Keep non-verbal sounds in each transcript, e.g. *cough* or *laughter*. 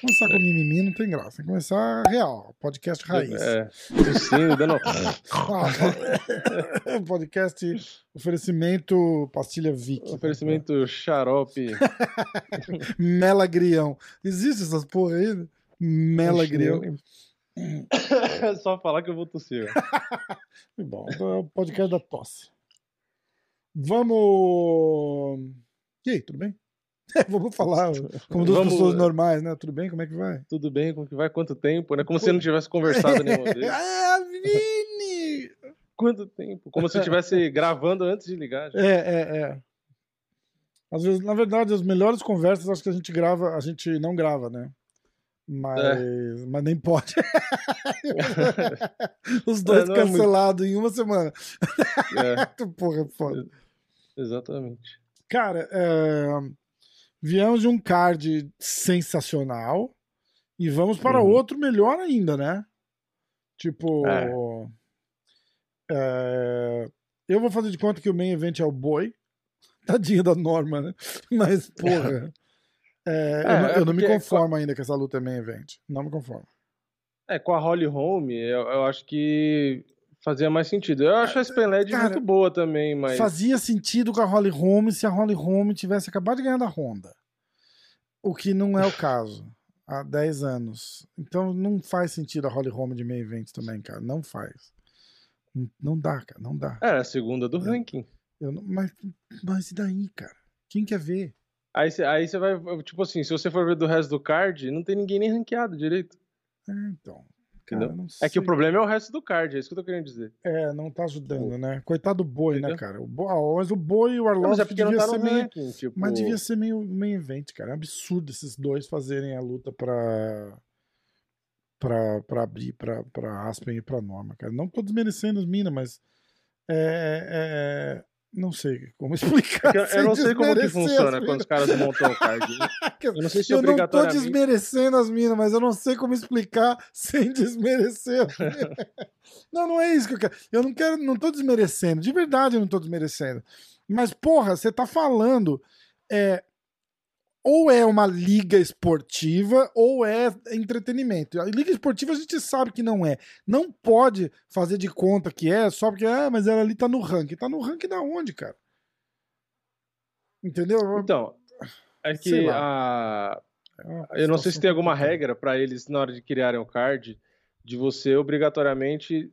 Começar com mimimi não tem graça. Tem que começar real. Podcast raiz. É, tossindo, dando. *laughs* podcast oferecimento pastilha Vic. Oferecimento xarope. *laughs* Melagrião. Existe essas porra aí? Melagrião. É *coughs* só falar que eu vou tossir. *laughs* Bom, então é o podcast da tosse. Vamos. E aí, tudo bem? É, *laughs* vamos falar como duas Vamos- pessoas normais, né? Tudo bem? Como é que vai? Tudo bem? Como que vai? Quanto tempo, né? Como se não tivesse conversado nenhuma *laughs* vez. Ah, Vini! Quanto tempo? Como se eu estivesse gravando antes de ligar. já. É, é, é. Às vezes, na verdade, as melhores conversas acho que a gente grava, a gente não grava, né? Mas, É. mas nem pode. *laughs* Os dois É, não é muito- cancelados em uma semana. É, *laughs* Porra, foda. exatamente. Cara, é, viemos de um card sensacional e vamos para Uhum. outro melhor ainda, né? Tipo. É. é, eu vou fazer de conta que o main event é o boi. Tadinha da norma, né? Mas, porra. É, eu, É, não, é eu não me conformo ainda que essa luta é main event. Não me conformo. É, com a Holly Holm, eu, eu acho que fazia mais sentido. Eu acho a Spenled muito boa também, mas. Fazia sentido com a Holly Holm se a Holly Holm tivesse acabado de ganhar da Honda. O que não é o *laughs* caso. Há 10 anos. Então não faz sentido a Holly Holm de main event também, cara. Não faz. Não- Não dá, cara. Não dá. Era a segunda do É. ranking. Eu não- mas, mas e daí, cara? Quem quer ver? Aí você aí você vai, tipo assim, se você for ver do resto do card, não tem ninguém nem ranqueado direito. É, então. Cara, É que o problema é o resto do card, é isso que eu tô querendo dizer. É, não tá ajudando, né? Coitado do boi, né, cara? O boi, ah, mas o boi e o Arlovski é devia tá ser meio. ranking, tipo... Mas devia ser meio main event, cara. É absurdo esses dois fazerem a luta pra. pra, pra abrir pra, pra Aspen e pra Norma, cara. Não tô desmerecendo as minas, mas. É, é- não sei como *laughs* explicar. Eu, eu sem não sei como que funciona quando os caras montam o card. né? *laughs* Eu não sei se Eu não tô desmerecendo as minas, mas eu não sei como explicar *laughs* sem desmerecer. não, não é isso que eu quero. Eu não quero, não tô desmerecendo. De verdade eu não tô desmerecendo. Mas, porra, você tá falando. É, ou é uma liga esportiva ou é entretenimento. A liga esportiva a gente sabe que não é. Não pode fazer de conta que é só porque, ah, mas ela ali tá no ranking. Tá no ranking da onde, cara? Entendeu? Então, é que a... É Eu não sei se tem alguma regra pra eles, na hora de criarem o card, de você obrigatoriamente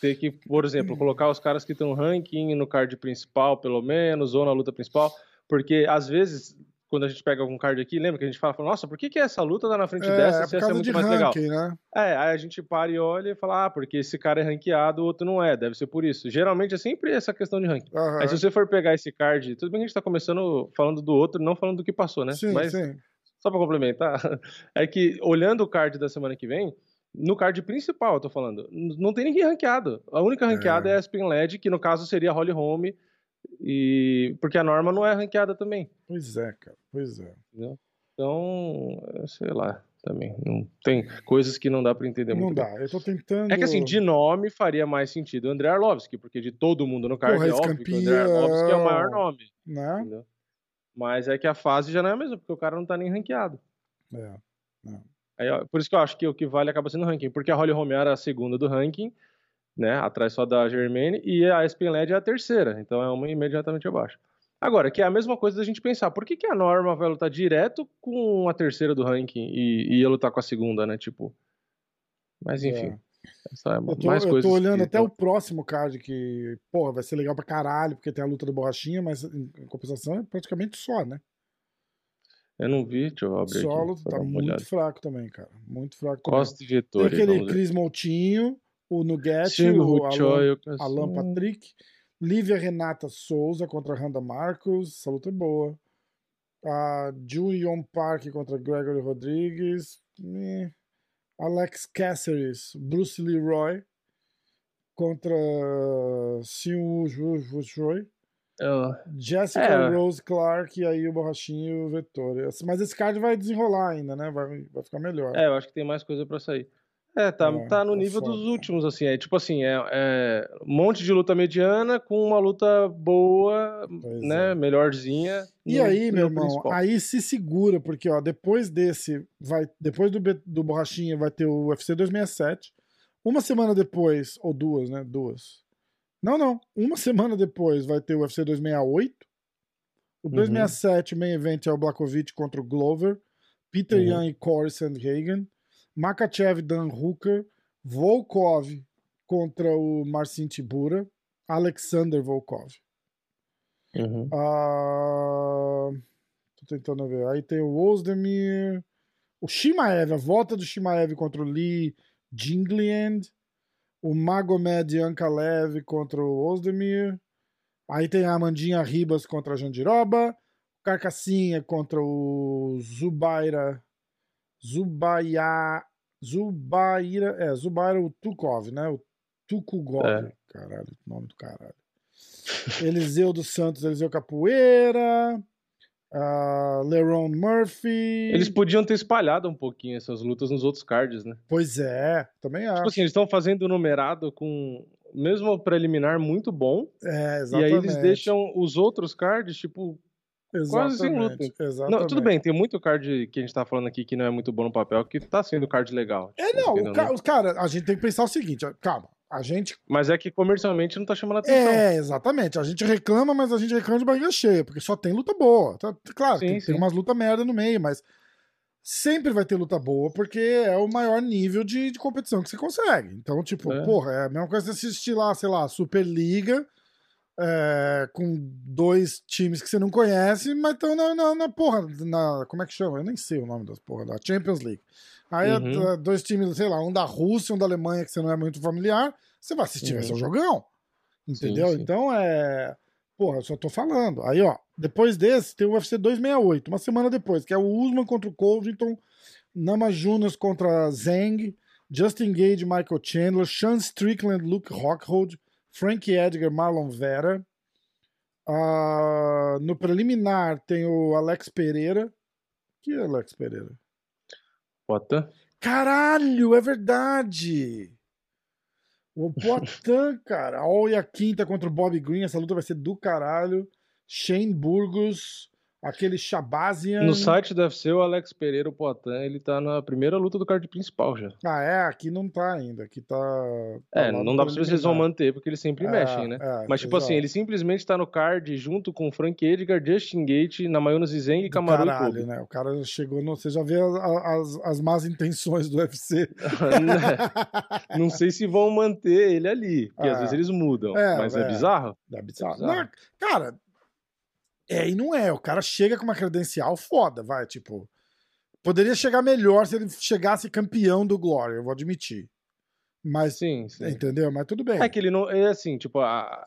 ter que, por exemplo, *clears throat* colocar os caras que estão no ranking no card principal, pelo menos, ou na luta principal, porque às vezes, quando a gente pega algum card aqui, lembra que a gente fala, fala, nossa, por que, que essa luta tá na frente É, dessa é se essa é muito mais legal? ranking, né? É, aí a gente para e olha e fala, ah, porque esse cara é ranqueado, o outro não é, deve ser por isso. Geralmente é sempre essa questão de ranking. Aham. Aí se você for pegar esse card, tudo bem que a gente tá começando falando do outro, não falando do que passou, né? Sim, Mas sim. só pra complementar, *laughs* é que olhando o card da semana que vem, no card principal, eu tô falando, não tem ninguém ranqueado. A única ranqueada é, a Spin LED, que no caso seria a Holly Home, e porque a Norma não é ranqueada também, Pois é, cara. Pois é. Então, é, sei lá, também. Não, tem coisas que não dá pra entender Não muito bem. dá. Eu tô tentando. É que assim, de nome faria mais sentido André Arlovski, porque de todo mundo no card Porra, é óbvio André Arlovski é o maior nome, Né? entendeu? Mas é que a fase já não é a mesma, porque o cara não tá nem ranqueado. É. Aí, ó, por isso que eu acho que o que vale acaba sendo o ranking, porque a Holly Holm era a segunda do ranking, né, atrás só da Germaine, e a Aspen Led é a terceira, então é uma imediatamente abaixo. Agora, que é a mesma coisa da gente pensar, por que, que a Norma vai lutar direto com a terceira do ranking e, e ia lutar com a segunda, né, tipo... Mas enfim, essa é Eu tô, mais eu tô olhando que- até o próximo card que, porra, vai ser legal pra caralho, porque tem a luta do Borrachinha, mas em compensação é praticamente só, né? Eu não vi, deixa eu abrir Solo aqui. tá muito olhada. fraco também, cara. Muito fraco também. Costa e Tem Vettori, aquele vamos ver. Chris Moutinho, o Nugget, o Alan, Alan Cassino. Patrick, Lívia Renata Souza contra Randa Marcos, essa luta é boa. A Julian Park contra Gregory Rodrigues. eh. Alex Cáceres, Bruce Leroy contra Sim Choi. Eu- Jessica É. Rose Clark e aí o Borrachinho e o Vettori. Mas esse card vai desenrolar ainda, né? Vai, vai ficar melhor. É, eu acho que tem mais coisa pra sair. É, tá, É, tá no tá nível foda. dos últimos, assim. É tipo assim, é, é um monte de luta mediana com uma luta boa, Pois né? é. Melhorzinha. E aí, meu irmão, principal. aí se segura, porque ó, depois desse, vai, depois do, do Borrachinha vai ter o UFC 267. Uma semana depois, ou duas, né? Duas. Não, não. Uma *laughs* semana depois vai ter o UFC 268. O Uhum. 267, o main event é o Blakovic contra o Glover. Peter Uhum. Yan e Corey Sandhagen. Makachev Dan Hooker. Volkov contra o Marcin Tibura. Alexander Volkov. Uhum. Ah, tô tentando ver. Aí tem o Ozdemir. O Shimaev, a volta do Shimaev contra o Lee Jingliand. O Magomed Ankalev contra o Ozdemir. Aí tem a Amandinha Ribas contra a Jandiroba. Carcassinha contra o Zubaira. Zubaia. Zubaira. É, Zubaira o Tukov, né? O Tukugov. É. Caralho, nome do caralho. Eliseu dos Santos, Eliseu Capoeira. ah, Leron Murphy. Eles podiam ter espalhado um pouquinho essas lutas nos outros cards, né? Pois é, também acho. Tipo assim, eles estão fazendo numerado com mesmo preliminar muito bom, é, e exatamente. aí eles deixam os outros cards, tipo, quase sem luta. Exatamente. Não, tudo bem, tem muito card que a gente tá falando aqui que não é muito bom no papel, que tá sendo card legal. É, tipo, não, entendeu, o ca- né? cara, a gente tem que pensar o seguinte, calma, a gente Mas é que comercialmente não tá chamando atenção. É, exatamente. A gente reclama, mas a gente reclama de barriga cheia, porque só tem luta boa. Tá- Claro, Sim, tem, tem sim. umas lutas merda no meio, mas sempre vai ter luta boa, porque é o maior nível de, de competição que você consegue. Então, tipo, É. porra, é a mesma coisa você assistir lá, sei lá, Superliga, é, com dois times que você não conhece, mas estão na, na, na porra, na, como é que chama? Eu nem sei o nome das porra, da Champions League. Aí Uhum. é, dois times, sei lá, um da Rússia, um da Alemanha, que você não é muito familiar, você vai assistir, vai Uhum. ser um jogão. Entendeu? Sim, sim. Então é. Porra, eu só tô falando. Aí, ó, depois desse tem o UFC 268, uma semana depois, que é o Usman contra o Covington, Namajunas contra Zeng, Justin Gage, Michael Chandler, Sean Strickland, Luke Rockhold, Frankie Edgar, Marlon Vera. Ah, no preliminar tem o Alex Pereira. Que é Alex Pereira? Bota. Caralho, é verdade! O Poitin, *laughs* cara. Olha a quinta contra o Bob Green. Essa luta vai ser do caralho. Shane Burgos, aquele Shabazian. No site do UFC, o Alex Pereira, o Poitin, ele tá na primeira luta do card principal já. Ah, é? Aqui não tá ainda. Aqui tá. tá É, não dá pra saber se eles vão manter, porque eles sempre É, mexem, né? é, Mas, tipo assim, ele simplesmente tá no card junto com Frank Edgar, Justin Gate, Namayunas Zeng e e caralho, Kobe. né? O cara chegou no. Você já vê as, as, as más intenções do UFC. *laughs* Não sei se vão manter ele ali, porque Ah. às vezes eles mudam. É, mas é, é. bizarro. Da bizarro. bizarro. Não, cara, é e não é. O cara chega com uma credencial foda, vai, tipo. Poderia chegar melhor se ele chegasse campeão do Glória, eu vou admitir. Mas, Sim, sim. entendeu? Mas tudo bem. É que ele não. É assim, tipo, a-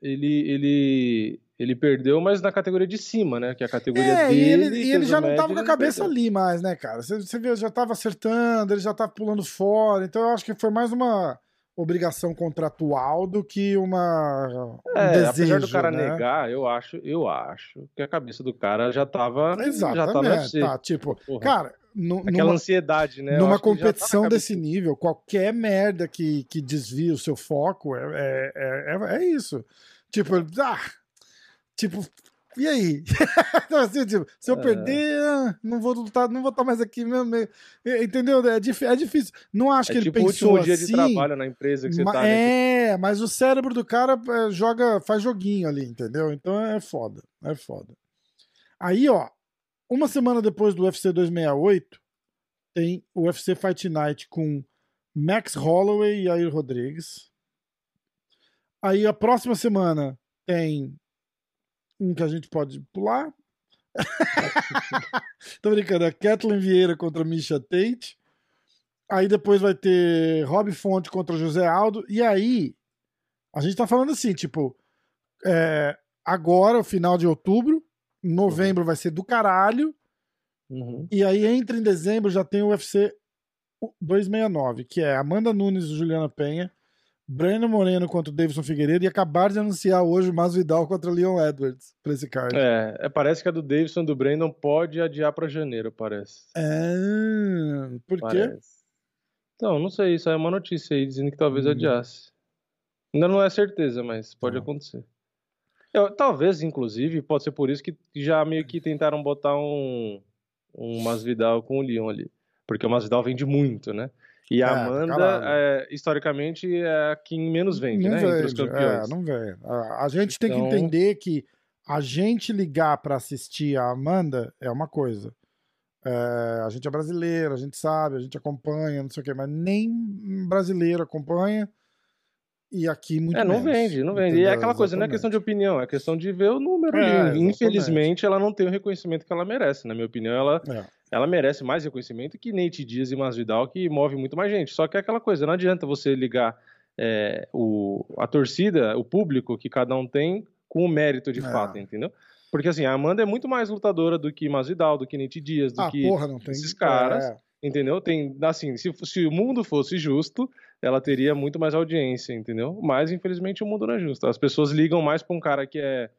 ele, ele, ele perdeu, mas na categoria de cima, né? Que é a categoria É, dele. e ele, e ele já não tava com a cabeça ali mais, né, cara? Você, você viu, já tava acertando, ele já tava pulando fora. Então eu acho que foi mais uma obrigação contratual do que uma um É, desejo, apesar do cara né? negar, eu acho, eu acho que a cabeça do cara já tava. Já tava no Exatamente, UFC. tá, tipo, Porra. cara, nu- Aquela numa, ansiedade, né? Numa tá competição cabeça desse nível, qualquer merda que, que desvia o seu foco é, é, é, é- é isso. Tipo, ah, tipo, e aí? *laughs* Então, assim, tipo, se eu É. perder, ah, não vou lutar, não vou estar mais aqui mesmo. Entendeu? É, é difícil. Não acho É que ele tipo o pensou último dia assim. de trabalho na empresa que você tá, né? é, mas o cérebro do cara é, joga, faz joguinho ali, entendeu? Então é foda, é foda. Aí, ó, uma semana depois do UFC 268, tem o UFC Fight Night com Max Holloway e Jair Rodrigues. Aí a próxima semana tem um que a gente pode pular. *laughs* Tô brincando, é Kathleen Vieira contra Misha Tate. Aí depois vai ter Rob Fonte contra José Aldo. E aí, a gente tá falando assim, tipo, é, agora, o final de outubro, novembro vai ser do caralho. Uhum. E aí entra em dezembro, já tem o UFC 269, que é Amanda Nunes e Juliana Penha, Breno Moreno contra o Davidson Figueiredo e acabaram de anunciar hoje o Masvidal contra o Leon Edwards pra esse card. É, é, parece que a do Davidson e do Brandon pode adiar pra janeiro, parece. É, por quê? Parece. Então, não sei, isso é uma notícia aí dizendo que talvez hum. adiasse. Ainda não é certeza, mas pode não. acontecer. Eu, talvez, inclusive, pode ser por isso que já meio que tentaram botar um, um Masvidal com o Leon ali. Porque o Masvidal vende muito, né? E a é, Amanda, é, historicamente, é quem menos vende, não né? Vende, entre os campeões. É, não vende. A, a gente tem então... que entender que a gente ligar para assistir a Amanda é uma coisa. É, a gente é brasileiro, a gente sabe, a gente acompanha, não sei o quê, mas nem brasileiro acompanha. E aqui muito É, não menos, vende, não vende. Entendeu? E é aquela coisa, Exatamente. não é questão de opinião, é questão de ver o número é. Infelizmente, ela não tem o reconhecimento que ela merece. Na minha opinião, ela, é. ela merece mais reconhecimento que Nate Dias e Masvidal, que move muito mais gente. Só que é aquela coisa, não adianta você ligar é, o, a torcida, o público que cada um tem, com o mérito de é. fato, entendeu? Porque assim, a Amanda é muito mais lutadora do que Masvidal, do que Nate Dias, do ah, que porra, esses caras. É. Entendeu? Tem, assim, se, se o mundo fosse justo, ela teria muito mais audiência, entendeu? Mas, infelizmente, o mundo não é justo. As pessoas ligam mais pra um cara que é,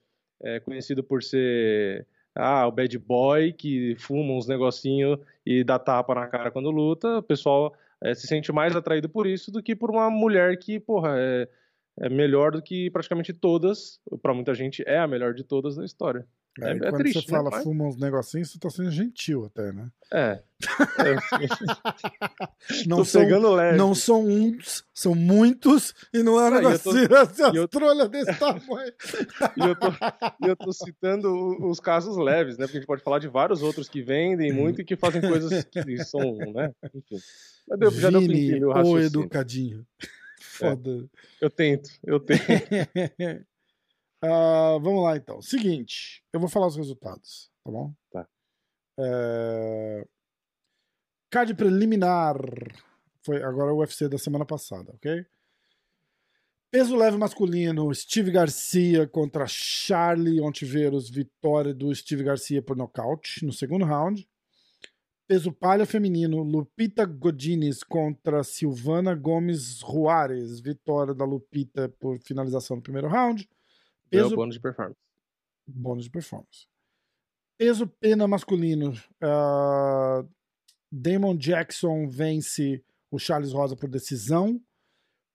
é conhecido por ser ah, o bad boy que fuma uns negocinho e dá tapa na cara quando luta. O pessoal é, se sente mais atraído por isso do que por uma mulher que, porra, é, é melhor do que praticamente todas, para muita gente é a melhor de todas da história. É, é, é quando triste, você fala né? fuma uns negocinhos, você tá sendo gentil até, né? É. *laughs* não Tô são, pegando leve. Não são uns, são muitos, e não é um negocinho tô, assim, eu, trolhas desse tamanho. e eu, tô, *laughs* *laughs* eu tô citando os casos leves, né? Porque a gente pode falar de vários outros que vendem muito e que fazem coisas que são, né? Enfim. Já deu, já deu pra entender o raciocínio. O educadinho. Foda. É, eu tento, eu tento. Uh, vamos lá, então. Seguinte, eu vou falar os resultados, tá bom? Tá. É... Card preliminar. Foi agora o UFC da semana passada, ok? Peso leve masculino, Steve Garcia contra Charlie Ontiveros, vitória do Steve Garcia por nocaute no segundo round. Peso palha feminino, Lupita Godines contra Silvana Gomes Juarez, vitória da Lupita por finalização no primeiro round. Peso... É o bônus de performance. Bônus de performance. Peso pena masculino. Uh, Damon Jackson vence o Charles Rosa por decisão.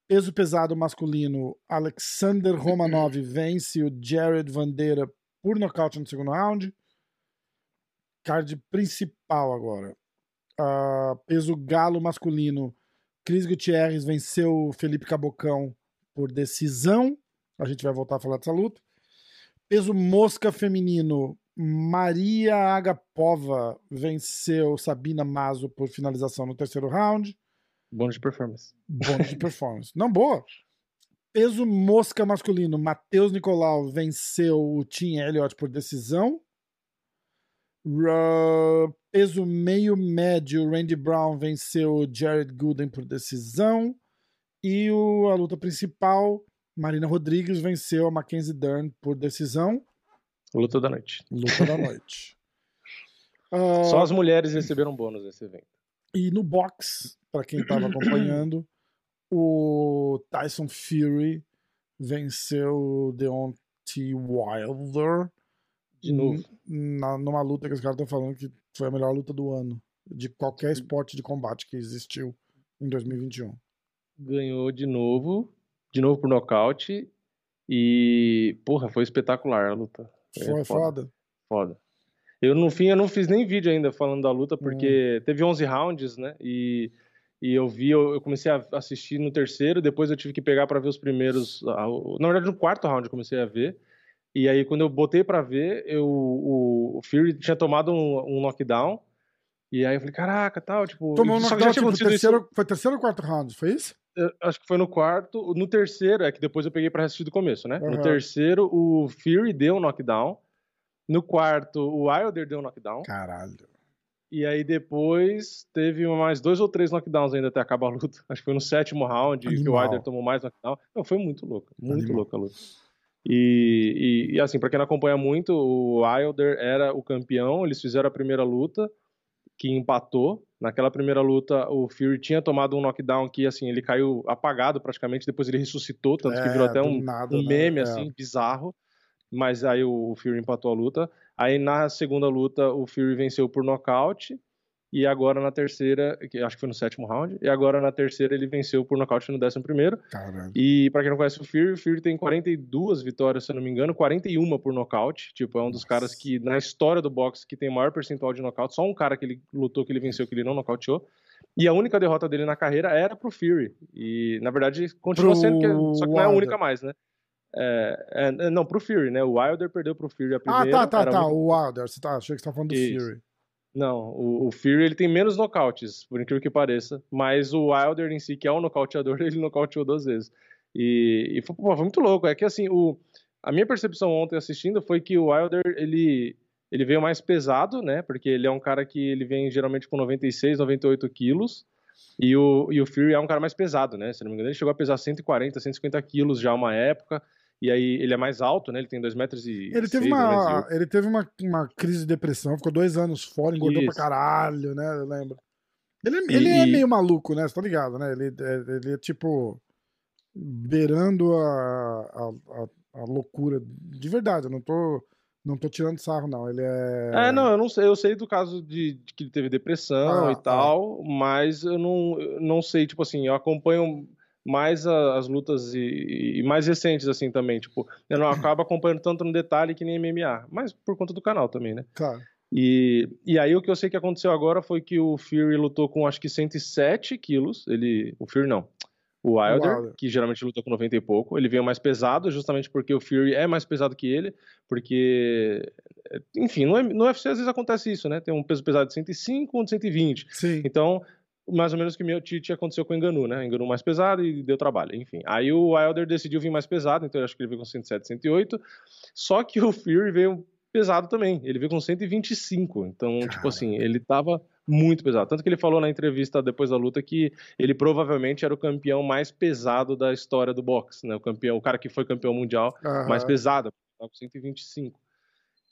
Peso pesado masculino. Alexander Romanov *clears throat* vence o Jared Vandeira por nocaute no segundo round. Card principal agora. Uh, peso galo masculino. Cris Gutierrez venceu o Felipe Cabocão por decisão. A gente vai voltar a falar dessa luta. Peso mosca feminino. Maria Agapova venceu Sabina Mazo por finalização no terceiro round. Bônus de performance. Bônus de *laughs* performance. Não, boa. Peso mosca masculino. Matheus Nicolau venceu o Tim Elliott por decisão. Uh, peso meio médio. Randy Brown venceu o Jared Gooden por decisão. E o, a luta principal Marina Rodrigues venceu a Mackenzie Dern por decisão. Luta da noite. Luta da noite. uh, *laughs* Só as mulheres receberam bônus nesse evento. E no box, para quem estava *clears throat* acompanhando, o Tyson Fury venceu o Deontay Wilder. De novo. Na, numa luta que os caras estão falando que foi a melhor luta do ano. De qualquer esporte de combate que existiu em 2021. Ganhou de novo de novo por nocaute. E, porra, foi espetacular a luta. Foi, foda. Foda. Eu, no fim, eu não fiz nem vídeo ainda falando da luta, porque hum. teve 11 rounds, né? E, e eu vi, eu, eu, comecei a assistir no terceiro, depois eu tive que pegar para ver os primeiros. Na verdade, no quarto round eu comecei a ver. E aí, quando eu botei para ver, eu, o, o Fury tinha tomado um, um knockdown. E aí eu falei, caraca, tal, tipo. Tomou um knockdown, tipo, terceiro, isso... foi terceiro ou quarto round, foi isso? Acho que foi no quarto. No terceiro, é que depois eu peguei pra assistir do começo, né? Uhum. No terceiro, o Fury deu um knockdown. No quarto, o Wilder deu um knockdown. Caralho. E aí depois teve mais dois ou três knockdowns ainda até acabar a luta. Acho que foi no sétimo round Animal. que o Wilder tomou mais knockdown. Não, foi muito louco. Muito Animal. louca a luta. E, e, e assim, para quem não acompanha muito, o Wilder era o campeão. Eles fizeram a primeira luta, que empatou. Naquela primeira luta, o Fury tinha tomado um knockdown que, assim, ele caiu apagado praticamente, depois ele ressuscitou, tanto é, que virou até um, nada, um né? meme, né? assim, é. bizarro. Mas aí o Fury empatou a luta. Aí na segunda luta, o Fury venceu por nocaute. E agora na terceira, que acho que foi no sétimo round, e agora na terceira ele venceu por nocaute no décimo primeiro. Caralho. E para quem não conhece o Fury, o Fury tem 42 vitórias, se eu não me engano, 41 por nocaute. Tipo, é um dos Nossa. caras que na história do boxe que tem maior percentual de nocaute, só um cara que ele lutou que ele venceu que ele não nocauteou. E a única derrota dele na carreira era pro Fury. E na verdade continua Pro sendo, que, só que não é a única mais, né? É, é, não, pro Fury, né? O Wilder perdeu pro Fury a Ah, primeira. tá, tá, era tá. muito- O Wilder. Você tá, achei que você tá falando do Isso. Fury. Não, o, o Fury ele tem menos nocautes, por incrível que pareça. Mas o Wilder em si, que é um nocauteador, *laughs* ele nocauteou duas vezes. E, e foi, pô, foi muito louco. É que assim, o, a minha percepção ontem assistindo foi que o Wilder ele, ele veio mais pesado, né? Porque ele é um cara que ele vem geralmente com 96, 98 quilos. E o, e o Fury é um cara mais pesado, né? Se não me engano, ele chegou a pesar 140, 150 quilos já uma época. E aí ele é mais alto, né? Ele tem 2 metros e Ele teve, seis, uma, ele teve uma, uma crise de depressão, ficou dois anos fora, engordou pra Isso. caralho, né? Eu lembro. Ele, E- ele é meio maluco, né? Você tá ligado, né? Ele, é- ele é tipo. beirando a, a, a, a loucura. De verdade, eu não tô, não tô tirando sarro, não. Ele é. É, não, eu não sei, eu sei do caso de, de que ele teve depressão Ah, e tal, mas eu não, eu não sei, tipo assim, eu acompanho mais a- as lutas e, e mais recentes, assim, também, tipo, eu não acabo acompanhando tanto no detalhe que nem MMA, mas por conta do canal também, né? Claro. E, e aí o que eu sei que aconteceu agora foi que o Fury lutou com acho que 107 quilos, ele, o Fury não, o Wilder, Wilder. que geralmente luta com 90 e pouco, ele veio mais pesado justamente porque o Fury é mais pesado que ele, porque, enfim, no, no UFC às vezes acontece isso, né, tem um peso pesado de 105, um de 120, Sim. então mais ou menos o que meu Tite aconteceu com o Enganu, né? Enganu mais pesado e deu trabalho, enfim. Aí o Wilder decidiu vir mais pesado, então eu acho que ele veio com 107, 108. Só que o Fury veio pesado também. Ele veio com 125. Então, tipo Cara. assim, ele tava muito pesado. Tanto que ele falou na entrevista depois da luta que ele provavelmente era o campeão mais pesado da história do boxe, né? O campeão, o cara que foi campeão mundial mais Aham. pesado, tava com 125.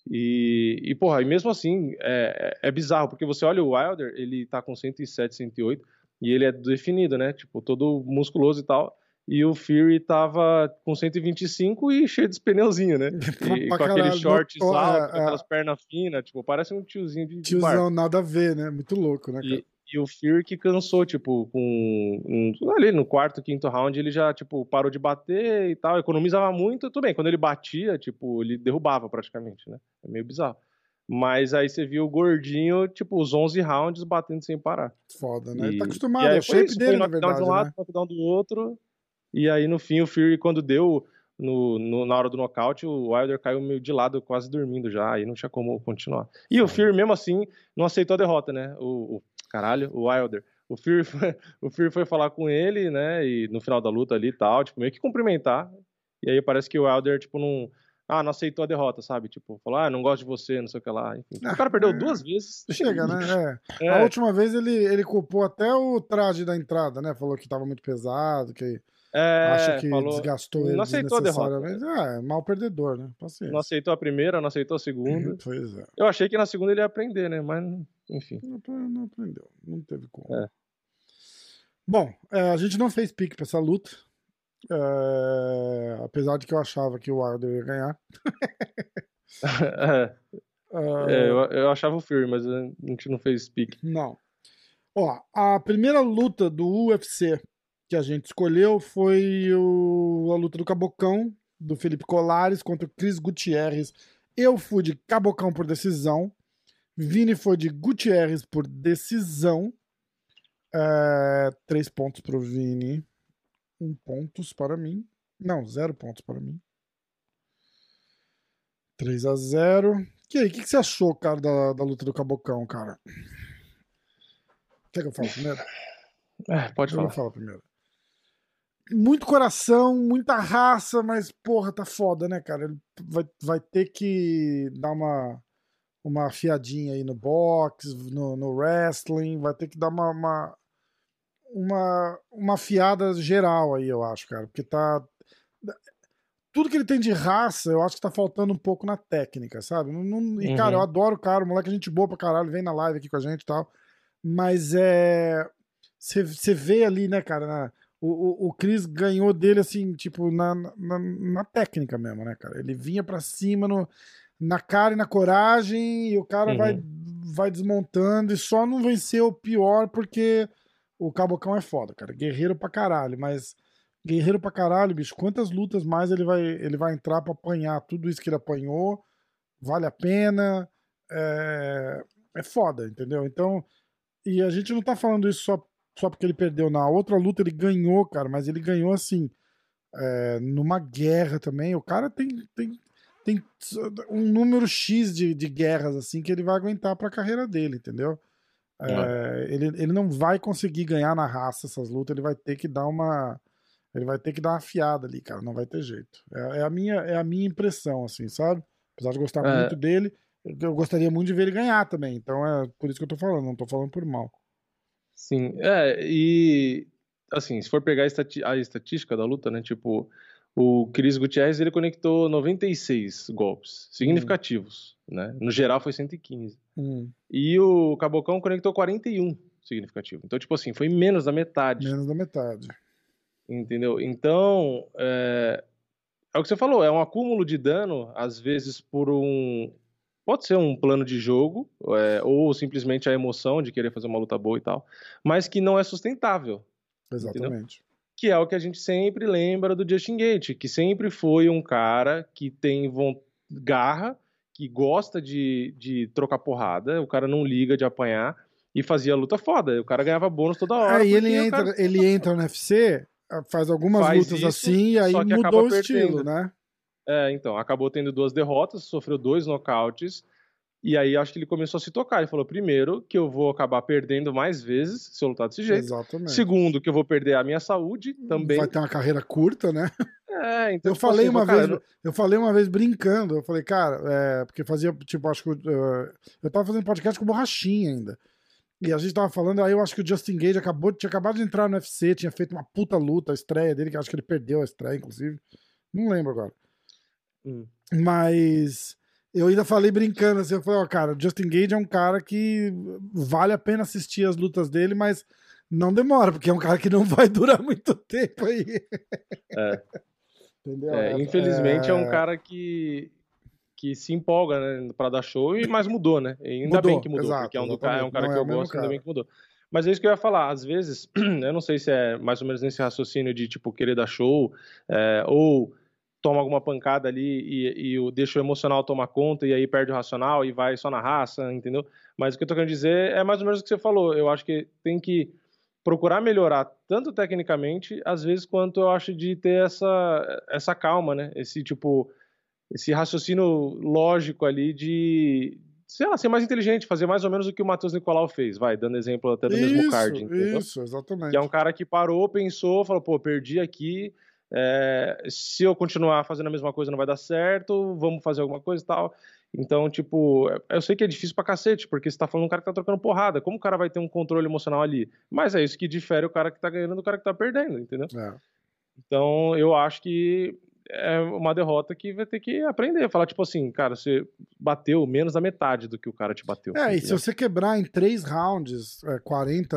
E, e, porra, e mesmo assim, é, é bizarro, porque você olha o Wilder, ele tá com 107, 108, e ele é definido, né? Tipo, todo musculoso e tal. E o Fury tava com 125 e cheio de pneuzinho, né? *laughs* E com caralho, aqueles shorts é, altos, com é. aquelas pernas finas, tipo, parece um tiozinho de, de. Tiozão, nada a ver, né? Muito louco, né, cara? E, e o Fury que cansou, tipo, com um- ali no quarto, quinto round, ele já, tipo, parou de bater e tal, economizava muito, tudo bem, quando ele batia, tipo, ele derrubava praticamente, né? É meio bizarro. Mas aí você viu o gordinho, tipo, os 11 rounds batendo sem parar. Foda, né? Ele tá E- acostumado, e é o shape isso, dele, foi na verdade, de um lado, né? knockdown do outro, e aí no fim o Fury, quando deu no, no- na hora do nocaute, o Wilder caiu meio de lado, quase dormindo já, aí não tinha como continuar. E o Fury, mesmo assim, não aceitou a derrota, né? O, o- caralho, o Wilder. O Fury, *laughs* foi, o Fury foi falar com ele, né? E no final da luta ali e tal, tipo, meio que cumprimentar. E aí parece que o Wilder, tipo, não. Ah, não aceitou a derrota, sabe? Tipo, falou, ah, não gosto de você, não sei o que lá. Enfim, o cara perdeu *laughs* é. duas vezes. Chega, né? É. *laughs* É, A última vez ele, ele culpou até o traje da entrada, né? Falou que tava muito pesado, que é, acha que falou, desgastou ele não aceitou a derrota. desnecessariamente. É, mal perdedor, né? Paciência. não aceitou a primeira, não aceitou a segunda. *laughs* Pois é. Eu achei que na segunda ele ia aprender, né? Mas, enfim. Não, não aprendeu, não teve como. É. Bom, é, a gente não fez pique pra essa luta. é, apesar de que eu achava que o Wilder ia ganhar. *laughs* É, É, é, eu, eu achava o Fury, mas a gente não fez speak. Não. Ó, a primeira luta do UFC que a gente escolheu foi o- a luta do Cabocão, do Felipe Colares contra o Cris Gutierrez. Eu fui de Cabocão por decisão. Vini foi de Gutierrez por decisão. É, três pontos pro Vini. Um pontos para mim. Não, zero pontos para mim. 3 a 0 E aí, o que, que você achou, cara, da, da luta do Cabocão, cara? Quer que eu fale primeiro? É, pode Eu vou falar. falar primeiro. Muito coração, muita raça, mas porra, tá foda, né, cara? Ele vai, vai ter que dar uma, uma afiadinha aí no boxe, no, no wrestling, vai ter que dar uma, uma, uma, uma afiada geral aí, eu acho, cara. Porque tá. Tudo que ele tem de raça, eu acho que tá faltando um pouco na técnica, sabe? Não- não- e, cara, Uhum. eu adoro o cara, o moleque é gente boa pra caralho, vem na live aqui com a gente e tal. Mas é. Você vê ali, né, cara? na- o, o, o Chris ganhou dele, assim, tipo, na, na, na técnica mesmo, né, cara? Ele vinha pra cima no, na cara e na coragem, e o cara Uhum. vai, vai desmontando e só não venceu o pior porque o Cabocão é foda, cara. Guerreiro pra caralho, mas guerreiro pra caralho, bicho. Quantas lutas mais ele vai, ele vai entrar pra apanhar tudo isso que ele apanhou? Vale a pena? É, é foda, entendeu? Então, e a gente não tá falando isso só, só porque ele perdeu. Na outra luta ele ganhou, cara, mas ele ganhou assim, é, numa guerra também. O cara tem, tem, tem um número X de, de guerras assim que ele vai aguentar pra carreira dele, entendeu? É, ele, ele não vai conseguir ganhar na raça essas lutas, ele vai ter que dar uma. Ele vai ter que dar uma fiada ali, cara. Não vai ter jeito. É, é a, minha, é a minha impressão, assim, sabe? Apesar de gostar É. muito dele, eu gostaria muito de ver ele ganhar também. Então é por isso que eu tô falando, não tô falando por mal. Sim, é, e assim, se for pegar a, estati- a estatística da luta, né, tipo, o Cris Gutierrez, ele conectou 96 golpes significativos, né, no geral foi 115, Hum, e o Cabocão conectou 41 significativo, então, tipo assim, foi menos da metade, menos da metade. entendeu? Então, é, é o que você falou, é um acúmulo de dano, às vezes por um... Pode ser um plano de jogo, é, ou simplesmente a emoção de querer fazer uma luta boa e tal, mas que não é sustentável, Exatamente. que é o que a gente sempre lembra do Justin Gate, que sempre foi um cara que tem garra, que gosta de, de trocar porrada, o cara não liga de apanhar e fazia luta foda. O cara ganhava bônus toda hora. Aí ele porque o entra, cara- ele entra no UFC, faz algumas Faz lutas isso, assim, e aí mudou o estilo, né? É, então, acabou tendo duas derrotas, sofreu dois nocautes. E aí acho que ele começou a se tocar. Ele falou: primeiro, que eu vou acabar perdendo mais vezes se eu lutar desse jeito. Exatamente. Segundo, que eu vou perder a minha saúde também. Vai ter uma carreira curta, né? É, então, Eu tipo falei assim, uma cara, vez, eu- eu falei uma vez brincando, eu falei, cara, é, porque fazia, tipo, acho que uh, eu tava fazendo podcast com Borrachinha ainda. E a gente tava falando, aí eu acho que o Justin Gage acabou, tinha acabado de entrar no UFC, tinha feito uma puta luta, a estreia dele, que acho que ele perdeu a estreia, inclusive. Não lembro agora. Hum. Mas eu ainda falei brincando assim, eu falei, ó, cara, Justin Gage é um cara que vale a pena assistir as lutas dele, mas não demora, porque é um cara que não vai durar muito tempo aí. É. *laughs* Entendeu? É, infelizmente é... um cara que, que se empolga, né, pra dar show, e, mas mudou, né? E ainda Mudou, bem que mudou, exato, porque é um, do, é um cara que é eu mesmo gosto, ainda cara. bem que mudou. Mas é isso que eu ia falar, às vezes, *clears throat* eu não sei se é mais ou menos nesse raciocínio de, tipo, querer dar show, é, ou toma alguma pancada ali e, e o, deixa o emocional tomar conta e aí perde o racional e vai só na raça, entendeu? Mas o que eu tô querendo dizer é mais ou menos o que você falou. Eu acho que tem que procurar melhorar tanto tecnicamente, às vezes, quanto eu acho de ter essa, essa calma, né? Esse tipo, esse raciocínio lógico ali de, sei lá, ser mais inteligente, fazer mais ou menos o que o Matheus Nicolau fez, vai, dando exemplo até do mesmo isso, card, entendeu? Isso, exatamente. Que é um cara que parou, pensou, falou, pô, perdi aqui, é, se eu continuar fazendo a mesma coisa não vai dar certo, vamos fazer alguma coisa e tal. Então, tipo, eu sei que é difícil pra cacete, porque você tá falando um cara que tá trocando porrada, como o cara vai ter um controle emocional ali? Mas é isso que difere o cara que tá ganhando do cara que tá perdendo, entendeu? É. Então, eu acho que é uma derrota que vai ter que aprender, falar tipo assim, cara, você bateu menos da metade do que o cara te bateu. É, e se entendeu? você quebrar em três rounds é, 40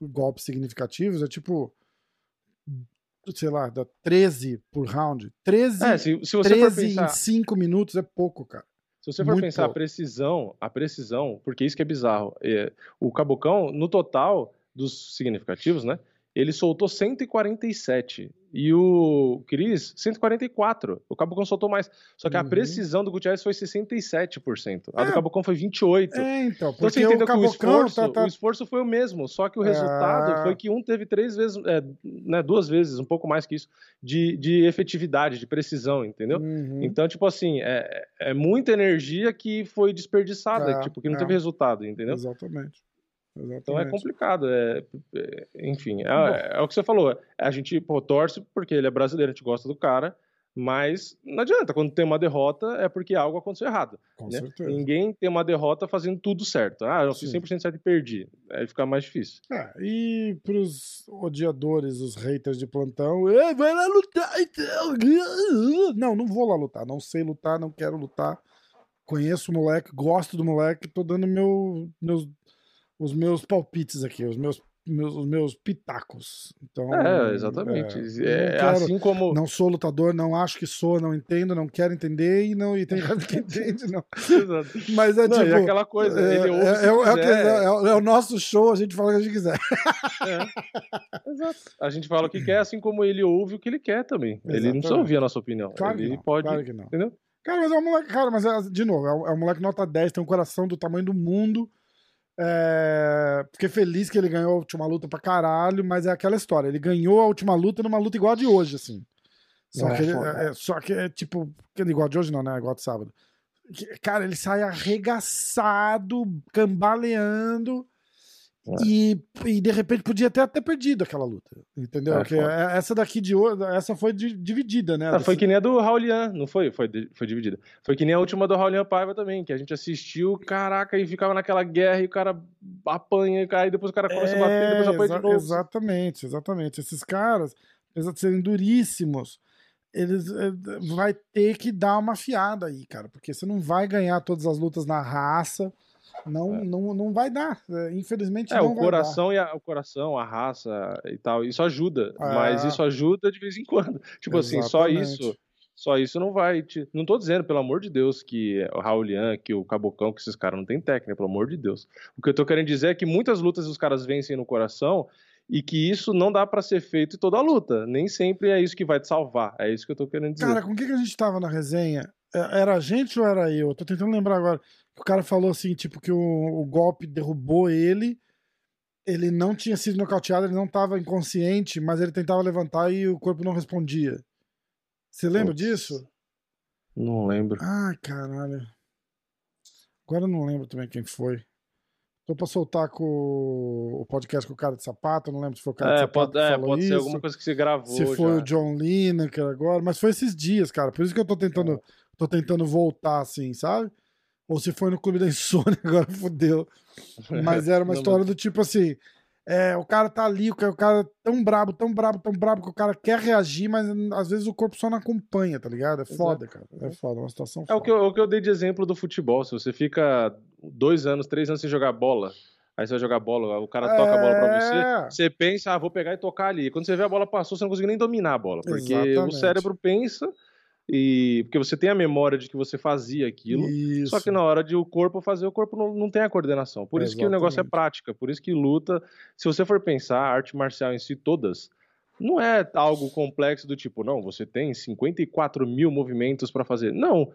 golpes significativos, é tipo, sei lá, dá 13 por round. 13, É, se, se você for 13 pensar... em 5 minutos é pouco, cara. Se você for Muito pensar a pouco. precisão, a precisão, porque isso que é bizarro, é, o Cabocão, no total dos significativos, né, ele soltou 147 e o Cris 144. O Cabocão soltou mais. Só que a Uhum. precisão do Gutierrez foi 67%. A É. do Cabocão foi 28%. É, então, Então você porque o entendeu que o esforço, tá, tá- o esforço foi o mesmo, só que o resultado Ah. foi que um teve três vezes, é, né, duas vezes, um pouco mais que isso, de, de efetividade, de precisão, entendeu? Uhum. Então, tipo assim, é, é muita energia que foi desperdiçada, É, tipo, que não é. teve resultado, entendeu? Exatamente. Exatamente. Então é complicado, é, é- enfim, é, é o que você falou, a gente pô, torce porque ele é brasileiro, a gente gosta do cara, mas não adianta, quando tem uma derrota é porque algo aconteceu errado. Com né? certeza. Ninguém tem uma derrota fazendo tudo certo. Ah, eu fiz Sim. 100% certo e perdi. Aí fica mais difícil. É, e pros odiadores, os haters de plantão, "É, vai lá lutar então. *laughs* Não, não vou lá lutar. Não sei lutar, não quero lutar. Conheço o moleque, gosto do moleque, tô dando meu, meus, os meus palpites aqui, os meus meus, os meus pitacos. Então, É, exatamente. é, É, quero- assim como. Não sou lutador, não acho que sou, não entendo, não quero entender e não e tem gente que entende, não. Exato. Mas é Não, tipo. e aquela coisa, é, ele ouve é, é o- é que- é o- é o nosso show, a gente fala o que a gente quiser. É. *laughs* Exato. A gente fala o que quer, assim como ele ouve o que ele quer também. Ele não precisa Exatamente. ouvir a nossa opinião. Claro que ele não, pode. claro que não. Entendeu? Cara, mas é um moleque, cara, mas é, de novo, é um, é um moleque nota 10, tem um coração do tamanho do mundo. É, fiquei feliz que ele ganhou a última luta pra caralho, mas é aquela história. Ele ganhou a última luta numa luta igual a de hoje, assim. Só, É, que, ele- foda. é, só que é tipo. que Igual a de hoje não, né? Igual a de sábado. Cara, ele sai arregaçado, cambaleando. É. E, e de repente podia ter até perdido aquela luta. Entendeu? É, Porque foda. é- essa daqui de hoje, essa foi di- dividida, né? Ah, foi que nem a do Raulian, não foi? Foi, foi dividida. Foi que nem a última do Raulian Paiva também, que a gente assistiu, caraca, e ficava naquela guerra e o cara apanha, e cai, depois o cara começa a bater, depois apanha É, exa- de novo. Exatamente, exatamente. Esses caras, apesar de serem duríssimos, eles eh, vai ter que dar uma fiada aí, cara, porque você não vai ganhar todas as lutas na raça. Não, não, não vai dar. eh, Infelizmente É, não o vai coração, e a, o coração, a raça e tal, isso ajuda, É. mas isso ajuda de vez em quando. *laughs* Tipo assim, só Exatamente. isso, só isso não vai te... Não tô dizendo, pelo amor de Deus, que o Raulian, que o Cabocão, que esses caras não têm técnica, pelo amor de Deus. O que eu tô querendo dizer é que muitas lutas os caras vencem no coração e que isso não dá pra ser feito em toda a luta. Nem sempre é isso que vai te salvar. É isso que eu tô querendo dizer. Cara, com o que, que a gente tava na resenha? É, Era a gente ou era eu? Tô tentando lembrar agora. O cara falou assim, tipo, que o, o golpe derrubou ele. Ele não tinha sido nocauteado, ele não tava inconsciente, mas ele tentava levantar e o corpo não respondia. Você lembra disso? Não lembro. Ai, caralho. Agora eu não lembro também quem foi. Tô pra soltar com o podcast com o cara de sapato, não lembro se foi o cara de É, sapato pode, que é, pode ser isso. alguma coisa que você gravou se foi já. o John Lineker agora, mas foi esses dias, cara. Por isso que eu tô tentando, tô tentando voltar assim, sabe? Ou se foi no Clube da Insônia, *laughs* agora fodeu. Mas era uma história do tipo assim: é, o cara tá ali, o cara, o cara é tão brabo, tão brabo, tão brabo que o cara quer reagir, mas às vezes o corpo só não acompanha, tá ligado? É foda, cara. É foda, é uma situação É foda. o que, eu, o que eu dei de exemplo do futebol. Se você fica dois anos, três anos sem jogar bola, aí você vai jogar bola, o cara toca a bola pra você, É. você pensa, ah, vou pegar e tocar ali. Quando você vê a bola passou, você não consegue nem dominar a bola. Porque o Exatamente. cérebro pensa e. Porque você tem a memória de que você fazia aquilo. Isso. Só que na hora de o corpo fazer, o corpo não, não tem a coordenação. Por isso que o negócio é Exatamente. prática. Por isso que luta. Se você for pensar, a arte marcial em si, todas, não é algo complexo do tipo, não, você tem 54 mil movimentos para fazer. Não.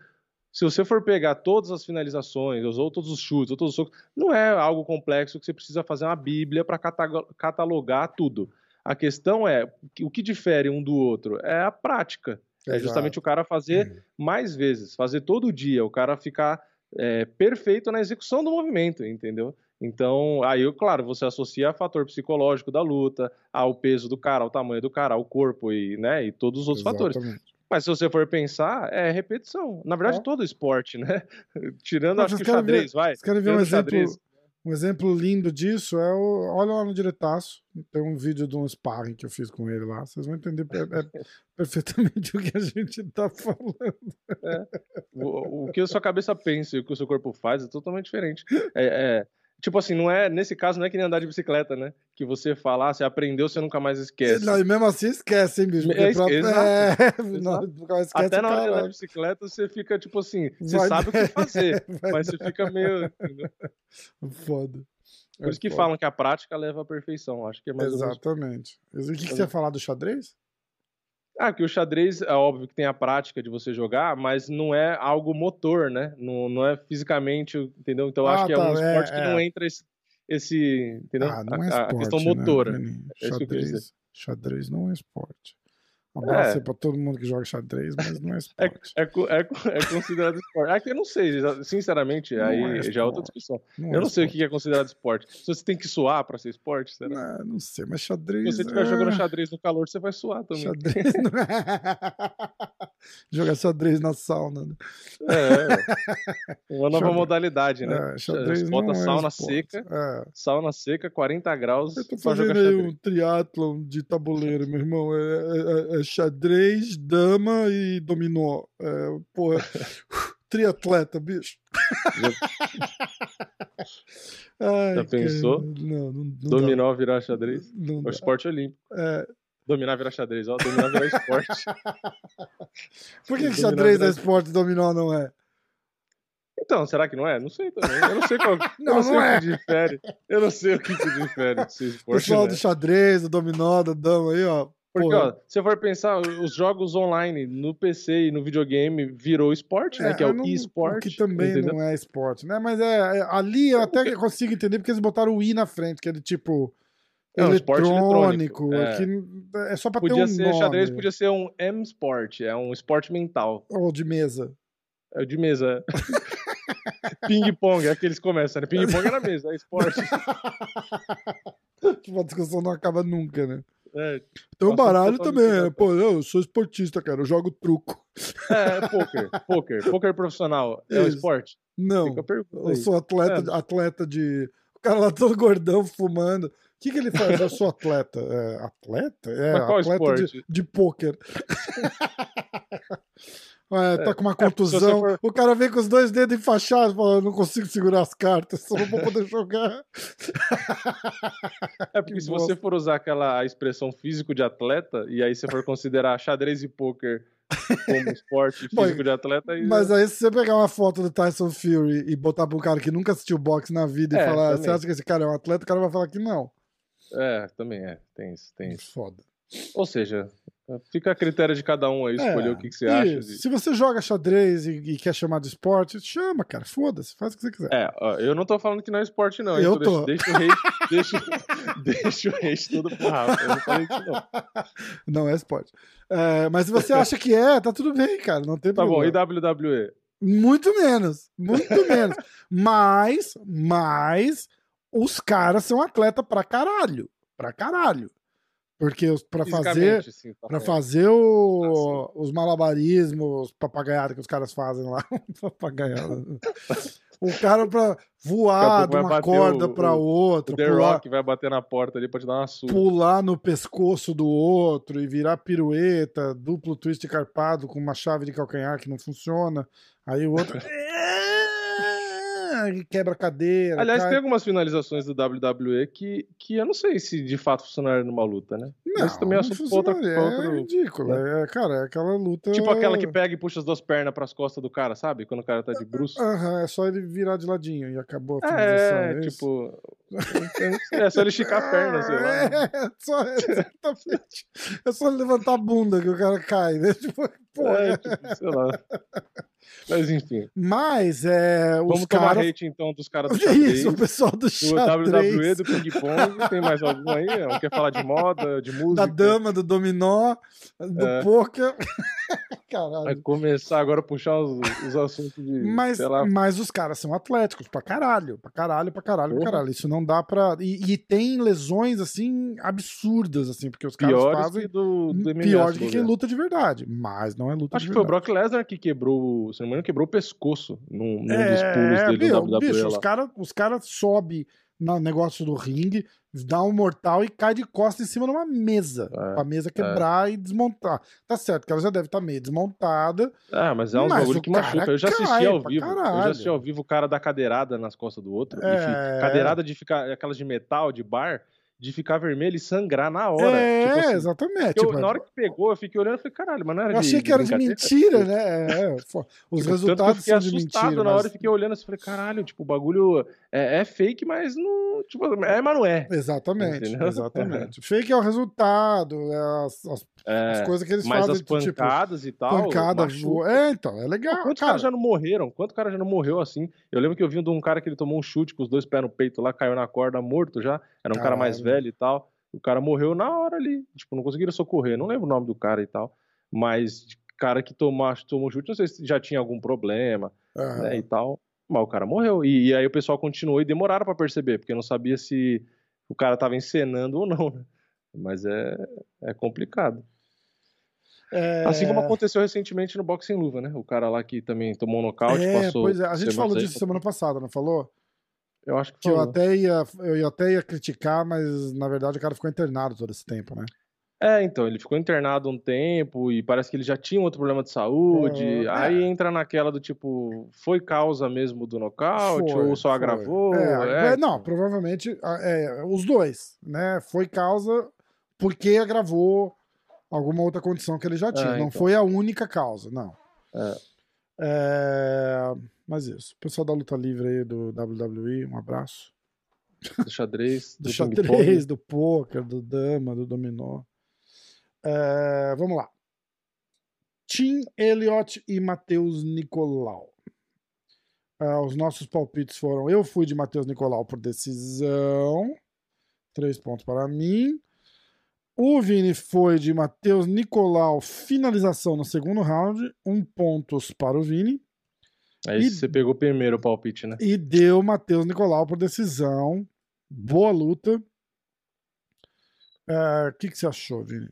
Se você for pegar todas as finalizações, os outros os chutes, todos os socos, não é algo complexo que você precisa fazer uma bíblia para catalogar tudo. A questão é, o que difere um do outro é a prática. É justamente o cara fazer mais vezes, fazer todo dia, o cara ficar é, perfeito na execução do movimento, entendeu? Então, aí, claro, você associa a fator psicológico da luta, ao peso do cara, ao tamanho do cara, ao corpo e, né, e todos os outros fatores. Exatamente. Mas se você for pensar, é repetição. Na verdade, É. todo esporte, né? *laughs* Tirando, Não, acho que o querem ver- xadrez, vai. Vocês querem ver um exemplo, xadrez. Um exemplo lindo disso? É o, olha lá no diretaço. Tem um vídeo de um sparring que eu fiz com ele lá. Vocês vão entender é- é *laughs* perfeitamente o que a gente tá falando. O, o que a sua cabeça pensa e o que o seu corpo faz é totalmente diferente. É, é, tipo assim, não é nesse caso não é que nem andar de bicicleta, né? Que você fala, ah, você aprendeu, você nunca mais esquece. Não, e mesmo assim esquece, hein, bicho? Porque É, pra- é, *laughs* não, esquece, Até na hora de andar de bicicleta, você fica tipo assim, você Vai- sabe o que fazer, *laughs* mas você fica meio. entendeu? Foda. Por isso que É falam que a prática leva à perfeição. Acho que é mais ou menos. Exatamente. O que, que você ia falar do xadrez? Ah, que o xadrez é óbvio que tem a prática de você jogar, mas não é algo motor, né? Não, não é fisicamente, entendeu? Então Ah, acho que é tá, um é, esporte que é. não entra esse, esse entendeu? Ah, não é esporte. a questão né, motora. Vini? É isso que xadrez, xadrez não é esporte. Um abraço É. pra todo mundo que joga xadrez, mas não é É, esporte. é, é, co- é considerado esporte. É que eu não sei, sinceramente, Não aí é já é outra discussão. Não Eu não sei o que é considerado esporte. Se você tem que suar pra ser esporte, será? Não, não sei, mas xadrez. Se você estiver jogando ah, xadrez no calor, você vai suar também. Xadrez. *laughs* Jogar xadrez na sauna. Né? É, uma nova Xadrez. modalidade, né? É, xadrez Bota não é sauna seca, É. sauna seca, 40 graus Eu tô fazendo aí um triatlon de tabuleiro, meu irmão. É, é- é xadrez, dama e dominó. É, porra, *laughs* triatleta, bicho. *laughs* Ai, Já pensou? cara, Não, não, não dá. Dominó virar xadrez? Não É o dá. esporte olímpico. É, Dominar virar xadrez, ó. Dominar virar esporte. *laughs* por que, que xadrez é virar- esporte e dominó não é? Então, será que não é? Não sei também. Eu não sei qual. Não, não sei não o é. que difere. Eu não sei o que, que difere O pessoal do xadrez, do dominó, do dama aí, ó. Porque, porra. ó, se você for pensar, os jogos online no PC e no videogame virou esporte, né? Que é o não- e-sport. Que também entendeu? não é esporte, né? Mas é, é- ali eu até consigo entender porque eles botaram o i na frente, que é de tipo É um esporte eletrônico. é. que é só pra ter Podia um ser nome. xadrez, podia ser um M-sport, é um esporte mental. Ou de mesa. É o de mesa. *laughs* Ping-pong, é que eles começam, né? Ping-pong é na mesa, é esporte. *laughs* Tipo, a discussão não acaba nunca, né? É, Então baralho também, é, pô, eu sou esportista, cara, eu jogo truco. é, é poker, *laughs* poker, poker profissional. É um Isso. esporte? Não, eu sou atleta, atleta de. O cara lá todo gordão fumando. O que, que ele faz? Eu sou atleta. É, atleta? É, atleta de, esporte? de pôquer. *laughs* É, tá com uma é, contusão. for- O cara vem com os dois dedos enfaixados, fala, eu não consigo segurar as cartas, só não vou poder *laughs* jogar. É porque Que se bosta. você for usar aquela expressão físico de atleta, e aí você for considerar xadrez e poker como *laughs* esporte Bom, físico de atleta, aí Mas aí, se você pegar uma foto do Tyson Fury e botar pra um cara que nunca assistiu boxe na vida e É, falar, também. você acha que esse cara é um atleta? O cara vai falar que não. é, também é, tem isso, tem isso. Foda. Ou seja, fica a critério de cada um aí escolher É, o que, que você acha. de- Se você joga xadrez e, e quer chamar de esporte, chama, cara. Foda-se, faz o que você quiser. É, ó, eu não tô falando que não é esporte, não. Eu Então tô. Deixa, o hate, deixa, deixa o *laughs* hate todo pro Rafa. Eu não falei isso, não. *laughs* Não é esporte. É, mas se você acha que é, tá tudo bem, cara. Não tem Tá bom, problema. e WWE? Muito menos. Muito *laughs* menos. Mas, mas, os caras são atleta pra caralho. Pra caralho. Porque pra fazer. Sim, tá Pra fazer o- os malabarismos, papagaiada que os caras fazem lá. *laughs* papagaiada. O cara pra voar de uma corda o- outra, O The pular, Rock vai bater na porta ali pra te dar uma surra. pular no pescoço do outro e virar pirueta, duplo twist carpado com uma chave de calcanhar que não funciona. Aí o outro *laughs* quebra a cadeira. Aliás, cai. tem algumas finalizações do WWE que, que eu não sei se de fato funcionaram numa luta, né? não, Mas também é assunto pra outra- é ridículo. É, cara, é aquela luta. Tipo aquela que pega e puxa as duas pernas pras costas do cara, sabe? Quando o cara tá de bruxo. Aham, é só ele virar de ladinho e acabou a finalização. É, isso? tipo. É só ele esticar a perna, sei lá. *laughs* É, só, exatamente. É só ele levantar a bunda que o cara cai, né? *laughs* Tipo, porra. É, tipo, sei lá. Mas enfim. Mas é, os Vamos tomar hate então dos caras do *laughs* xadrez. isso, o pessoal do Do xadrez, WWE, do Ping Pong, tem mais algum aí? Não, Quer falar de moda, de *laughs* música? da dama, do dominó, do É. poker. *laughs* Vai Caralho. começar agora a puxar os, os assuntos de. Mas, mas os caras são atléticos pra caralho, pra caralho, pra caralho, pra Porra. caralho. Isso não dá pra. E, e tem lesões assim absurdas, assim, porque os caras Piores fazem que do, do MMA. pior do que luta de verdade. Mas não é luta Acho de que foi o verdade. Brock Lesnar que quebrou, se não me engano, quebrou o pescoço num, num É, dos pulos dele bicho, no WWE bicho, os caras os cara sobem no negócio do ringue, dá um mortal e cai de costas em cima de uma mesa. É, pra mesa quebrar e desmontar. Tá certo que ela já deve estar meio desmontada. Ah, mas é Mas bagulho o que machuca. Eu já assisti ao vivo. Eu já caralho. assisti ao vivo o cara dar cadeirada nas costas do outro. É. fi- Cadeirada de ficar, aquelas de metal, de bar, de ficar vermelho e sangrar na hora. é, Tipo assim, exatamente. eu- Tipo, na hora que pegou, eu fiquei olhando e falei, caralho, mas não era eu de achei que era de mentira, né? *laughs* É, os Tipo, eu resultados fiquei são de assustado mentira. na hora e fiquei olhando assim, falei, caralho, tipo, o bagulho é, é fake, mas não. Tipo, é, mas não é. Exatamente, Entendeu? exatamente. *laughs* Fake é o resultado, é as, as- É, as coisas que eles mas fazem, as tipo, pancadas e tal. pancada. machuca. É, então, é legal. Quantos cara, caras já não morreram? Quantos caras já não morreu assim? Eu lembro que eu vi de um cara que ele tomou um chute com os dois pés no peito lá, caiu na corda morto já. Era um cara mais Caralho. velho e tal. O cara morreu na hora ali. Tipo, não conseguiram socorrer. Não lembro o nome do cara e tal. Mas cara que tomou, tomou chute, não sei se já tinha algum problema, Aham. né? E tal. Mas o cara morreu. E, e aí o pessoal continuou e demoraram pra perceber, porque não sabia se o cara tava encenando ou não, né? Mas é, é complicado. É, Assim como aconteceu recentemente no Boxing Luva, né? O cara lá que também tomou um nocaute, É, passou. pois é, a gente falou aí, disso semana passada, não falou? Eu acho que, Que eu até, ia, eu até ia criticar, mas na verdade o cara ficou internado todo esse tempo, né? É, então, ele ficou internado um tempo e parece que ele já tinha um outro problema de saúde. É, aí é. entra naquela do tipo, foi causa mesmo do nocaute Foi, ou só foi. agravou? É, É, não, provavelmente é, os dois, né? Foi causa porque agravou alguma outra condição que ele já tinha. É, não então. foi a única causa, não. É. É, Mas isso. Pessoal da luta livre aí do WWE, um abraço. do xadrez, *laughs* Do, do, xadrez, do poker, do dama, do dominó. É, vamos lá. Tim Elliott e Matheus Nicolau. Ah, os nossos palpites foram: eu fui de Matheus Nicolau por decisão, três pontos para mim. O Vini foi de Matheus Nicolau, finalização no segundo round, um pontos para o Vini. Aí E- você pegou primeiro o palpite, né? E deu Matheus Nicolau por decisão. Boa luta. É, O que, que você achou, Vini?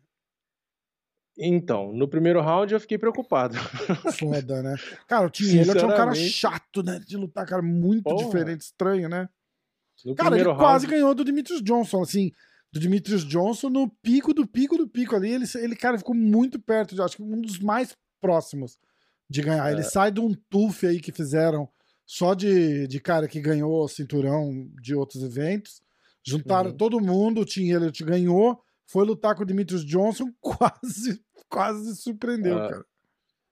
Então, no primeiro round eu fiquei preocupado. *laughs* Foda, né? Cara, o Tim Elliott é um cara chato, né? De lutar, cara, muito Porra. diferente, estranho, né? No Cara, ele primeiro quase round, ganhou do Demetrius Johnson, assim. Do Demetrius Johnson no pico do pico do pico ali. Ele, ele cara, ficou muito perto, de, acho que um dos mais próximos de ganhar. É. Ele sai de um tuf aí que fizeram só de, de cara que ganhou o cinturão de outros eventos. Juntaram Uhum. todo mundo, o Tim Elliott ganhou, foi lutar com o Demetrius Johnson, *laughs* quase, quase surpreendeu, Ah, cara.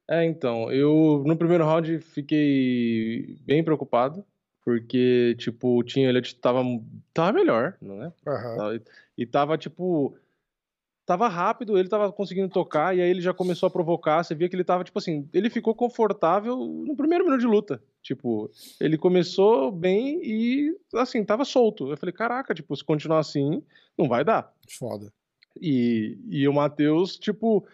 É, então, eu no primeiro round fiquei bem preocupado, porque, tipo, o Tim Elliott tava, tava melhor, não é? Tava- E tava, tipo, tava rápido, ele tava conseguindo tocar, e aí ele já começou a provocar, você via que ele tava, tipo assim, ele ficou confortável no primeiro minuto de luta, tipo, ele começou bem e, assim, tava solto. Eu falei, caraca, tipo, se continuar assim, não vai dar. Foda. E, e o Matheus, tipo,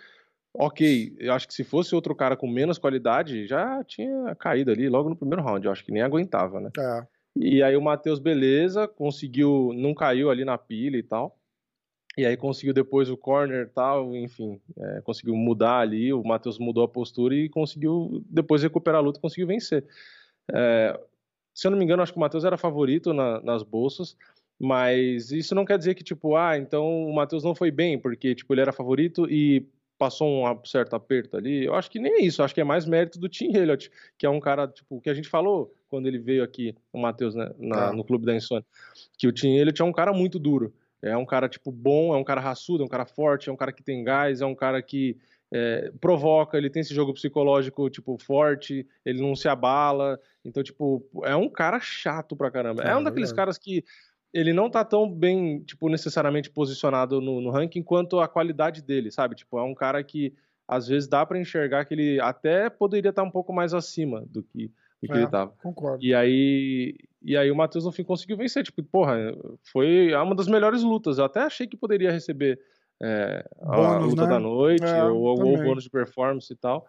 ok, eu acho que se fosse outro cara com menos qualidade, já tinha caído ali logo no primeiro round, eu acho que nem aguentava, né? É. E aí o Matheus, beleza, conseguiu, não caiu ali na pilha e tal. E aí conseguiu depois o corner e tal, enfim, é, conseguiu mudar ali, o Matheus mudou a postura e conseguiu depois recuperar a luta e conseguiu vencer. É, se eu não me engano, acho que o Matheus era favorito na- nas bolsas, mas isso não quer dizer que, tipo, ah, então o Matheus não foi bem, porque, tipo, ele era favorito e passou um certo aperto ali. Eu acho que nem é isso, acho que é mais mérito do Tim Elliott, que é um cara, tipo, que a gente falou quando ele veio aqui, o Matheus, né, na- Ah. no Clube da Insônia, que o Tim Elliott é um cara muito duro. É um cara, tipo, bom, é um cara raçudo, é um cara forte, é um cara que tem gás, é um cara que é, provoca, ele tem esse jogo psicológico, tipo, forte, ele não se abala. Então, tipo, é um cara chato pra caramba. É, É, um daqueles caras que ele não tá tão bem, tipo, necessariamente posicionado no, no ranking quanto a qualidade dele, sabe? Tipo, é um cara que às vezes dá pra enxergar que ele até poderia estar um pouco mais acima do que, do que É. ele tava. Concordo. E aí, e aí o Matheus no fim conseguiu vencer. Tipo, porra, foi uma das melhores lutas. Eu até achei que poderia receber é, a Bônus, luta né? da noite É, ou algum também. bônus de performance e tal.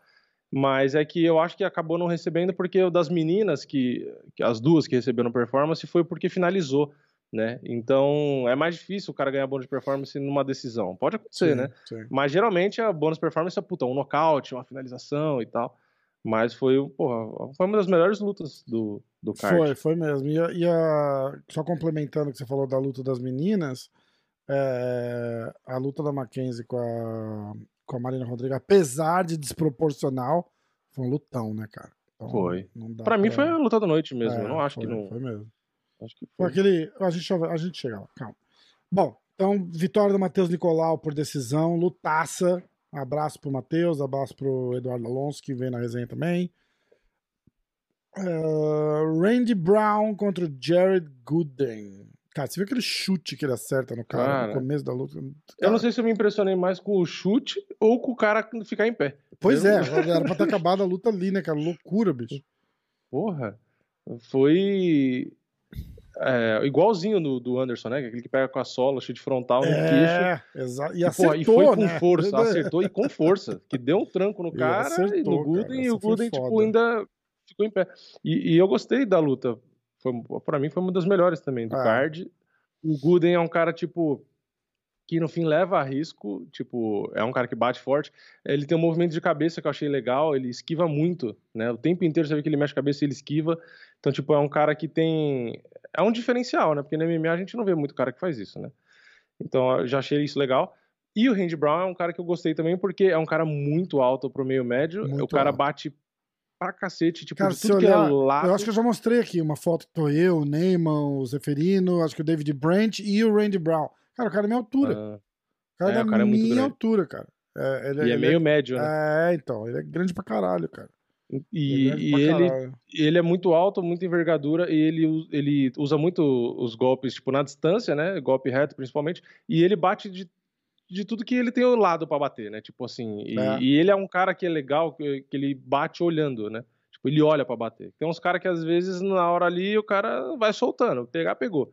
Mas é que eu acho que acabou não recebendo porque o das meninas, que, que as duas que receberam performance, foi porque finalizou, né? Então é mais difícil o cara ganhar bônus de performance numa decisão. Pode acontecer, Sim, né? sim. Mas geralmente a bônus performance é puta, um nocaute, uma finalização e tal. Mas foi, porra, foi uma das melhores lutas do, do card. Foi, foi mesmo. E, a- e a- só complementando o que você falou da luta das meninas, é, a luta da Mackenzie com a, com a Marina Rodrigues, apesar de desproporcional, foi um lutão, né, cara? Então, Foi. dá Pra mim foi a luta da noite mesmo. É, eu não acho foi, que não. Foi mesmo. Acho que Foi aquele. A gente, a gente chega lá, calma. Bom, então, vitória do Matheus Nicolau por decisão, lutaça. Um abraço pro Matheus, abraço pro Eduardo Alonso, que vem na resenha também. Uh, Randy Brown contra o Jared Gooden. Cara, você viu aquele chute que ele acerta no cara, Cara, no começo da luta? Eu não sei se eu me impressionei mais com o chute ou com o cara ficar em pé. Pois eu é, não- era pra ter acabado a luta ali, né, cara? Loucura, bicho. Porra. Foi. É, igualzinho do, do Anderson, né? Aquele que pega com a sola, chute frontal no queixo. É, exato. E E, acertou, porra, e foi com né? força, *laughs* acertou e com força. Que deu um tranco no E cara e acertou, no Gooden, cara, e o Gooden, tipo, foda. ainda ficou em pé. E, e eu gostei da luta. Foi, pra mim foi uma das melhores também do Ah. card. O Gooden é um cara, tipo, que no fim leva a risco, tipo, é um cara que bate forte. Ele tem um movimento de cabeça que eu achei legal, ele esquiva muito, né? O tempo inteiro você vê que ele mexe a cabeça e ele esquiva. Então, tipo, é um cara que tem. É um diferencial, né? Porque no MMA a gente não vê muito cara que faz isso, né? Então, eu já achei isso legal. E o Randy Brown é um cara que eu gostei também, porque é um cara muito alto pro meio médio. Muito o cara alto. bate pra cacete, tipo, Cara, se tudo olhar, é lado. eu acho que eu já mostrei aqui uma foto que tô eu, o Neyman, o Zeferino, acho que o David Brent e o Randy Brown. Cara, o cara é minha altura. Ah, o cara é, é o da cara é minha grande. altura, cara. É, ele, e é ele meio médio, né? É, então, ele é grande pra caralho, cara. E, Ele é e ele, ele é muito alto, muita envergadura, e ele, ele usa muito os golpes, tipo, na distância, né? Golpe reto, principalmente, e ele bate de, de tudo que ele tem o lado pra bater, né? Tipo assim, e, É. e ele é um cara que é legal, que, que ele bate olhando, né? Tipo, ele olha pra bater. Tem uns caras que às vezes na hora ali o cara vai soltando, pegar, pegou.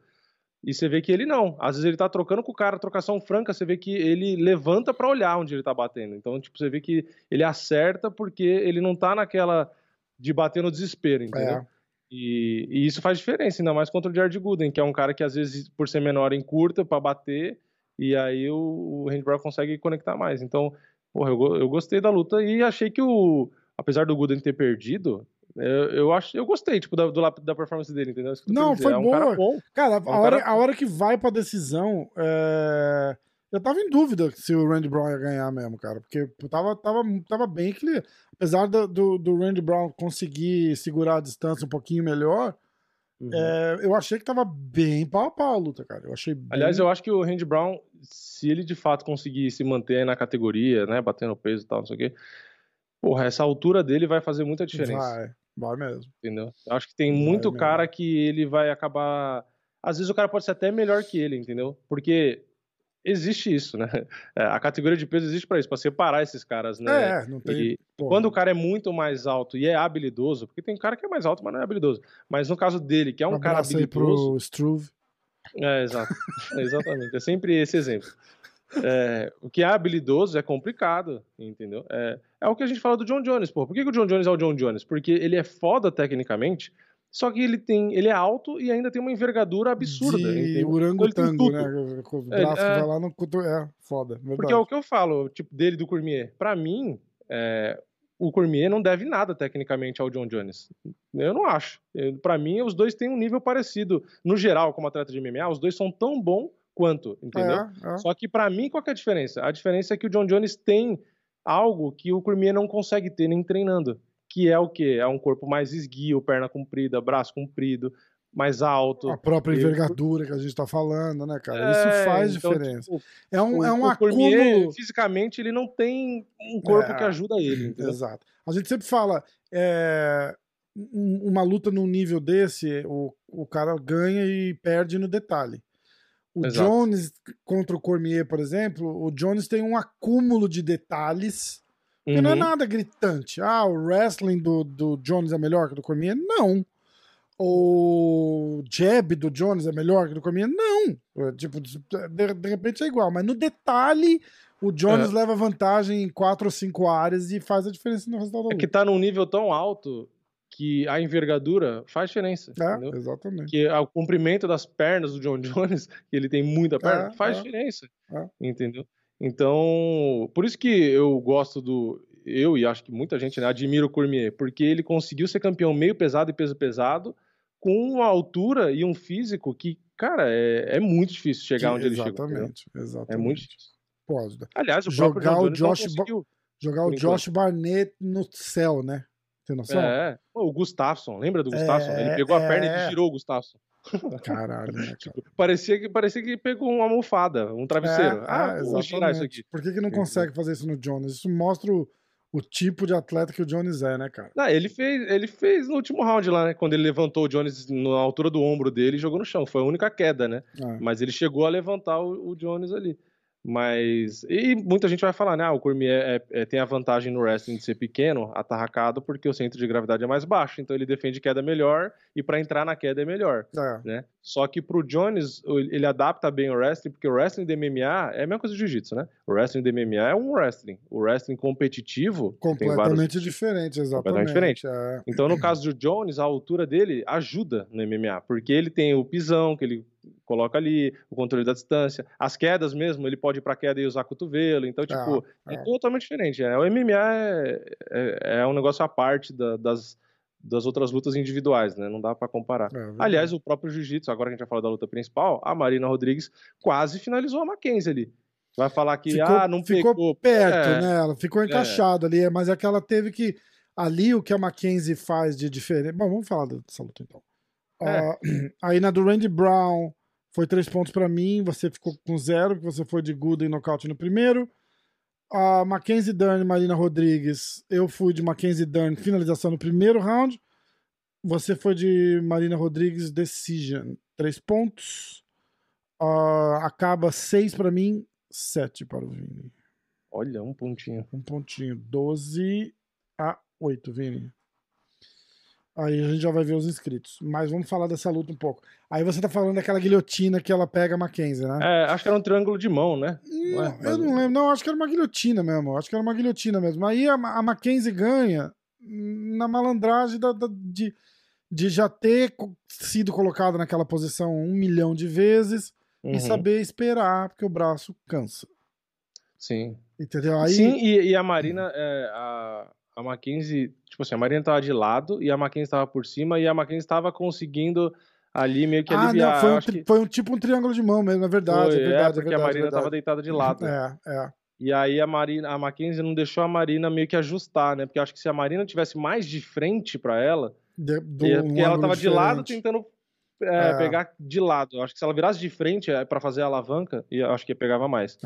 E você vê que ele não. Às vezes ele tá trocando com o cara, trocação franca, você vê que ele levanta pra olhar onde ele tá batendo. Então, tipo, você vê que ele acerta porque ele não tá naquela de bater no desespero, entendeu? É. E, e isso faz diferença, ainda mais contra o Jared Gooden, que é um cara que às vezes, por ser menor, encurta pra bater, e aí o, o Randy Brown consegue conectar mais. Então, porra, eu, eu gostei da luta e achei que o. Apesar do Gooden ter perdido, eu, eu, acho, eu gostei, tipo, da, do da performance dele, entendeu? Que tô Não, foi é um cara bom. Cara, a, um hora, cara- a hora que vai pra decisão, é, eu tava em dúvida se o Randy Brown ia ganhar mesmo, cara. Porque tava, tava, tava bem equilibrado. Apesar do, do, do Randy Brown conseguir segurar a distância um pouquinho melhor, Uhum. é, eu achei que tava bem pau a pau a luta, cara. Eu achei bem... Aliás, eu acho que o Randy Brown, se ele de fato conseguir se manter na categoria, né, batendo peso e tal, não sei o quê, porra, essa altura dele vai fazer muita diferença. Vai, vai mesmo. entendeu? Eu acho que tem Vai muito mesmo. cara que ele vai acabar. Às vezes o cara pode ser até melhor que ele, entendeu? Porque existe isso, né? *laughs* É, A categoria de peso existe pra isso, pra separar esses caras, né? É, não tem... E quando o cara é muito mais alto e é habilidoso, porque tem cara que é mais alto, mas não é habilidoso. Mas no caso dele, que é um, cara abraço aí habilidoso. pro Struve. É, exato. *laughs* Exatamente. É sempre esse exemplo. É, o que é habilidoso é complicado, entendeu? É, é o que a gente fala do John Jones, pô. Por que, que o John Jones é o John Jones? Porque ele é foda tecnicamente, só que ele tem, ele é alto e ainda tem uma envergadura absurda. Tem orangotango, né? Com o É, braço é. vai lá no cotovelo. É, foda. Verdade. Porque é o que eu falo, tipo, dele do Cormier. Pra mim, é, o Cormier não deve nada tecnicamente ao John Jones. Eu não acho. Pra mim, os dois têm um nível parecido. No geral, como atleta de MMA, os dois são tão bom quanto, entendeu? É, é. Só que pra mim, qual que é a diferença? A diferença é que o John Jones tem algo que o Cormier não consegue ter nem treinando. Que é o quê? É um corpo mais esguio, perna comprida, braço comprido, mais alto. A própria envergadura que a gente tá falando, né, cara? É, Isso faz então, diferença. tipo, É um, o, é um o Cormier, acúmulo. fisicamente, ele não tem um corpo É, que ajuda ele, entendeu? Exato. A gente sempre fala, é, um- uma luta num nível desse, o, o cara ganha e perde no detalhe. O Exato. Jones contra o Cormier, por exemplo, o Jones tem um acúmulo de detalhes que não é Uhum. nada gritante. Ah, o wrestling do, do Jones é melhor que o do Cormier? Não. O jab do Jones é melhor que o do Cormier? Não. É, Tipo, de, de repente é igual, mas no detalhe, o Jones É. leva vantagem em quatro ou cinco áreas e faz a diferença no resultado É que tá num nível tão alto que a envergadura faz diferença, É, entendeu? exatamente. Que o comprimento das pernas do John *laughs* Jones, que ele tem muita perna, É, faz é. diferença, É. entendeu? Então, por isso que eu gosto do... Eu e acho que muita gente né, admira o Cormier, porque ele conseguiu ser campeão meio pesado e peso pesado com uma altura e um físico que, cara, é, é muito difícil chegar onde ele chegou. Exatamente, exatamente. É muito difícil. Pode. Aliás, o Jogar o Josh. Jogar o Josh Barnett no céu, né? Tem noção? É, Pô, o Gustafsson, lembra do Gustafsson? É, ele pegou a perna é. e girou o Gustafsson. Caralho, né, *laughs* cara? Tipo, parecia que, parecia que pegou uma almofada, um travesseiro. É, ah, é, vou girar isso aqui. Por que, que não consegue fazer isso no Jones? Isso mostra o, o tipo de atleta que o Jones é, né, cara? Não, ele fez, ele fez no último round lá, né? Quando ele levantou o Jones na altura do ombro dele e jogou no chão. Foi a única queda, né? É. Mas ele chegou a levantar o, o Jones ali. Mas. E muita gente vai falar, né? Ah, o Cormier é- é- tem a vantagem no wrestling de ser pequeno, atarracado, porque o centro de gravidade é mais baixo. Então ele defende queda melhor e para entrar na queda é melhor. É. né? Só que pro Jones, ele adapta bem o wrestling, porque o wrestling de MMA é a mesma coisa de jiu-jitsu, né? O wrestling de MMA é um wrestling. O wrestling competitivo tem vários... Completamente diferente, exatamente. Completamente diferente. É. Então, no caso do Jones, a altura dele ajuda no MMA, porque ele tem o pisão que ele coloca ali, o controle da distância, as quedas mesmo, ele pode ir pra queda e usar cotovelo, então, tipo, é. é totalmente diferente. né? O MMA é, é, é um negócio à parte da- das, das outras lutas individuais, né? Não dá pra comparar. É. Aliás, o próprio jiu-jitsu, agora que a gente vai falar da luta principal, a Marina Rodrigues quase finalizou a Mackenzie ali. Vai falar que, ficou, ah, não ficou pegou. perto, É. né? Ela ficou encaixada ali, mas é que ela teve que. Ali o que a Mackenzie faz de diferente. Bom, vamos falar dessa luta então. É. Ah, *clears throat* aí na do Randy Brown foi três pontos pra mim, você ficou com zero, porque você foi de Good e nocaute no primeiro. A Mackenzie Dern e Marina Rodrigues, eu fui de Mackenzie Dern, finalização no primeiro round. Você foi de Marina Rodrigues, decision, três pontos. Ah, acaba seis pra mim, sete para o Vini. Olha, um pontinho. Um pontinho. 12 a 8, Vini. Aí a gente já vai ver os inscritos. Mas vamos falar dessa luta um pouco. Aí você tá falando daquela guilhotina que ela pega a Mackenzie, né? É, acho que era um triângulo de mão, né? Não, é? eu não lembro. Não, acho que era uma guilhotina mesmo. Acho que era uma guilhotina mesmo. Aí a, a Mackenzie ganha na malandragem da- da- de, de já ter sido colocada naquela posição um milhão de vezes Uhum, e saber esperar, porque o braço cansa. Sim. Entendeu? Aí, Sim, e, e a Marina, é, a, a Mackenzie, tipo assim, a Marina tava de lado e a Mackenzie tava por cima e a Mackenzie tava conseguindo ali meio que ah, aliviar. não, foi um, que foi um tipo um triângulo de mão mesmo, é verdade, foi, é verdade. porque é verdade, a Marina é verdade. tava deitada de lado. É, é. E aí a Marina, a Mackenzie não deixou a Marina meio que ajustar, né? Porque eu acho que se a Marina tivesse mais de frente pra ela, De, do, um porque ela ângulo tava de lado tentando é, É. pegar de lado. Eu acho que se ela virasse de frente é, pra fazer a alavanca, eu acho que pegava mais.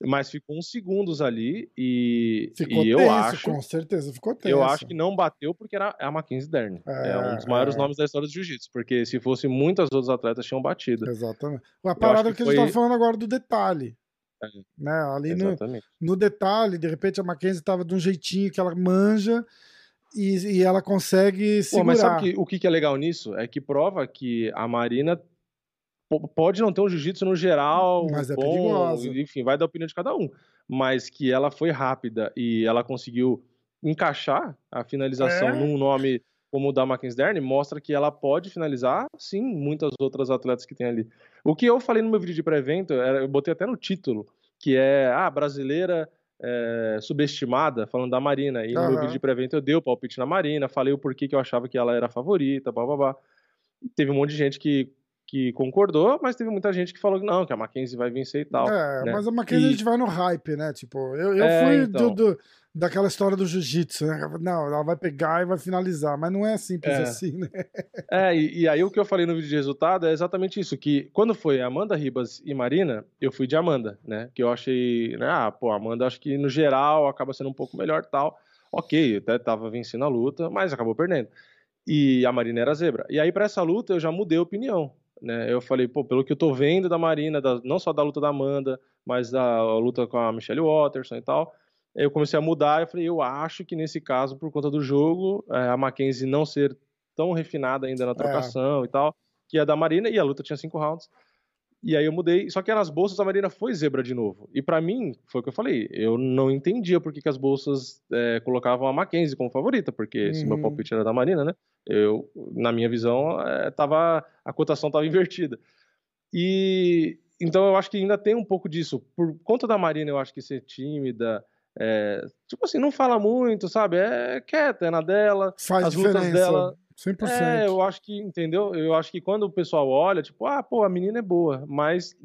É, Mas ficou uns segundos ali e, ficou e eu tenso, acho. com certeza, ficou tenso. Eu acho que não bateu porque era a Mackenzie Dern. É, É, um dos maiores é. nomes da história do jiu-jitsu. Porque se fosse muitas outras atletas tinham batido. Exatamente. A parada que, que a gente foi- tá falando agora do detalhe. É. Né? Ali no, no detalhe, de repente a Mackenzie tava de um jeitinho que ela manja e, e ela consegue Pô, segurar. mas sabe que- o que, que é legal nisso? É que prova que a Marina pode não ter um jiu-jitsu no geral, Mas é bom, perigosa. enfim, vai da opinião de cada um. Mas que ela foi rápida e ela conseguiu encaixar a finalização É. num nome como o da Mackenzie Dern, mostra que ela pode finalizar, sim, muitas outras atletas que tem ali. O que eu falei no meu vídeo de pré-evento, eu botei até no título, que é, ah, brasileira é, subestimada, falando da Marina. E no meu vídeo de pré-evento eu dei o palpite na Marina, falei o porquê que eu achava que ela era a favorita, blá blá blá. E teve um monte de gente que, que concordou, mas teve muita gente que falou que não, que a Mackenzie vai vencer e tal. É, né? mas a Mackenzie a E- gente vai no hype, né? Tipo, eu, eu É, fui então. do, do- daquela história do jiu-jitsu, né? Não, ela vai pegar e vai finalizar, mas não é simples É. assim, né? *laughs* É, e, e aí o que eu falei no vídeo de resultado é exatamente isso, que quando foi Amanda Ribas e Marina, eu fui de Amanda, né? Que eu achei, né? Ah, pô, a Amanda acho que no geral acaba sendo um pouco melhor e tal. Ok, eu até tava vencendo a luta, mas acabou perdendo. E a Marina era zebra. E aí pra essa luta eu já mudei a opinião, né? Eu falei, pô, pelo que eu tô vendo da Marina, da- não só da luta da Amanda, mas da luta com a Michelle Watterson e tal, eu comecei a mudar, eu falei, eu acho que nesse caso, por conta do jogo, eh, a Mackenzie não ser tão refinada ainda na trocação e tal, que a da Marina, e a luta tinha cinco rounds. E aí eu mudei, só que nas bolsas a Marina foi zebra de novo. E pra mim, foi o que eu falei, eu não entendia por que, que as bolsas eh, colocavam a Mackenzie como favorita, porque se meu Uhum. palpite era da Marina, né? Eu, na minha visão, eh, tava, a cotação tava invertida. E então eu acho que ainda tem um pouco disso. Por conta da Marina, eu acho que ser tímida, é, tipo assim, não fala muito, sabe? É quieta, é na dela. Faz As lutas diferença. dela- 100%. É, eu acho que, entendeu? Eu acho que quando o pessoal olha, tipo, ah, pô, a menina é boa, mas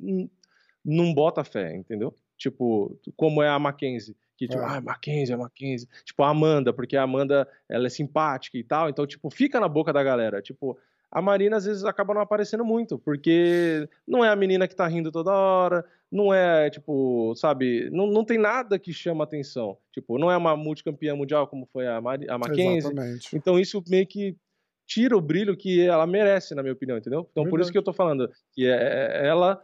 não bota fé, entendeu? Tipo, como é a Mackenzie, que tipo, É. ah, Mackenzie, é Mackenzie. Tipo, a Amanda, porque a Amanda, ela é simpática e tal, então, tipo, fica na boca da galera. Tipo, a Marina às vezes acaba não aparecendo muito, porque não é a menina que tá rindo toda hora, não é, tipo, sabe, não, não tem nada que chama atenção. Tipo, não é uma multicampeã mundial como foi a, Mari, a Mackenzie. Exatamente. Então isso meio que tira o brilho que ela merece, na minha opinião, entendeu? Então por isso Verdade. que eu tô falando que é, é- ela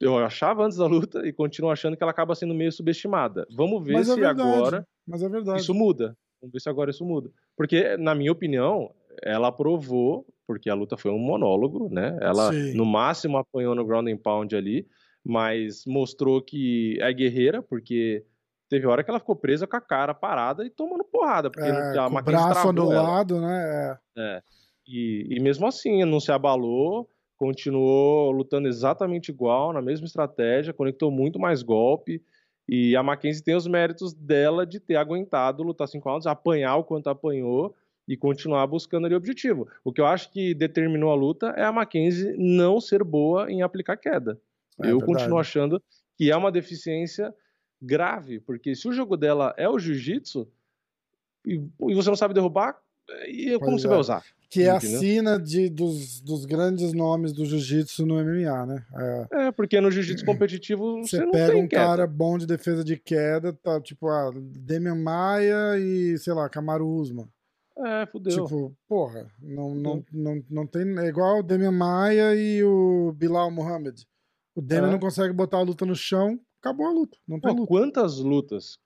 eu achava antes da luta e continuo achando que ela acaba sendo meio subestimada. Vamos ver é se verdade. agora Mas é verdade. isso muda. Vamos ver se agora isso muda. Porque, na minha opinião, ela provou, porque a luta foi um monólogo, né? Ela, Sim. no máximo, apanhou no ground and pound ali, mas mostrou que é guerreira, porque teve hora que ela ficou presa com a cara parada e tomando porrada, porque É, a Mackenzie braço travou ela. anulado, né? É. É. E, e mesmo assim, não se abalou, continuou lutando exatamente igual, na mesma estratégia, conectou muito mais golpe. E a Mackenzie tem os méritos dela de ter aguentado lutar cinco rounds, apanhar o quanto apanhou e continuar buscando ali o objetivo. O que eu acho que determinou a luta é a Mackenzie não ser boa em aplicar queda. É eu verdade. continuo achando que é uma deficiência grave, porque se o jogo dela é o jiu-jitsu e, e, você não sabe derrubar, e como pois você é. vai usar? Que é a sina de, dos, dos grandes nomes do jiu-jitsu no MMA, né? É, é porque no jiu-jitsu *clears throat* competitivo você, você pega um queda. cara bom de defesa de queda, tá tipo, ah, Demian Maia e, sei lá, Kamaru Usman. É, fudeu. Tipo, porra, não, não, não, não tem. É igual o Demian Maia e o Bilal Muhammad. O Demian é. não consegue botar a luta no chão, acabou a luta. Não tem Pô, luta. Quantas lutas?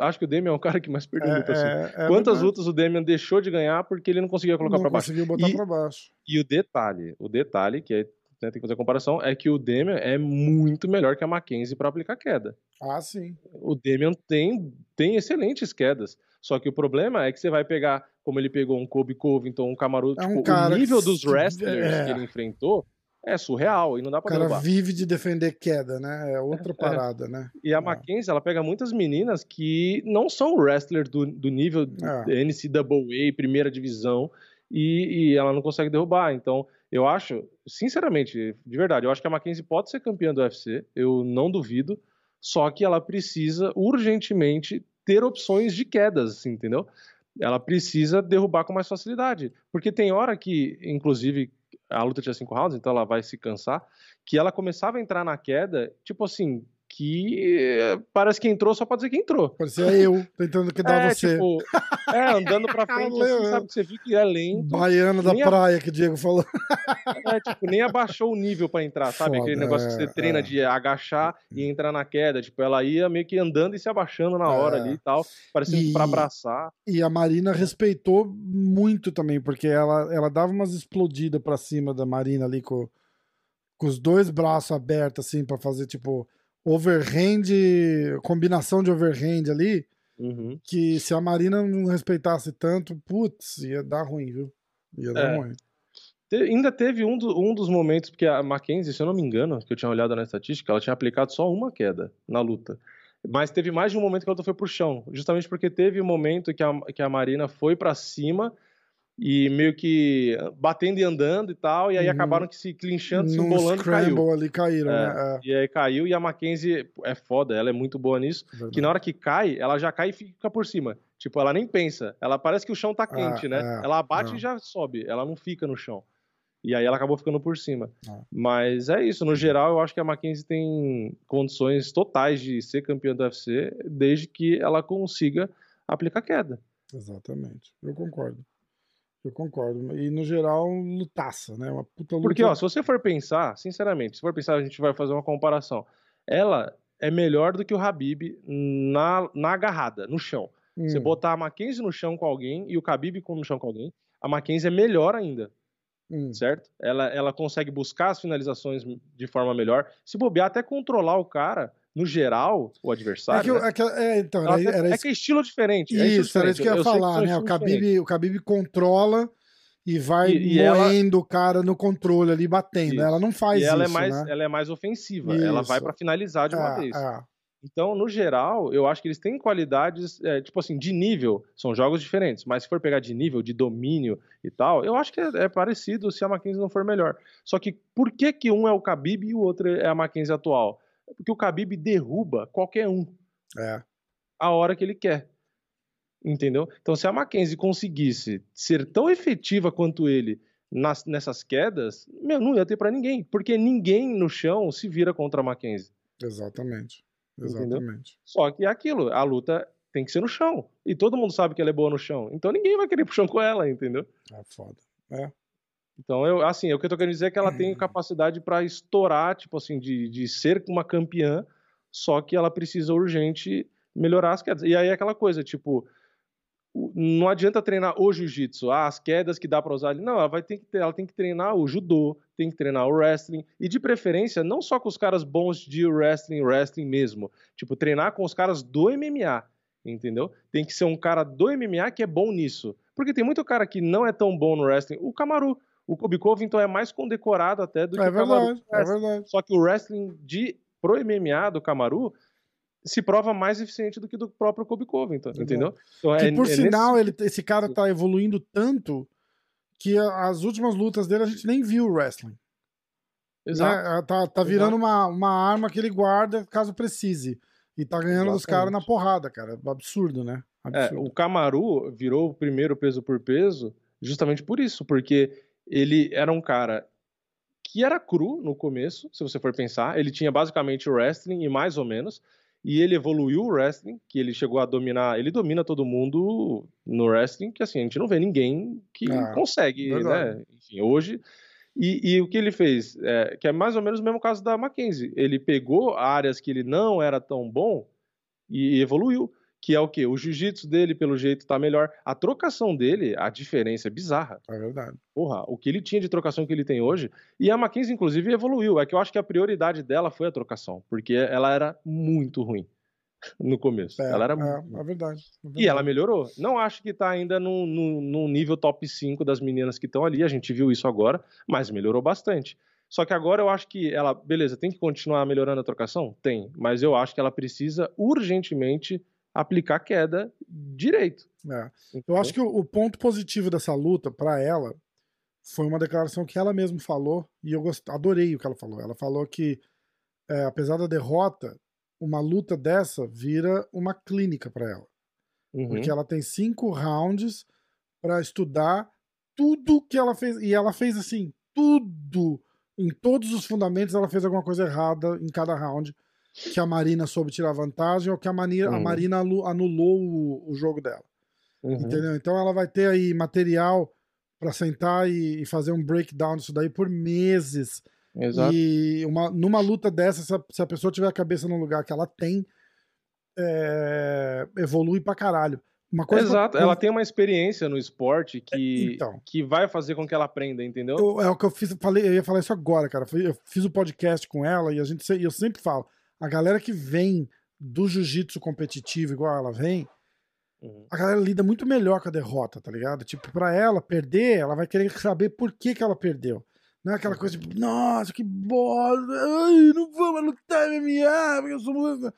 acho que o Demian é o cara que mais perdeu é, luta. Assim. É, é Quantas verdade. lutas o Demian deixou de ganhar porque ele não conseguia colocar para baixo? Conseguiu botar para baixo. E o detalhe, o detalhe que é, né, tem que fazer a comparação é que o Demian é muito melhor que a Mackenzie para aplicar queda. Ah, sim. O Demian tem, tem excelentes quedas. Só que o problema é que você vai pegar, como ele pegou um Kobe Covington, um Camaru, é um tipo, o nível dos wrestlers é. que ele enfrentou é surreal e não dá pra O cara derrubar. vive de defender queda, né? É outra é. parada, né? E a é. Mackenzie, ela pega muitas meninas que não são wrestlers do, do nível é. NCAA, primeira divisão, e, e, ela não consegue derrubar. Então, eu acho, sinceramente, de verdade, eu acho que a Mackenzie pode ser campeã do UFC, eu não duvido, só que ela precisa urgentemente ter opções de quedas, assim, entendeu? Ela precisa derrubar com mais facilidade. Porque tem hora que, inclusive, a luta tinha cinco rounds, então ela vai se cansar, que ela começava a entrar na queda, tipo assim, que eh, parece que entrou só pode dizer que entrou. Parecia eu tentando quedar é, você. Tipo, é, andando pra *laughs* frente, assim, sabe que você viu que é lento. Baiana da praia a... que o Diego falou. *laughs* É, tipo, nem abaixou o nível pra entrar, sabe? Foda, Aquele negócio que você é, treina é. de agachar e entrar na queda. Tipo, ela ia meio que andando e se abaixando na hora é. ali e tal, parecendo e... pra abraçar. E a Marina respeitou muito também, porque ela, ela dava umas explodidas pra cima da Marina ali com, com os dois braços abertos, assim, pra fazer, tipo overhand, combinação de overhand ali, uhum. que se a Marina não respeitasse tanto, putz, ia dar ruim, viu? Ia dar é. ruim. Te, ainda teve um, do, um dos momentos, porque a Mackenzie, se eu não me engano, que eu tinha olhado na estatística, ela tinha aplicado só uma queda na luta. Mas teve mais de um momento que a luta foi pro chão, justamente porque teve um momento que a, que a Marina foi para cima e meio que batendo e andando e tal, e aí uhum. acabaram que se clinchando, se embolando e caiu. ali caíram, é, né? É. E aí caiu, e a Mackenzie é foda, ela é muito boa nisso, Verdade. que na hora que cai, ela já cai e fica por cima. Tipo, ela nem pensa, ela parece que o chão tá quente, né? É, ela bate é. e já sobe, ela não fica no chão. E aí ela acabou ficando por cima. É. Mas é isso, no geral eu acho que a Mackenzie tem condições totais de ser campeã do UFC, desde que ela consiga aplicar queda. Exatamente, eu concordo. Eu concordo. E no geral, lutaça, né? Uma puta luta. Porque, ó, se você for pensar, sinceramente, se for pensar, a gente vai fazer uma comparação. Ela é melhor do que o Habib na, na agarrada, no chão. Hum. Você botar a Mackenzie no chão com alguém e o Khabib no chão com alguém, a Mackenzie é melhor ainda. Hum. Certo? Ela, ela consegue buscar as finalizações de forma melhor. Se bobear, até controlar o cara no geral, o adversário. É, que, né? é, é então, era, era é que é estilo diferente. É isso, era isso que eu ia eu falar, né? O Khabib, o Khabib controla e vai e, e moendo ela... o cara no controle ali, batendo. Isso. Ela não faz e ela isso, é mais, né? Ela é mais ofensiva, isso. ela vai para finalizar de uma é, vez. É. Então, no geral, eu acho que eles têm qualidades, é, tipo assim, de nível, são jogos diferentes, mas se for pegar de nível, de domínio e tal, eu acho que é, é parecido se a Mackenzie não for melhor. Só que por que que um é o Khabib e o outro é a Mackenzie atual? Porque o Khabib derruba qualquer um. É. A hora que ele quer. Entendeu? Então, se a Mackenzie conseguisse ser tão efetiva quanto ele nas, nessas quedas, meu, não ia ter para ninguém. Porque ninguém no chão se vira contra a Mackenzie. Exatamente. Exatamente. Entendeu? Só que é aquilo, a luta tem que ser no chão. E todo mundo sabe que ela é boa no chão. Então ninguém vai querer ir pro chão com ela, entendeu? É foda. É. Então, eu, assim, o que eu tô querendo dizer é que ela tem uhum. capacidade para estourar, tipo assim, de, de ser uma campeã, só que ela precisa urgente melhorar as quedas. E aí é aquela coisa, tipo, não adianta treinar o jiu-jitsu, ah, as quedas que dá para usar ali. Não, ela vai ter que ela tem que treinar o judô, tem que treinar o wrestling e de preferência não só com os caras bons de wrestling, wrestling mesmo, tipo treinar com os caras do MMA, entendeu? Tem que ser um cara do MMA que é bom nisso, porque tem muito cara que não é tão bom no wrestling. O Kamaru, o Kobe Covington é mais condecorado até do é que verdade, o Kamaru. É verdade. Só que o wrestling de pro MMA do Kamaru se prova mais eficiente do que do próprio Kobe Covington, entendeu? Então, que é, por é sinal, nesse... ele, esse cara tá evoluindo tanto que as últimas lutas dele a gente nem viu o wrestling. Exato. Né? Tá, tá virando uma, uma arma que ele guarda caso precise. E tá ganhando Exatamente. os caras na porrada, cara. Absurdo, né? É, Absurdo. É, o Camaru virou o primeiro peso por peso justamente por isso, porque ele era um cara que era cru no começo, se você for pensar. Ele tinha basicamente o wrestling e mais ou menos. E ele evoluiu o wrestling, que ele chegou a dominar. Ele domina todo mundo no wrestling, que assim, a gente não vê ninguém que ah, consegue, verdade. né? Enfim, hoje. E, e, o que ele fez, é, que é mais ou menos o mesmo caso da Mackenzie. Ele pegou áreas que ele não era tão bom e evoluiu que é o quê? O jiu-jitsu dele, pelo jeito, tá melhor. A trocação dele, a diferença é bizarra. É verdade. Porra, o que ele tinha de trocação que ele tem hoje. E a Mackenzie, inclusive, evoluiu. É que eu acho que a prioridade dela foi a trocação, porque ela era muito ruim *laughs* no começo. É, ela era é, muito... é, verdade, é, verdade, E ela melhorou. Não acho que tá ainda no, no, no nível top 5 das meninas que estão ali. A gente viu isso agora, mas melhorou bastante. Só que agora eu acho que ela, beleza, tem que continuar melhorando a trocação? Tem. Mas eu acho que ela precisa urgentemente aplicar queda direito. É. Eu acho que o, o, ponto positivo dessa luta para ela foi uma declaração que ela mesma falou e eu gost... adorei o que ela falou. Ela falou que é, apesar da derrota, uma luta dessa vira uma clínica para ela, uhum. porque ela tem cinco rounds para estudar tudo que ela fez e ela fez assim tudo em todos os fundamentos ela fez alguma coisa errada em cada round que a Marina soube tirar vantagem ou que a, Marina, uhum. a Marina anulou o, o jogo dela. Uhum. Entendeu? Então ela vai ter aí material para sentar e, e, fazer um breakdown disso daí por meses. Exato. E uma, numa luta dessa, se a, se a, pessoa tiver a cabeça no lugar que ela tem, é, evolui pra caralho. Uma coisa Exato, ela tem uma experiência no esporte que, então, que vai fazer com que ela aprenda, entendeu? Eu, é o que eu fiz, falei, eu ia falar isso agora, cara. Eu fiz o um podcast com ela e a gente eu sempre falo, a galera que vem do jiu-jitsu competitivo, igual ela vem, uhum. a galera lida muito melhor com a derrota, tá ligado? Tipo, pra ela perder, ela vai querer saber por que, que ela perdeu. Não é aquela coisa tipo, nossa, que bosta, ai, não vamos lutar MMA, porque eu sou muito...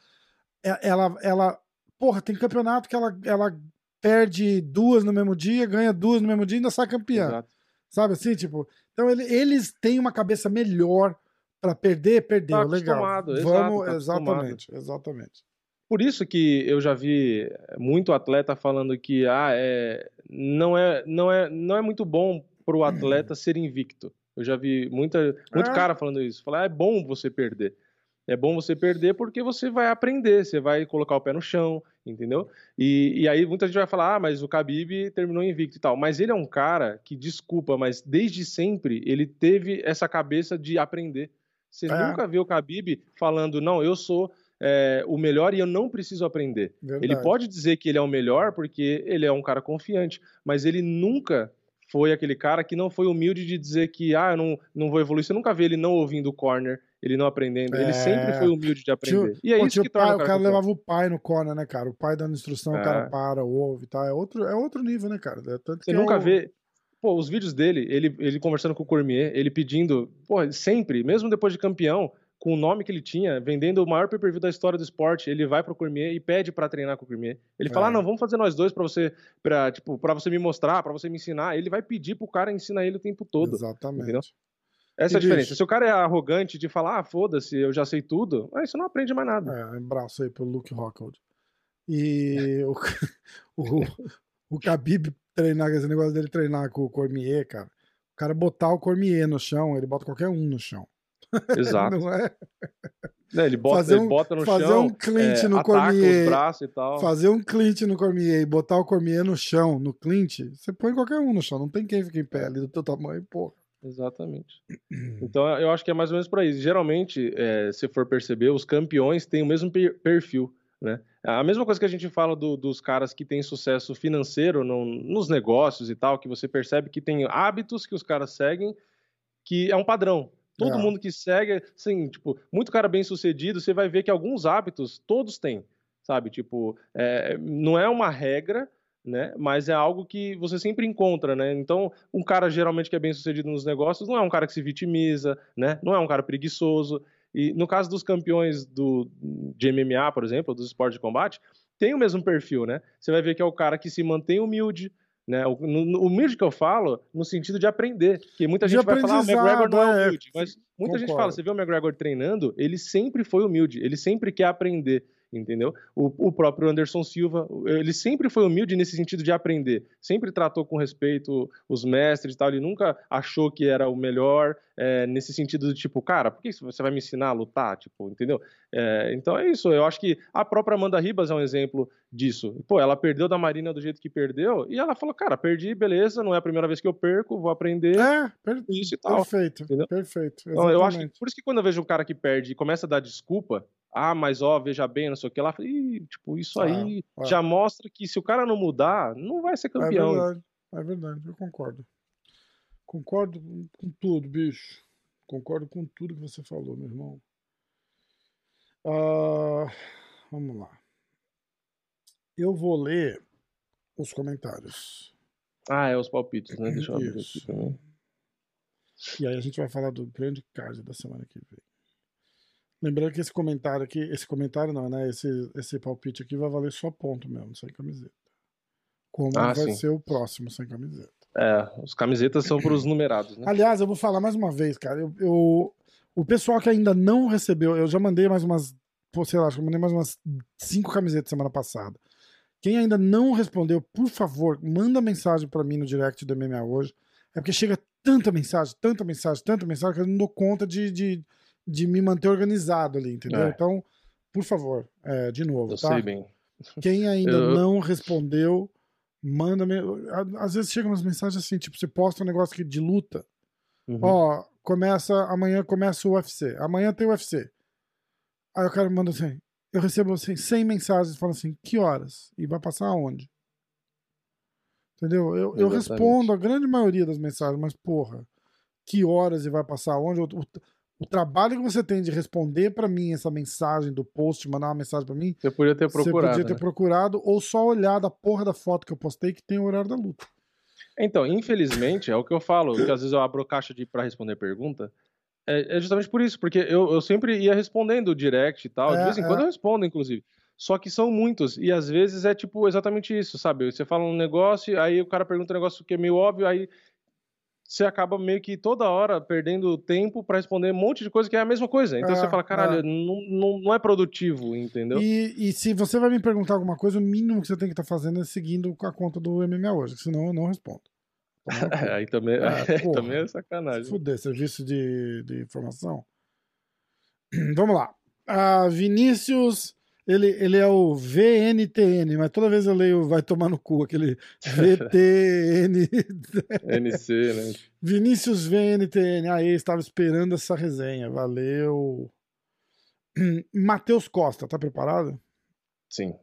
É, ela, ela, porra, tem campeonato que ela, ela perde duas no mesmo dia, ganha duas no mesmo dia e ainda sai campeã. Exato. Sabe assim, tipo, então ele, eles têm uma cabeça melhor para perder, perdeu. Tá Legal. Vamos, exato, tá exatamente, exatamente. Por isso que eu já vi muito atleta falando que ah, é, não, é, não, é, não é muito bom para o atleta *clears throat* ser invicto. Eu já vi muita, muito é. cara falando isso. Falar, ah, é bom você perder. É bom você perder porque você vai aprender, você vai colocar o pé no chão, entendeu? E, e aí muita gente vai falar, ah, mas o Khabib terminou invicto e tal. Mas ele é um cara que, desculpa, mas desde sempre ele teve essa cabeça de aprender. Você é. nunca vê o Khabib falando, não, eu sou é, o melhor e eu não preciso aprender. Verdade. Ele pode dizer que ele é o melhor porque ele é um cara confiante, mas ele nunca foi aquele cara que não foi humilde de dizer que, ah, eu não, não vou evoluir. Você nunca vê ele não ouvindo o corner, ele não aprendendo. É... Ele sempre foi humilde de aprender. Tio, e é pô, isso que torna pai, o cara, o cara levava o pai no corner, né, cara? O pai dando instrução, é. o cara para, ouve e tal. É outro, é outro nível, né, cara? É tanto Você nunca é o... vê pô, os vídeos dele, ele, ele conversando com o Cormier, ele pedindo, pô, sempre, mesmo depois de campeão, com o nome que ele tinha, vendendo o maior pay-per-view da história do esporte, ele vai pro Cormier e pede para treinar com o Cormier. Ele é. fala: ah, "Não, vamos fazer nós dois para você, para tipo, para você me mostrar, para você me ensinar". Ele vai pedir pro cara ensinar ele o tempo todo. Exatamente. Entendeu? Essa e é a diferença. Se o cara é arrogante de falar: "Ah, foda-se, eu já sei tudo", aí você não aprende mais nada. É, um abraço aí pro Luke Rockhold. E o, *laughs* o, o Khabib treinar, esse negócio dele treinar com o Cormier, cara. O cara botar o Cormier no chão, ele bota qualquer um no chão. *laughs* Exato. Não é? é? ele, bota, fazer um, ele bota no fazer chão. Fazer um clinch é, no Cormier. Fazer um clinch no Cormier e botar o Cormier no chão, no clinch, você põe qualquer um no chão. Não tem quem fique em pé ali do teu tamanho, porra. Exatamente. *clears throat* Então eu acho que é mais ou menos por aí. Geralmente, é, se for perceber, os campeões têm o mesmo perfil. Né? A mesma coisa que a gente fala do, dos caras que têm sucesso financeiro no, nos negócios e tal, que você percebe que tem hábitos que os caras seguem, que é um padrão. Todo é. mundo que segue, assim, tipo, muito cara bem sucedido, você vai ver que alguns hábitos todos têm, sabe? Tipo, é, não é uma regra, né? Mas é algo que você sempre encontra, né? Então, um cara geralmente que é bem sucedido nos negócios não é um cara que se vitimiza, né? Não é um cara preguiçoso. E no caso dos campeões do, de MMA, por exemplo, dos esportes de combate, tem o mesmo perfil, né? Você vai ver que é o cara que se mantém humilde, Né? O, no, humilde que eu falo, no sentido de aprender. Porque muita De gente vai falar, ah, o McGregor não é é. humilde. Mas muita gente Concordo. fala, você vê o McGregor treinando, ele sempre foi humilde, ele sempre quer aprender. Entendeu? O, o próprio Anderson Silva, ele sempre foi humilde nesse sentido de aprender. Sempre tratou com respeito os mestres e tal. Ele nunca achou que era o melhor, é, nesse sentido do tipo, cara, por que você vai me ensinar a lutar? Tipo, entendeu? É, então é isso. Eu acho que a própria Amanda Ribas é um exemplo disso. Pô, ela perdeu da Marina do jeito que perdeu e ela falou, cara, perdi, beleza, não é a primeira vez que eu perco, vou aprender É, per- isso e tal. perfeito. Entendeu? Perfeito. Então, eu acho que por isso que quando eu vejo um cara que perde e começa a dar desculpa, ah, mas ó, veja bem, não sei o que lá, Ih, tipo, isso aí Ah, ah. já mostra que se o cara não mudar, não vai ser É campeão. verdade, é verdade, eu concordo. Concordo com- tudo, bicho. Concordo com tudo que você falou, meu irmão. Ah, vamos lá. Eu vou ler os comentários. Ah, é os palpites, né? Deixa eu abrir aqui Isso. também. E aí a gente vai falar do grande card da semana que vem. Lembrando que esse comentário aqui, esse comentário não, né? Esse, esse palpite aqui vai valer só ponto mesmo, sem camiseta. Como Ah, vai sim. ser o próximo sem camiseta. É, os camisetas são para os numerados, né? Aliás, eu vou falar mais uma vez, cara. Eu, eu- o pessoal que ainda não recebeu, eu já mandei mais umas, sei lá, acho que eu mandei mais umas cinco camisetas semana passada. Quem ainda não respondeu, por favor, manda mensagem pra mim no direct do MMA hoje. É porque chega tanta mensagem, tanta mensagem, tanta mensagem que eu não dou conta de, de, de me manter organizado ali, entendeu? É. Então, por favor, é, de novo, Eu tá? sei bem. Quem ainda Eu- não respondeu, manda. me- Às vezes chegam umas mensagens assim, tipo, você posta um negócio aqui de luta. Uhum. Ó, começa, amanhã começa o UFC. Amanhã tem o UFC. Aí o cara manda assim, eu recebo assim, 100 mensagens falando assim, que horas? E vai passar aonde? Entendeu? Eu, eu respondo a grande maioria das mensagens, mas porra, que horas e vai passar aonde? O, trabalho que você tem de responder pra mim essa mensagem do post, mandar uma mensagem pra mim, Você podia ter você procurado. podia ter né? procurado ou só olhado a porra da foto que eu postei que tem o horário da luta. Então, infelizmente, é o que eu falo, que às vezes eu abro caixa de para responder pergunta. É, é justamente por isso, porque eu, eu sempre ia respondendo direct e tal. de É, vez em é. quando eu respondo, inclusive. Só que são muitos, e às vezes é tipo exatamente isso, sabe? Você fala um negócio, aí o cara pergunta um negócio que é meio óbvio, aí você acaba meio que toda hora perdendo tempo pra responder um monte de coisa que é a mesma coisa. Então É, você fala, caralho, é. não, não, não é produtivo, entendeu? E, e se você vai me perguntar alguma coisa, o mínimo que você tem que estar fazendo é seguindo a conta do MMA hoje, senão eu não respondo. Cu. *laughs* aí também, Ah, *laughs* aí porra. também é Se sacanagem. fuder, serviço de, de informação. *clears throat* Vamos lá. Ah, Vinícius, ele, ele é o VNTN, mas toda vez eu leio vai tomar no cu, aquele VTN. *laughs* NC, né? Vinícius VNTN, aí estava esperando essa resenha, valeu. Matheus Costa, tá preparado? Sim.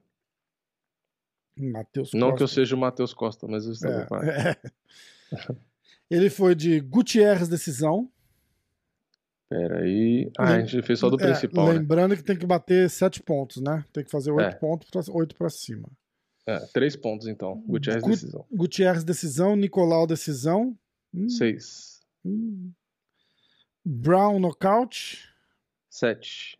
Matheus Não Costa. que eu seja o Matheus Costa, mas eu estou É, preparado. é. Ele foi de Gutierrez Decisão. Peraí. Ah, a gente fez só do É, principal, né? lembrando que tem que bater sete pontos, né? Tem que fazer oito É. pontos para oito para cima. É, três pontos, então. Gutierrez Gut- decisão. Gutierrez decisão, Nicolau decisão, Hum, Seis. hum. Brown nocaute Sete.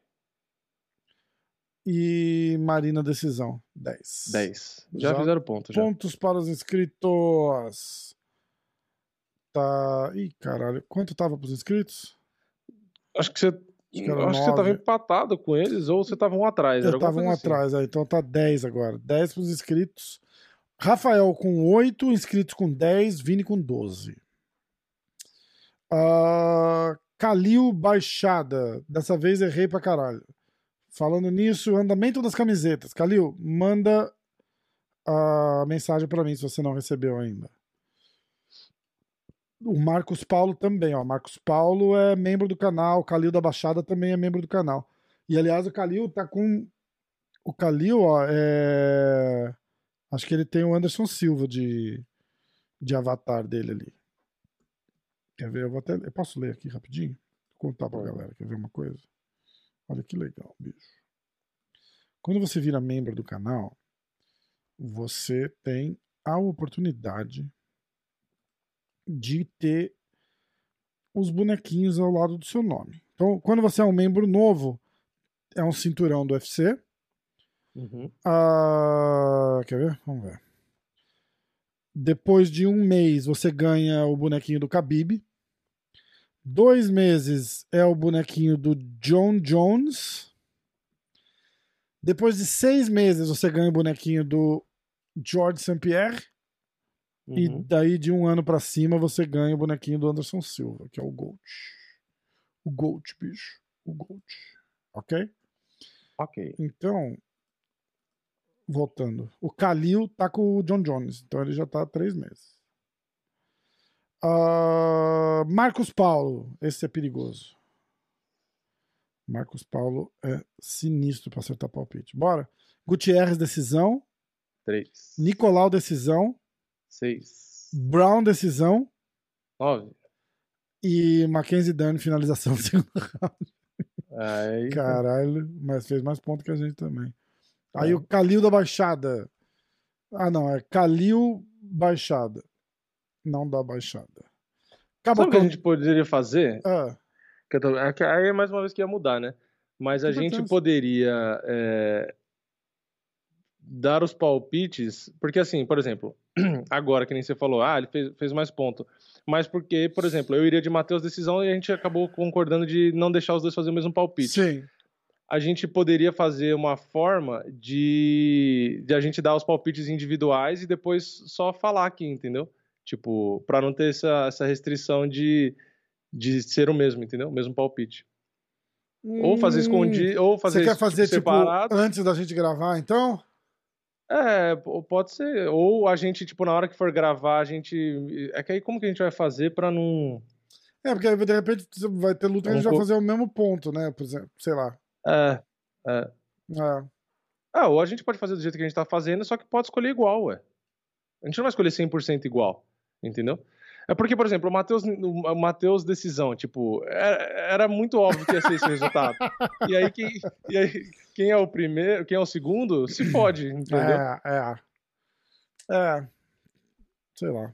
e Marina decisão, 10. Dez. Já, Já- fizeram ponto, já. Pontos para os inscritos. Tá. Ih, caralho. Quanto tava para os inscritos? Acho que você. era Acho que você tava empatado com eles ou você tava um atrás. Eu tava um assim. atrás, aí, então tá 10 agora. 10 para os inscritos. Rafael com 8, inscritos com 10, Vini com 12. Ah, Calil Baixada. Dessa vez errei pra caralho. Falando nisso, andamento das camisetas. Calil, manda a mensagem pra mim se você não recebeu ainda. O Marcos Paulo também, ó. Marcos Paulo é membro do canal, o Calil da Baixada também é membro do canal. E aliás, o Calil tá com. O Calil, ó, é. Acho que ele tem o Anderson Silva de, de avatar dele ali. Quer ver? Eu, vou até, eu posso ler aqui rapidinho? Vou contar pra galera. Quer ver uma coisa? Olha que legal, bicho. Quando você vira membro do canal, você tem a oportunidade de ter os bonequinhos ao lado do seu nome. Então, quando você é um membro novo, é um cinturão do UFC. Uhum. Ah, quer ver? Vamos ver. Depois de um mês, você ganha o bonequinho do Khabib. Dois meses é o bonequinho do John Jones. Depois de seis meses, você ganha o bonequinho do George St. Pierre. E Uhum. daí, de um ano pra cima, você ganha o bonequinho do Anderson Silva, que é o Gold. O Gold, bicho. O Gold. Ok? Ok. Então, voltando. O Kalil tá com o John Jones, então ele já tá há três meses. Ah, Marcos Paulo, esse é perigoso. Marcos Paulo é sinistro pra acertar palpite. Bora. Gutierrez, decisão. Três. Nicolau, decisão. Seis. Brown, decisão. Nove. E Mackenzie Dern, finalização do segundo round. Aí. Caralho, mas fez mais ponto que a gente também. Aí É. o Calil da Baixada. Ah, não, é Calil Baixada. Não da Baixada. Acabou Sabe o que a gente poderia fazer? Ah, é que Aí mais uma vez que ia mudar, né? Mas a Que gente poderia é, dar os palpites, porque assim, por exemplo, *clears throat* agora que nem você falou, ah, ele fez, fez mais ponto. Mas porque, por exemplo, eu iria de Matheus decisão e a gente acabou concordando de não deixar os dois fazer o mesmo palpite. sim. A gente poderia fazer uma forma de, de a gente dar os palpites individuais e depois só falar aqui, entendeu? Tipo, pra não ter essa, essa restrição de, de ser o mesmo, entendeu? O mesmo palpite. Ou fazer Hum, escondido, ou fazer Você quer tipo, fazer, tipo, separado. antes da gente gravar, então? É, pode ser. Ou a gente, tipo, na hora que for gravar, a gente. É que aí como que a gente vai fazer pra não. É, porque aí, de repente vai ter luta que a gente vai fazer o mesmo ponto, né? Por exemplo, sei lá. É. é. É. Ah, ou a gente pode fazer do jeito que a gente tá fazendo, só que pode escolher igual, ué. A gente não vai escolher 100% igual, entendeu? É porque, por exemplo, o Matheus, o Matheus decisão, tipo, era, era muito óbvio que ia ser esse resultado. *laughs* E aí, quem, e aí, quem é o primeiro, quem é o segundo, se fode, entendeu? É, é. É. Sei lá.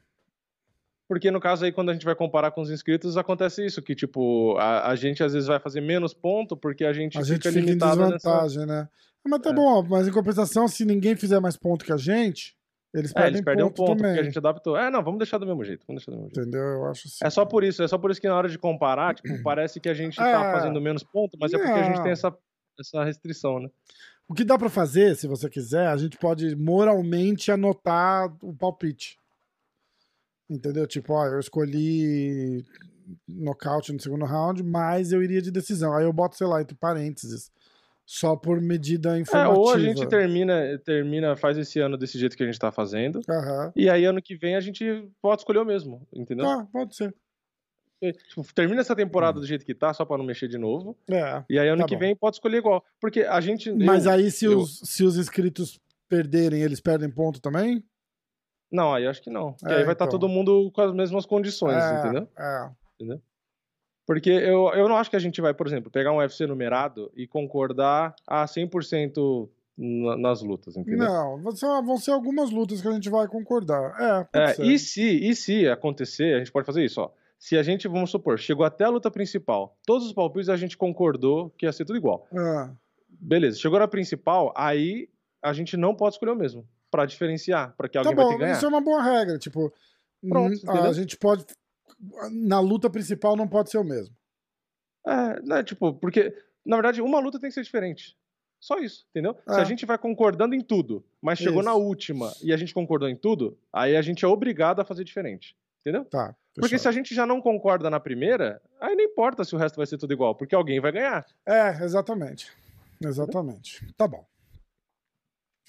Porque no caso aí, quando a gente vai comparar com os inscritos, acontece isso, que tipo, a, a gente às vezes vai fazer menos ponto porque a gente A fica gente fica em limitado nessa... desvantagem, né? Ah, Mas tá É. bom, mas em compensação, se ninguém fizer mais ponto que a gente, eles É, perdem, eles perdem um ponto, ponto, também. porque a gente adaptou. É, não, vamos deixar do mesmo jeito, vamos deixar do mesmo jeito. Entendeu? Eu acho assim. É só por isso, é só por isso que na hora de comparar, tipo, *clears throat* parece que a gente tá É. fazendo menos ponto, mas é porque a gente tem essa, essa restrição, né? O que dá pra fazer, se você quiser, a gente pode moralmente anotar o palpite. Entendeu? Tipo, ó, eu escolhi nocaute no segundo round, mas eu iria de decisão. Aí eu boto, sei lá, entre parênteses. Só por medida É, informativa. ou a gente termina, termina, faz esse ano desse jeito que a gente tá fazendo, Aham. e aí ano que vem a gente pode escolher o mesmo, entendeu? Tá, pode ser. Tipo, termina essa temporada do jeito que tá, só pra não mexer de novo, É. e aí ano Tá que bom. vem pode escolher igual. Porque a gente. Mas eu- aí, se, eu- os, se os inscritos perderem, eles perdem ponto também? Não, aí acho que não. Porque É, aí vai estar então. todo mundo com as mesmas condições, é, entendeu? Porque eu, eu não acho que a gente vai, por exemplo, pegar um UFC numerado e concordar a 100% na- nas lutas, entendeu? Não, vão ser, algumas lutas que a gente vai concordar. É, É, e se, e se acontecer, a gente pode fazer isso, ó. Se a gente, vamos supor, chegou até a luta principal, todos os palpites a gente concordou que ia ser tudo igual. É. Beleza, chegou na principal, aí a gente não pode escolher o mesmo, Pra diferenciar, pra que Tá alguém vai ter bom, que ganhar. isso é uma boa regra. Tipo, Pronto, hum, a gente pode. Na luta principal não pode ser o mesmo. É, né, tipo, porque, na verdade, uma luta tem que ser diferente. Só isso, entendeu? Se É. a gente vai concordando em tudo, mas chegou Isso. na última e a gente concordou em tudo, aí a gente é obrigado a fazer diferente. Entendeu? Tá. Porque se a gente já não concorda na primeira, aí não importa se o resto vai ser tudo igual, porque alguém vai ganhar. É, exatamente. Exatamente. Tá bom.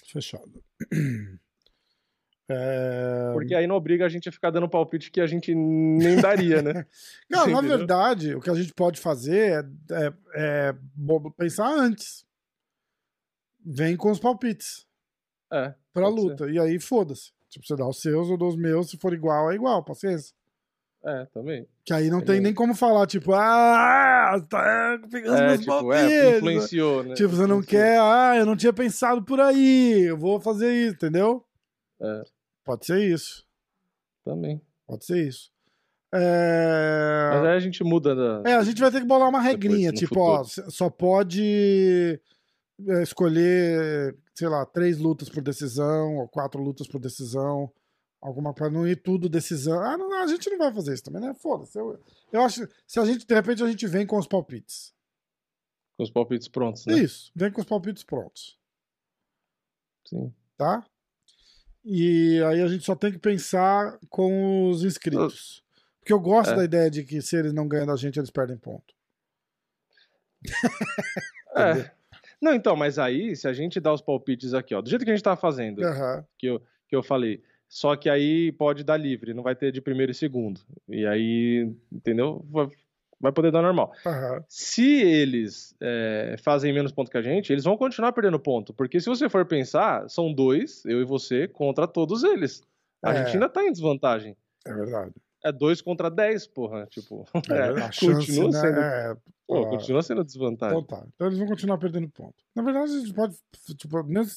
Fechado. *clears throat* É... Porque aí não obriga a gente a ficar dando palpite que a gente nem daria, né? *laughs* Não, na verdade, o que a gente pode fazer é, é- é pensar antes. Vem com os palpites É. pra Pode ser. luta. E aí, foda-se. Tipo, você dá os seus, eu dou os meus. Se for igual, é igual, paciência. É, também. Que aí não É tem mesmo. nem como falar, tipo, ah, tá pegando É, meus tipo, é, palpites. influenciou, né? Tipo, você não Influenciou. quer, ah, eu não tinha pensado por aí, eu vou fazer isso, entendeu? É. Pode ser isso. Também. Pode ser isso. É... Mas aí a gente muda da. É, a gente vai ter que bolar uma Depois, regrinha, no tipo, futuro. ó, só pode é, escolher, sei lá, três lutas por decisão, ou quatro lutas por decisão, Alguma para não ir tudo decisão. Ah, não, a gente não vai fazer isso também, né? Foda-se. Eu, eu acho. Se a gente, de repente, a gente vem com os palpites. Com os palpites prontos, né? Isso, vem com os palpites prontos. Sim. Tá? E aí a gente só tem que pensar com os inscritos. Porque eu gosto É. da ideia de que se eles não ganham da gente, eles perdem ponto. *laughs* É. Não, então, mas aí, se a gente dá os palpites aqui, ó, do jeito que a gente tá fazendo, Aham. que eu, que eu falei, só que aí pode dar livre, não vai ter de primeiro e segundo. E aí, entendeu? Vai, poder dar normal. Aham. Se eles é, fazem menos ponto que a gente, eles vão continuar perdendo ponto. Porque se você for pensar, são dois, eu e você, contra todos eles. A É. gente ainda tá em desvantagem. É verdade. É dois contra dez, porra. Tipo, É, *laughs* é, a chance, continua, né? sendo, É, pô, continua sendo desvantagem. Então tá. Então eles vão continuar perdendo ponto. Na verdade, a gente pode. Tipo, mesmo,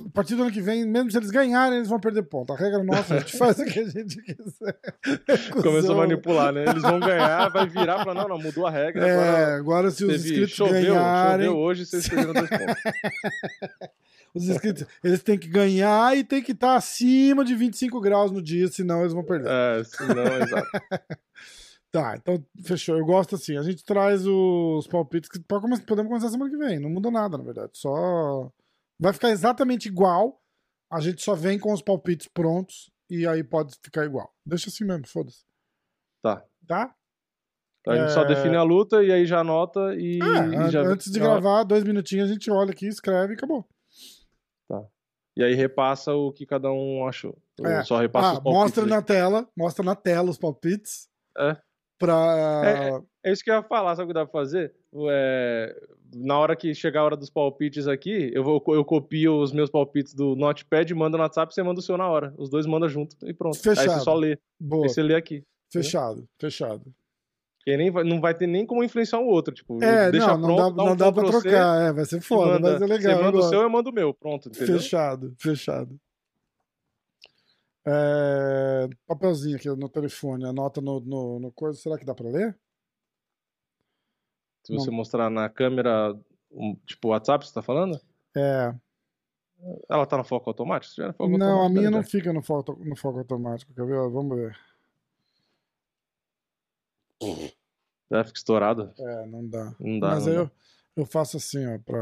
a partir do ano que vem, mesmo se eles ganharem, eles vão perder ponto. A regra nossa, a gente *laughs* faz o que a gente quiser. *laughs* Começou a manipular, né? Eles vão ganhar, vai virar falar, não, não, mudou a regra. É, Agora agora se os teve, inscritos choveu, ganharem. choveu hoje, vocês perderam dois pontos. *laughs* Os inscritos, eles têm que ganhar e tem que estar acima de 25 graus no dia, senão eles vão perder. É, se não, exato. Tá, então fechou. Eu gosto assim. A gente traz os palpites que podemos começar semana que vem. Não muda nada, na verdade. Só vai ficar exatamente igual. A gente só vem com os palpites prontos e aí pode ficar igual. Deixa assim mesmo, foda-se. Tá. Tá? Então a gente só É. define a luta e aí já anota e, É, e já. antes de gravar, dois minutinhos, a gente olha aqui, escreve e acabou. E aí repassa o que cada um achou. Ou É. Só repassa Ah, mostra aí. na tela, mostra na tela os palpites. É. Pra. É isso que eu ia falar, sabe o que dá pra fazer? É, Na hora que chegar a hora dos palpites aqui, eu, vou, eu copio os meus palpites do Notepad, mando no WhatsApp, você manda o seu na hora. Os dois mandam junto e pronto. Aí Fechado. você só lê. Boa. Aí você lê aqui. Fechado, fechado. E nem vai, não vai ter nem como influenciar o outro. Tipo, É, deixa não, não pronto, dá, dá um não dá pra você, trocar. É, vai ser você foda, manda- vai ser legal. Você manda o seu, eu mando o meu. Pronto, entendeu? Fechado, fechado. É, papelzinho aqui no telefone, anota no, no, no coisa. Será que dá pra ler? Se você mostrar na câmera, tipo, o WhatsApp, você tá falando? É. Ela tá no foco automático? Se tiver no foco Não, a automático, minha deve não fica no foco, no foco automático. Quer ver? Vamos ver. Deve ficar estourado. É, não dá. Não dá. Mas não aí dá. eu, eu faço assim, ó, pra,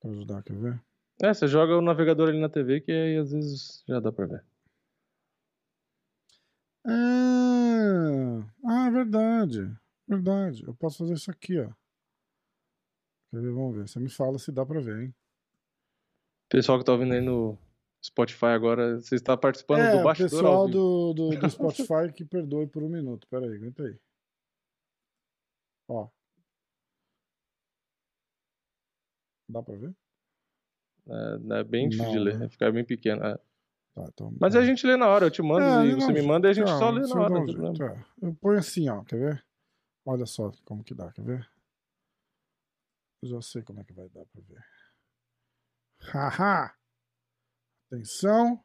pra ajudar. Quer ver? É, você joga o navegador ali na TV que aí às vezes já dá pra ver. Ah, ah, verdade. Verdade. Eu posso fazer isso aqui, ó. Quer ver? Vamos ver. Você me fala se dá pra ver, hein? Pessoal que tá ouvindo aí no Spotify agora, você está participando é, do bastidor pessoal do, do, do *laughs* Spotify que perdoe por um minuto. Pera aí, aguenta aí. Ó. Dá pra ver? É, é bem difícil de Não, ler, né? vai ficar bem pequeno. é. Tá, então, Mas a gente lê na hora, eu te mando É, e você me manda e a gente só lê na hora. um jeito, é. Eu ponho assim, ó, quer ver? Olha só como que dá, quer ver? Eu já sei como é que vai dar pra ver. Haha! Atenção!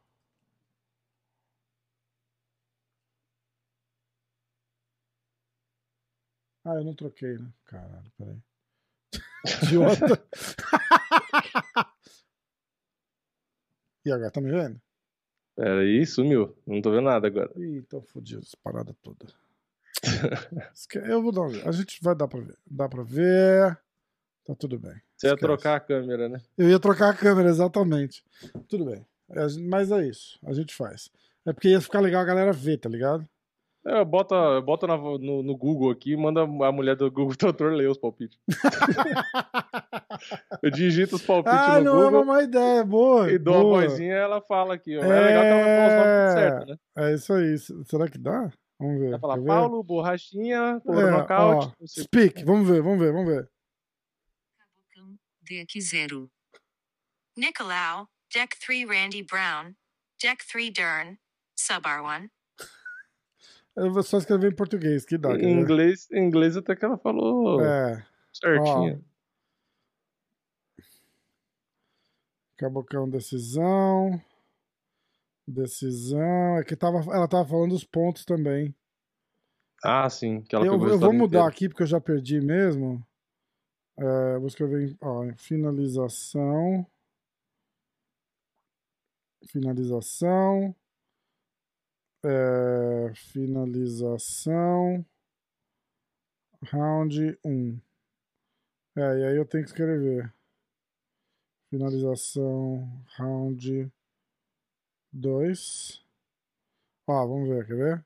Ah, eu não troquei, né? Caralho, peraí. *laughs* Idiota! e agora, tá me vendo? Pera aí, sumiu. Não tô vendo nada agora. Ih, tô fodido, essa parada toda. *laughs* Eu vou dar um. A gente vai dar pra ver. Dá pra ver. Tá tudo bem. Você ia Esquece. trocar a câmera, né? Eu ia trocar a câmera, exatamente. Tudo bem. É, a Mas é isso. A gente faz. É porque ia ficar legal a galera ver, tá ligado? É, bota, bota no, no Google aqui, manda a mulher do Google *laughs* Tradutor ler os palpites. *laughs* eu digito os palpites ah, no não é uma Google má ideia. Boa. e dou a boa. vozinha e ela fala aqui. ó. É, legal que ela os nomes tudo certo, né? É isso aí. Será que dá? Vamos ver. Vai falar ver? Paulo, borrachinha, por É, nocaute. ó, Speak. Vamos ver, vamos ver, vamos ver. Cabocão, deck 0. Nicolau, deck 3 Randy Brown, deck 3 Dern, sub R1. Eu vou só escrever em português, que dá. Em inglês, em inglês até que ela falou É. certinho. Cabocão decisão. Decisão. É que tava, ela tava falando dos pontos também. Ah, sim. Que ela Eu, eu vou mudar inteiro. aqui porque eu já perdi mesmo. É, vou escrever ó, finalização. Finalização. É, finalização. Round 1. É, e aí eu tenho que escrever. Finalização. Round 2. Ó, vamos ver, quer ver?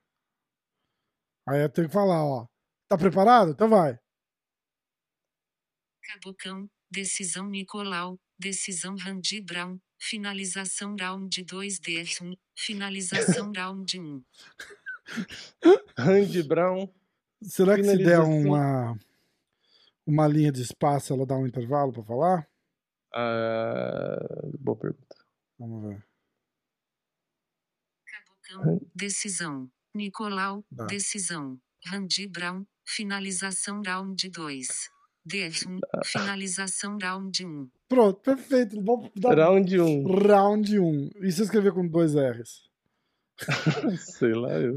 Aí eu tenho que falar, ó. Tá preparado? Então vai. Cabocão, decisão Nicolau, decisão Randy Brown, finalização round 2 D1, finalização round 1. *laughs* Randy Brown. Será que se der uma, uma linha de espaço, ela dá um intervalo pra falar? ah, boa pergunta. Vamos ver. Cabocão, decisão. Nicolau, Dá. decisão. Randy Brown, finalização round 2. D1, finalização round 1. Pronto, perfeito. Vamos dar Round 1. round 1. E se escrever com dois R's? *laughs* Sei lá eu.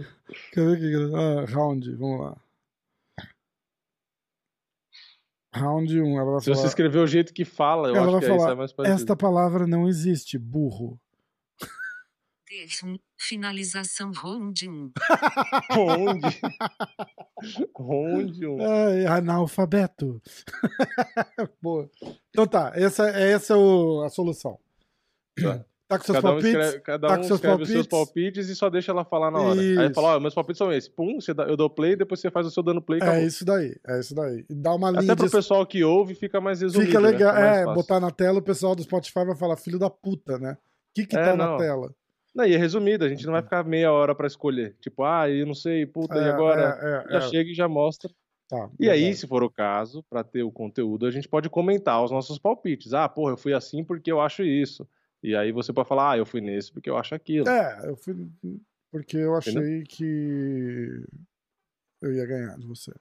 Quer ver que. Ah, round, vamos lá. Round 1, ela vai Se você falar. escrever o jeito que fala, eu Ela acho vai que falar, sai mais parecido. Esta palavra não existe, burro. D1, finalização *laughs* round 1. Onde? Onde um? Ai, analfabeto. *laughs* Boa. Então tá, essa, essa é o- a solução. Tá. Tá com seus Cada um, palpites? escreve, cada Tá um com seus escreve os seus palpites? palpites e só deixa ela falar na hora. Aí Isso. fala, ó, meus palpites são esses. Pum, você dá- eu dou play, depois você faz o seu dando play. É acabou. isso daí, é isso daí. E dá uma linha Até pro de... pessoal que ouve fica mais resumido. Fica né? legal. Fica mais é, fácil. botar na tela, o pessoal do Spotify vai falar, filho da puta, né? O que que É, tá na não. tela? E é resumido, a gente não vai ficar meia hora pra escolher. Tipo, ah, eu não sei, puta, e É, agora? é, é, Já é. chega e já mostra. Tá, E aí, verdade. se for o caso, pra ter o conteúdo, a gente pode comentar os nossos palpites. Ah, porra, eu fui assim porque eu acho isso. E aí você pode falar, ah, eu fui nesse porque eu acho aquilo. É, eu fui... Porque eu achei Entendeu? que eu ia ganhar de você.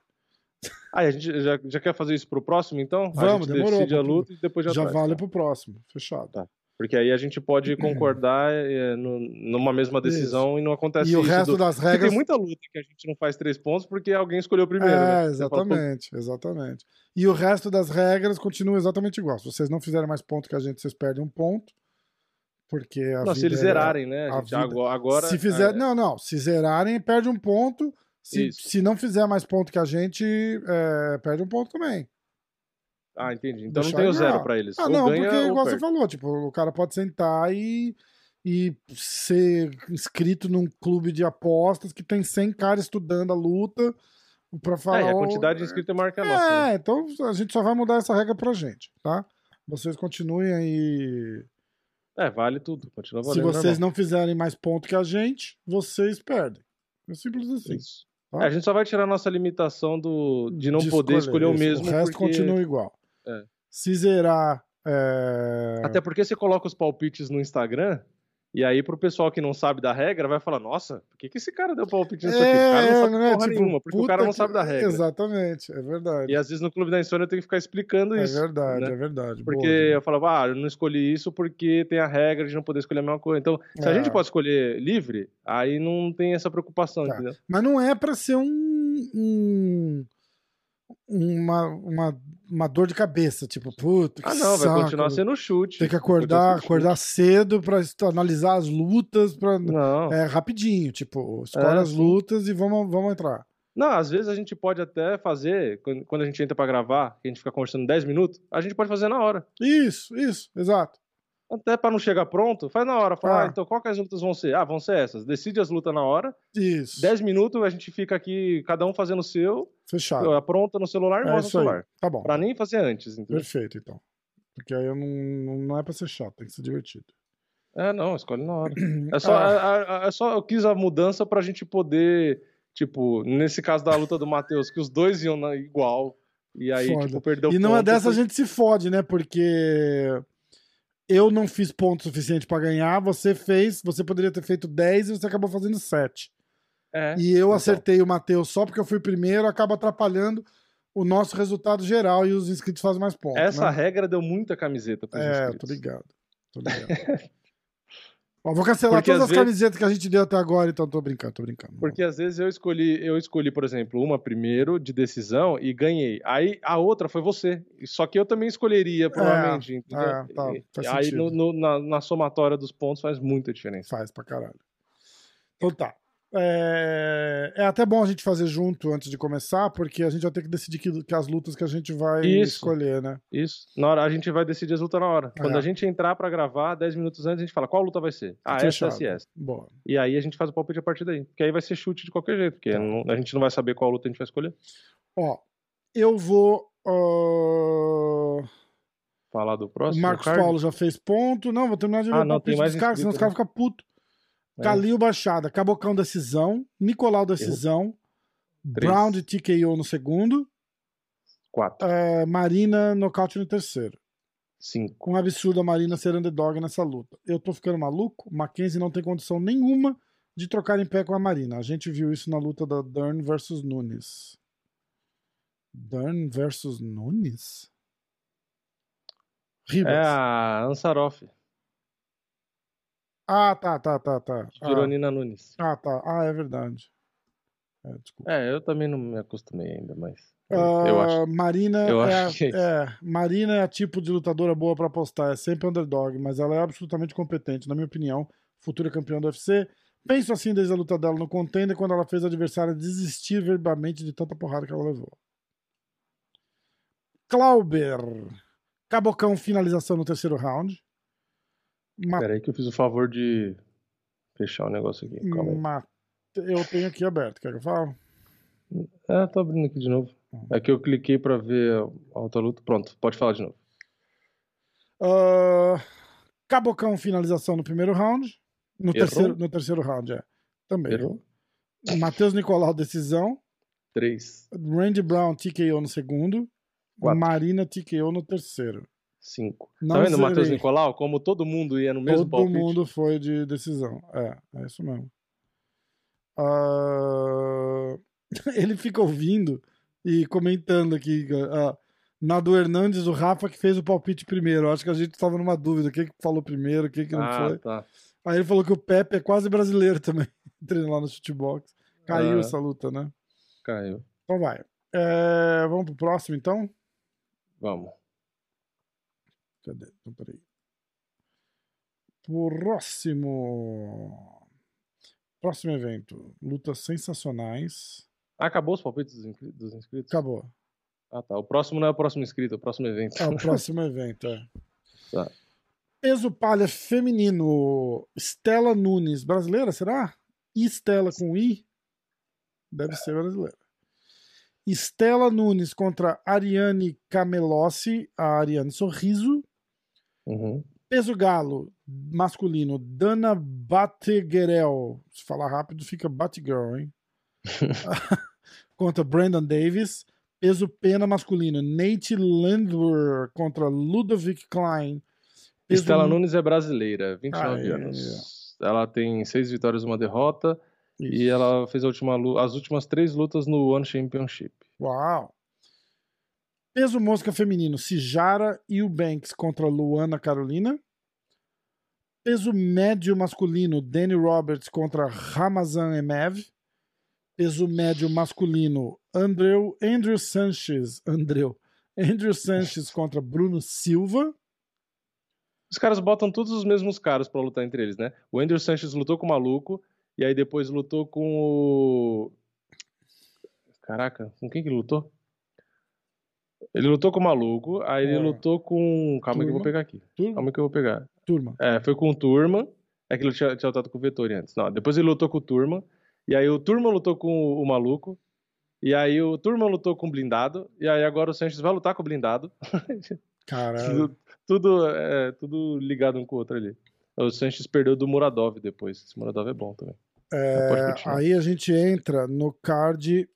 Ah, e a gente já, já quer fazer isso pro próximo, então? a Vamos, gente demorou, decide a luta e depois já, Já traz, vale tá? pro próximo. Fechado. Tá. Porque aí a gente pode concordar é, no- numa mesma decisão e não acontece E o isso. resto do- das Porque regras. tem muita luta que a gente não faz três pontos porque alguém escolheu primeiro. É, né? Você fala, "Pô, exatamente, exatamente. E o resto das regras continua exatamente igual. Se vocês não fizerem mais ponto que a gente, vocês perdem um ponto. Porque a Não, se eles é- zerarem, né? gente, vida- agora, agora- se fizer, é, não, não, se zerarem, perde um ponto. Se, Isso. se não fizer mais ponto que a gente, é, perde um ponto também. Ah, entendi. Então não tem o zero pra eles. Ah, ou não, porque igual você falou, tipo, o cara pode sentar e, e ser inscrito num clube de apostas que tem 100 caras estudando a luta pra falar. É, a "Ó, quantidade de inscritos é maior que a nossa. né? É, então a gente só vai mudar essa regra pra gente, tá? Vocês continuem aí. É, vale tudo. Continua Se valendo. vocês normal. não fizerem mais ponto que a gente, vocês perdem. É simples assim. Isso. tá? É, a gente só vai tirar a nossa limitação do, de não poder escolher o isso. mesmo. O resto porque... continua igual. É. Se zerar. é, Até porque você coloca os palpites no Instagram, e aí pro pessoal que não sabe da regra, vai falar, nossa, por que, que esse cara deu palpite nisso aqui? O cara não sabe é, porra tipo, nenhuma, porque o cara não que- sabe da regra. Exatamente, é verdade. E às vezes no Clube da Insônia eu tenho que ficar explicando É isso. verdade, né? é verdade. Porque Boa, eu falava, ah, eu não escolhi isso porque tem a regra de não poder escolher a mesma coisa. Então, se a É. gente pode escolher livre, aí não tem essa preocupação, Tá. entendeu? Mas não é pra ser um, um- uma, uma, uma dor de cabeça, tipo, puta, que Ah, não, vai saco. continuar sendo chute. Tem que acordar, acordar cedo pra estu- analisar as lutas, pra. Não. é rapidinho, tipo, escolhe É, as lutas e vamos, vamos entrar. Não, às vezes a gente pode até fazer, quando a gente entra pra gravar, que a gente fica conversando 10 minutos, a gente pode fazer na hora. Isso, isso, exato. Até pra não chegar pronto, faz na hora. Fala, Ah. ah, então qual que as lutas vão ser? Ah, vão ser essas. Decide as lutas na hora. Isso. 10 minutos a gente fica aqui, cada um fazendo o seu, Fechado. apronta no celular e É mostra no aí. celular. Tá bom. Pra nem fazer antes, entendeu? Perfeito, então. Porque aí eu não, não, é pra ser chato, tem que ser divertido. É, não, escolhe na hora. *clears throat* É só, Ah. a- é só eu quis a mudança pra gente poder, tipo, nesse caso da luta do Matheus, que os dois iam na- igual. E aí, Foda. tipo, perdeu E não é dessa a gente se fode, né? Porque eu não fiz ponto suficiente pra ganhar, você fez, você poderia ter feito 10 e você acabou fazendo 7. É, E eu então. acertei o Matheus só porque eu fui primeiro, acaba atrapalhando o nosso resultado geral e os inscritos fazem mais pontos. Essa né? regra deu muita camiseta pros É, inscritos. tô ligado. Tô ligado. *laughs* Ó, vou cancelar Porque todas as vezes- camisetas que a gente deu até agora, então tô brincando, tô brincando. Porque às vezes eu escolhi, eu escolhi, por exemplo, uma primeiro de decisão e ganhei. Aí a outra foi você. Só que eu também escolheria, provavelmente. entendeu? é, tá, E- faz aí no- no- na, na somatória dos pontos faz muita diferença. Faz pra caralho. Então tá. É... é até bom a gente fazer junto antes de começar, porque a gente vai ter que decidir que, que as lutas que a gente vai Isso. escolher, né? Isso. Na hora a gente vai decidir as lutas na hora. Quando É. a gente entrar pra gravar, 10 minutos antes, a gente fala qual luta vai ser. Ah, Fechado. essa, essa e essa. Boa. E aí a gente faz o palpite a partir daí. Porque aí vai ser chute de qualquer jeito, porque Tá. não- a gente não vai saber qual luta a gente vai escolher. Ó, eu vou. ah, Falar do O próximo. Marcos card? Paulo já fez ponto. Não, vou terminar de ler Ah, o não, palpite tem mais dos caras, senão os caras ficam putos. É. Calil Baixada, Cabocão decisão, Nicolau decisão, Três. Brown de TKO no segundo, Quatro. eh, Marina nocaute no terceiro. Cinco. Com um absurdo a Marina ser underdog nessa luta. Eu tô ficando maluco, Mackenzie não tem condição nenhuma de trocar em pé com a Marina. A gente viu isso na luta da Dern versus Nunes. Dern versus Nunes? Ribas. É a Ansaroff. Ah, tá, tá, tá, tá. Ah, Juronina Nunes. ah, tá. Ah, é verdade. É, desculpa. É, eu também não me acostumei ainda, mas. Eu, Ah, eu acho. Marina eu é, acho que é é, Marina é a tipo de lutadora boa pra apostar, é sempre underdog, mas ela é absolutamente competente, na minha opinião, futura campeã do UFC. Penso assim desde a luta dela no contender, quando ela fez a adversária desistir verbalmente de tanta porrada que ela levou. Clauber, Cabocão finalização no terceiro round. Peraí que eu fiz o favor de fechar o negócio aqui. Eu tenho aqui aberto, quer que eu fale? É, tô abrindo aqui de novo. Hum. É que eu cliquei pra ver a outra luta. Pronto, pode falar de novo. Ah, Cabocão finalização no primeiro round. No Errou? terceiro, no terceiro round, é. Também. Errou? Matheus Nicolau, decisão. Três, Randy Brown, TKO no segundo. Quatro. Marina, TKO no terceiro. Cinco. Não tá vendo, Matheus. Nicolau? Como todo mundo ia no mesmo Todo palpite. mundo foi de decisão. É, é isso mesmo. Ah, *laughs* ele fica ouvindo e comentando aqui. ah, na do Hernandes, o Rafa que fez o palpite primeiro. Acho que a gente estava numa dúvida. Quem que falou primeiro, quem que não Ah, foi. tá. Aí ele falou que o Pepe é quase brasileiro *laughs* também. Treina lá no chutebox. Caiu Ah. essa luta, né? Caiu. Então vai. É, vamos pro próximo, então? Vamos. Cadê? Então, peraí. Próximo. Próximo evento. Lutas sensacionais. Acabou os palpites dos inscritos? Acabou. Ah, tá. O próximo não é o próximo inscrito, é o próximo evento. É o *laughs* próximo evento, é. Tá. Peso palha feminino. Estela Nunes. Brasileira, será? Estela com I? Deve ser brasileira. Estela Nunes contra Ariane Camelossi. A Ariane Sorriso. Uhum. Peso galo masculino. Dana Bateguerel. Se falar rápido, fica Bategirl, hein? *laughs* contra Brandon Davis. Peso pena masculino. Nate Landwehr contra Ludovic Klein. Peso Estela Nunes é brasileira, 29 Aê. anos. Ela tem seis vitórias e uma derrota. Isso. E ela fez a última as últimas três lutas no One Championship. Uau! Peso mosca feminino, Cijara Eubanks contra Luana Carolina. Peso médio masculino, Danny Roberts contra Ramazan Emev. Peso médio masculino, Andrew, Andrew Sanchez, Andrew, Andrew Sanchez *laughs* contra Bruno Silva. Os caras botam todos os mesmos caras pra lutar entre eles, né? O Andrew Sanches lutou com o maluco, e aí depois lutou com o. Caraca, com quem que ele lutou? Ele lutou com o maluco, aí ele É. lutou com. Calma que eu vou Turma. pegar aqui. Turma, Calma que eu vou pegar. turma. É, foi com o Turman. É que ele tinha, tinha lutado com o Vettori antes. Não, depois ele lutou com o Turman. E aí o Turman lutou com o, o maluco. E aí o Turman lutou com o blindado. E aí agora o Sanches vai lutar com o blindado. *laughs* Caralho. tudo, tudo, é, tudo ligado um com o outro ali. O Sanches perdeu do Muradov depois. Esse Muradov é bom também. É, aí a gente entra no card.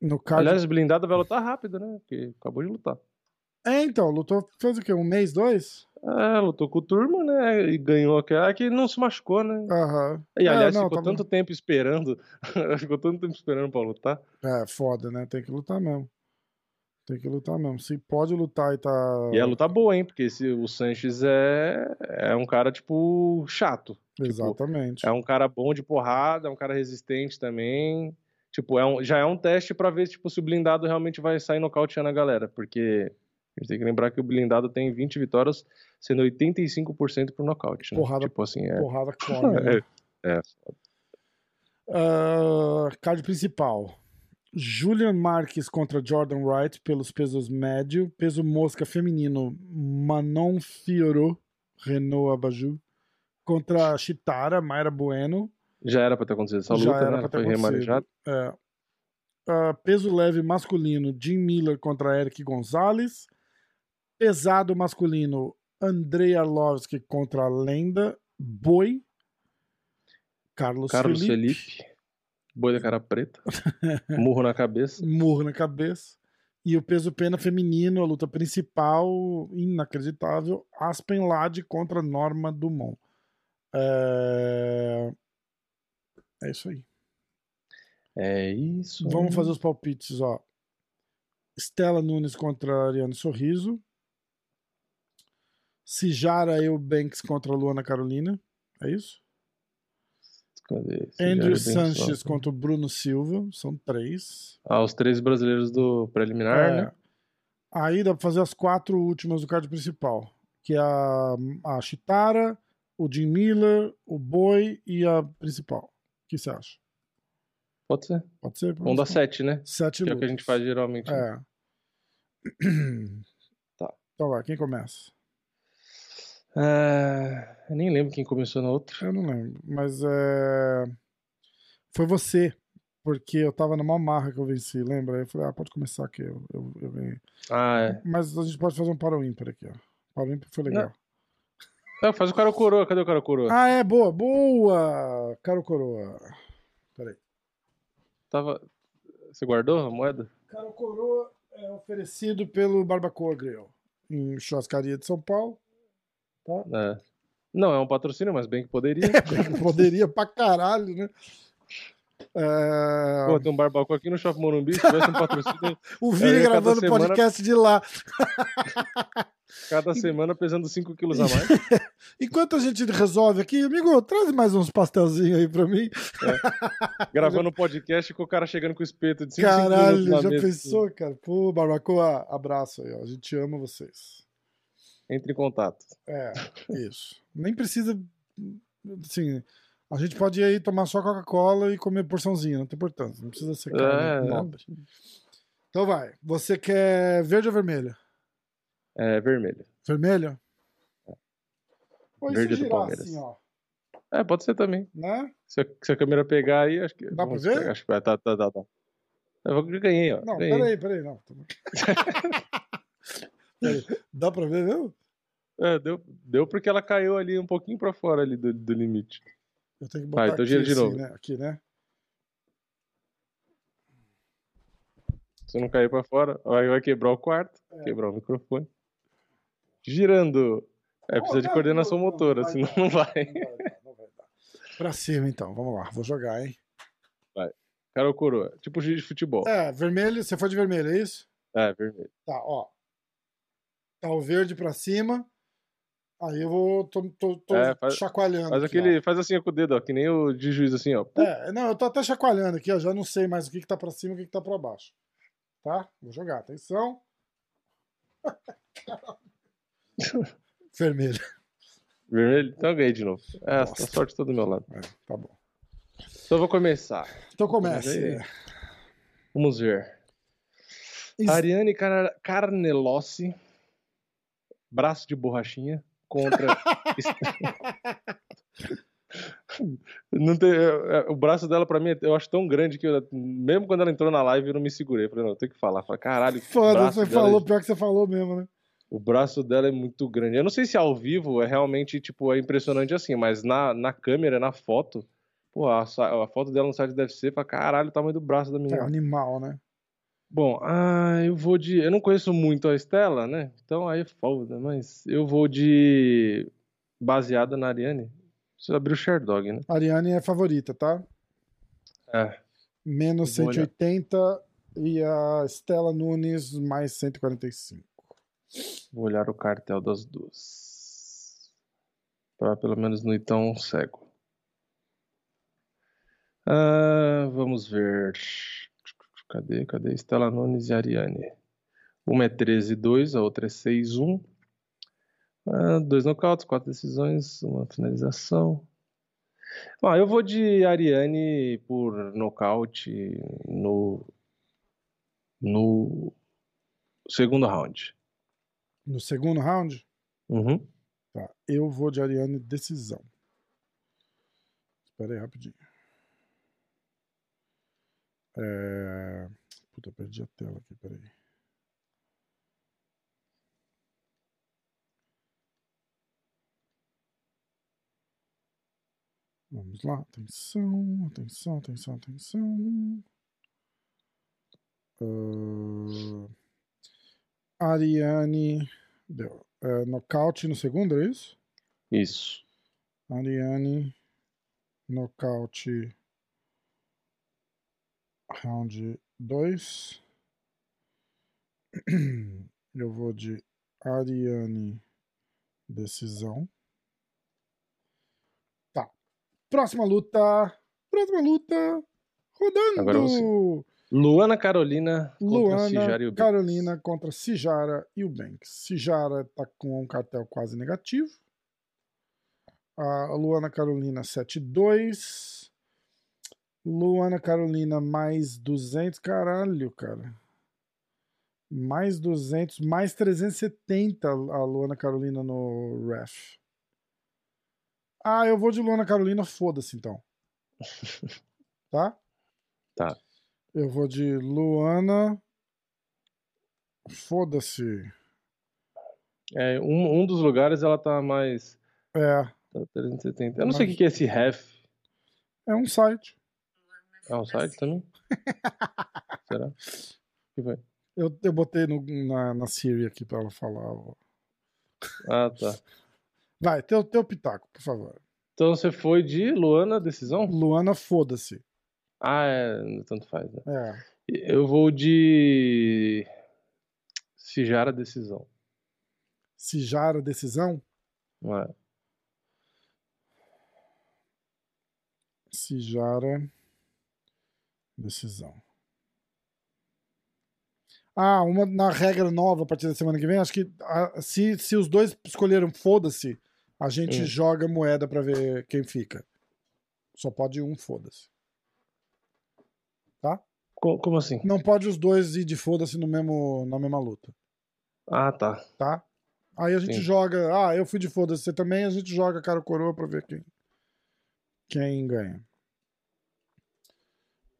No card. Aliás, blindado vai lutar rápido, né? Porque acabou de lutar. É, então, lutou. Fez o quê? Um mês, dois? É, lutou com o Turman, né? E ganhou aquela que não se machucou, né? Aham. E aliás, É, não, ficou tá bom. tanto tempo esperando. *laughs* ficou tanto tempo esperando pra lutar. É, foda, né? Tem que lutar mesmo. Tem que lutar mesmo. Se pode lutar e tá. E é luta boa, hein? Porque esse, o Sanches é, é um cara, tipo, chato. Exatamente. É um cara bom de porrada, é um cara resistente também. Tipo, é um, já é um teste pra ver tipo, se o blindado realmente vai sair nocauteando a galera. Porque a gente tem que lembrar que o blindado tem 20 vitórias, sendo 85% pro nocaute. Né? Porrada- Tipo assim, é. Porrada come. né? *laughs* é. Ah, card principal. Julian Marques contra Jordan Wright pelos pesos médio. Peso mosca feminino, Manon Fiorot, Renault Abaju. Contra Chitara, Mayra Bueno. Já era pra ter acontecido essa Já luta, era né? ter foi remanejada. É. Ah, peso leve masculino, Jim Miller contra Eric Gonzalez. Pesado masculino, Andrei Arlovski contra a lenda Boi. Carlos, Carlos Felipe. Felipe. Boi da cara preta. *laughs* Murro na cabeça. Murro na cabeça. E o peso pena feminino, a luta principal, inacreditável, Aspen Ladd contra Norma Dumont. É, é isso aí. É isso. Vamos fazer os palpites, ó. Stella Nunes contra Ariane Sorriso. Cijara Eubanks contra Luana Carolina. É isso? Cadê? Andrew Sanches só. contra o Bruno Silva. São três. Ah, os três brasileiros do preliminar, É. né? Aí dá pra fazer as quatro últimas do card principal. Que é a, a Chitara, o Jim Miller, o Boi e a principal. O que você acha? Pode ser. Pode ser? Vamos dar sete, né? Sete Que é o que a gente faz geralmente. né? É. *clears throat* Tá. Então vai, quem começa? Ah, eu nem lembro quem começou na outra. Eu não lembro, mas é... foi você, porque eu tava numa marra que eu venci, lembra? Aí eu falei, ah, pode começar aqui, eu, eu, eu ganhei. Ah, é. Mas a gente pode fazer um para o ímpar aqui, ó. Para o ímpar foi legal. Não, faz o cara coroa. Cadê o cara coroa? Ah, é, boa, boa! Caro Coroa. Peraí. Tava. Você guardou a moeda? Caro Coroa é oferecido pelo Barbacoa Grill, em churrascaria de São Paulo. É. Não, é um patrocínio, mas bem que poderia. *laughs* Poderia pra caralho, né? É, Pô, tem um barbacoa aqui no Shopping Morumbi. Se tivesse um patrocínio *laughs* O eu Vini gravando semana- podcast de lá. *laughs* cada semana pesando 5 quilos a mais. *laughs* Enquanto a gente resolve aqui, amigo, traz mais uns pastelzinhos aí pra mim. Gravando um podcast com o cara chegando com o espeto de 5 Caralho, minutos na já mesa. pensou, cara? Pô, Barbacoa, abraço aí, ó. A gente ama vocês. Entre em contato. É, isso. Nem precisa. Assim, a gente pode ir aí tomar só Coca-Cola e comer porçãozinha, não tem importância. Não precisa ser carne É, nobre. Então vai. Você quer verde ou vermelho? É vermelho. Vermelho? Ou se Verde do Palmeiras. assim, ó. É, pode ser também. Né? Se a, se a câmera pegar aí, acho que. Dá pra ver? pegar, Acho que vai. Tá, tá, tá, tá. Eu ganhei, ó. Não, ganhei. peraí, peraí. Não. Peraí, *laughs* Dá pra ver mesmo? É, deu, deu porque ela caiu ali um pouquinho pra fora ali do, do limite. Eu tenho que Vai, botar então aqui, de assim, novo. né? Aqui, né? Se não cair pra fora, vai, vai quebrar o quarto, É. quebrar o microfone. Girando. É, precisa de não, coordenação não, não motora, vai senão dar. não vai. Não vai dar, não vai dar. Pra cima, então. Vamos lá. Vou jogar, hein? Cara ou coroa? Tipo giz de futebol. É, vermelho. Você foi de vermelho, é isso? É, vermelho. Tá, ó. Tá o verde pra cima. Aí eu vou. Tô, tô, tô É, faz- chacoalhando. Faz aqui, aquele. Faz assim ó, com o dedo, ó, que nem o de juiz, assim, ó. É, não, eu tô até chacoalhando aqui, ó. Já não sei mais o que, que tá pra cima e o que, que tá pra baixo. Tá? Vou jogar. Atenção. *laughs* vermelho. Vermelho? Então eu ganhei de novo. É, a sorte tá do meu lado. É, tá bom. Então eu vou começar. Então comece. Vamos ver. Is- Ariane Car Carnelossi, braço de borrachinha, contra. *laughs* Não tem, é, é, o braço dela, pra mim, eu acho tão grande que eu- mesmo quando ela entrou na live, eu não me segurei. Eu falei, não, eu tenho que falar. Eu Falei, caralho, que Foda, braço você dela é falou, pior que você falou mesmo, né? o braço dela é muito grande. Eu não sei se ao vivo é realmente, tipo, é impressionante assim, mas na, na câmera, na foto, pô, a, a foto dela no site deve ser pra caralho o tamanho do braço da É menina. animal, né? Bom, ah, eu vou de. Eu não conheço muito a Estela, né? Então aí é foda, mas eu vou de. Baseada na Ariane. Preciso abrir o Sherdog, né? Ariane é favorita, tá? É. Menos Eu vou olhar. 180, E a Stella Nunes, mais 145. Vou olhar o cartel das duas. Pra pelo menos não ir tão cego. Ah, vamos ver. Cadê? Cadê? Stella Nunes e Ariane. Uma é 13 2, a outra é 6 1. Ah, dois nocautes, quatro decisões, uma finalização. Ah, eu vou de Ariane por nocaute no no segundo round. No segundo round, Uhum. tá. Eu vou de Ariane decisão. Espera aí rapidinho. É... Puta, perdi a tela aqui, peraí. Vamos lá, atenção, atenção, atenção, atenção. Ah, Ariane. Deu. É, nocaute no segundo, é isso? Isso. Ariane. Nocaute. Round 2. *clears throat* Eu vou de Ariane. Decisão. Tá. Próxima luta. Próxima luta. Rodando. Agora você. Luana Carolina contra Luana Cijara e o Carolina contra Cijara e o Banks. Cijara tá com um cartel quase negativo. A Luana Carolina 7-2. Luana Carolina mais 200. Caralho, cara. Mais 200, mais 370 a Luana Carolina no ref. Ah, eu vou de Luana Carolina, foda-se então. *laughs* Tá? Tá. Eu vou de Luana. Foda-se. É, um, um dos lugares ela tá mais. É, Tá 370. Eu não sei o Mas- que é esse ref. é um site. É um site também? *laughs* Será? O que foi? Eu, eu botei no- na, na Siri aqui pra ela falar. ó. Ah, tá. Vai, teu, teu pitaco, por favor. Então você foi de Luana, decisão? Luana, foda-se. Ah, é. Tanto faz, né? É. Eu vou de. Cijara, decisão. Cijara, decisão? Não é? Cijara, decisão. Ah, uma na regra nova a partir da semana que vem, acho que ah, se, se os dois escolheram foda-se, a gente Hum. joga moeda pra ver quem fica. Só pode um foda-se. Co- Como assim? Não pode os dois ir de foda-se no mesmo, na mesma luta, Ah, tá. tá? Aí a gente Sim. joga. Ah, eu fui de foda-se, você também, a gente joga cara coroa pra ver quem, quem ganha.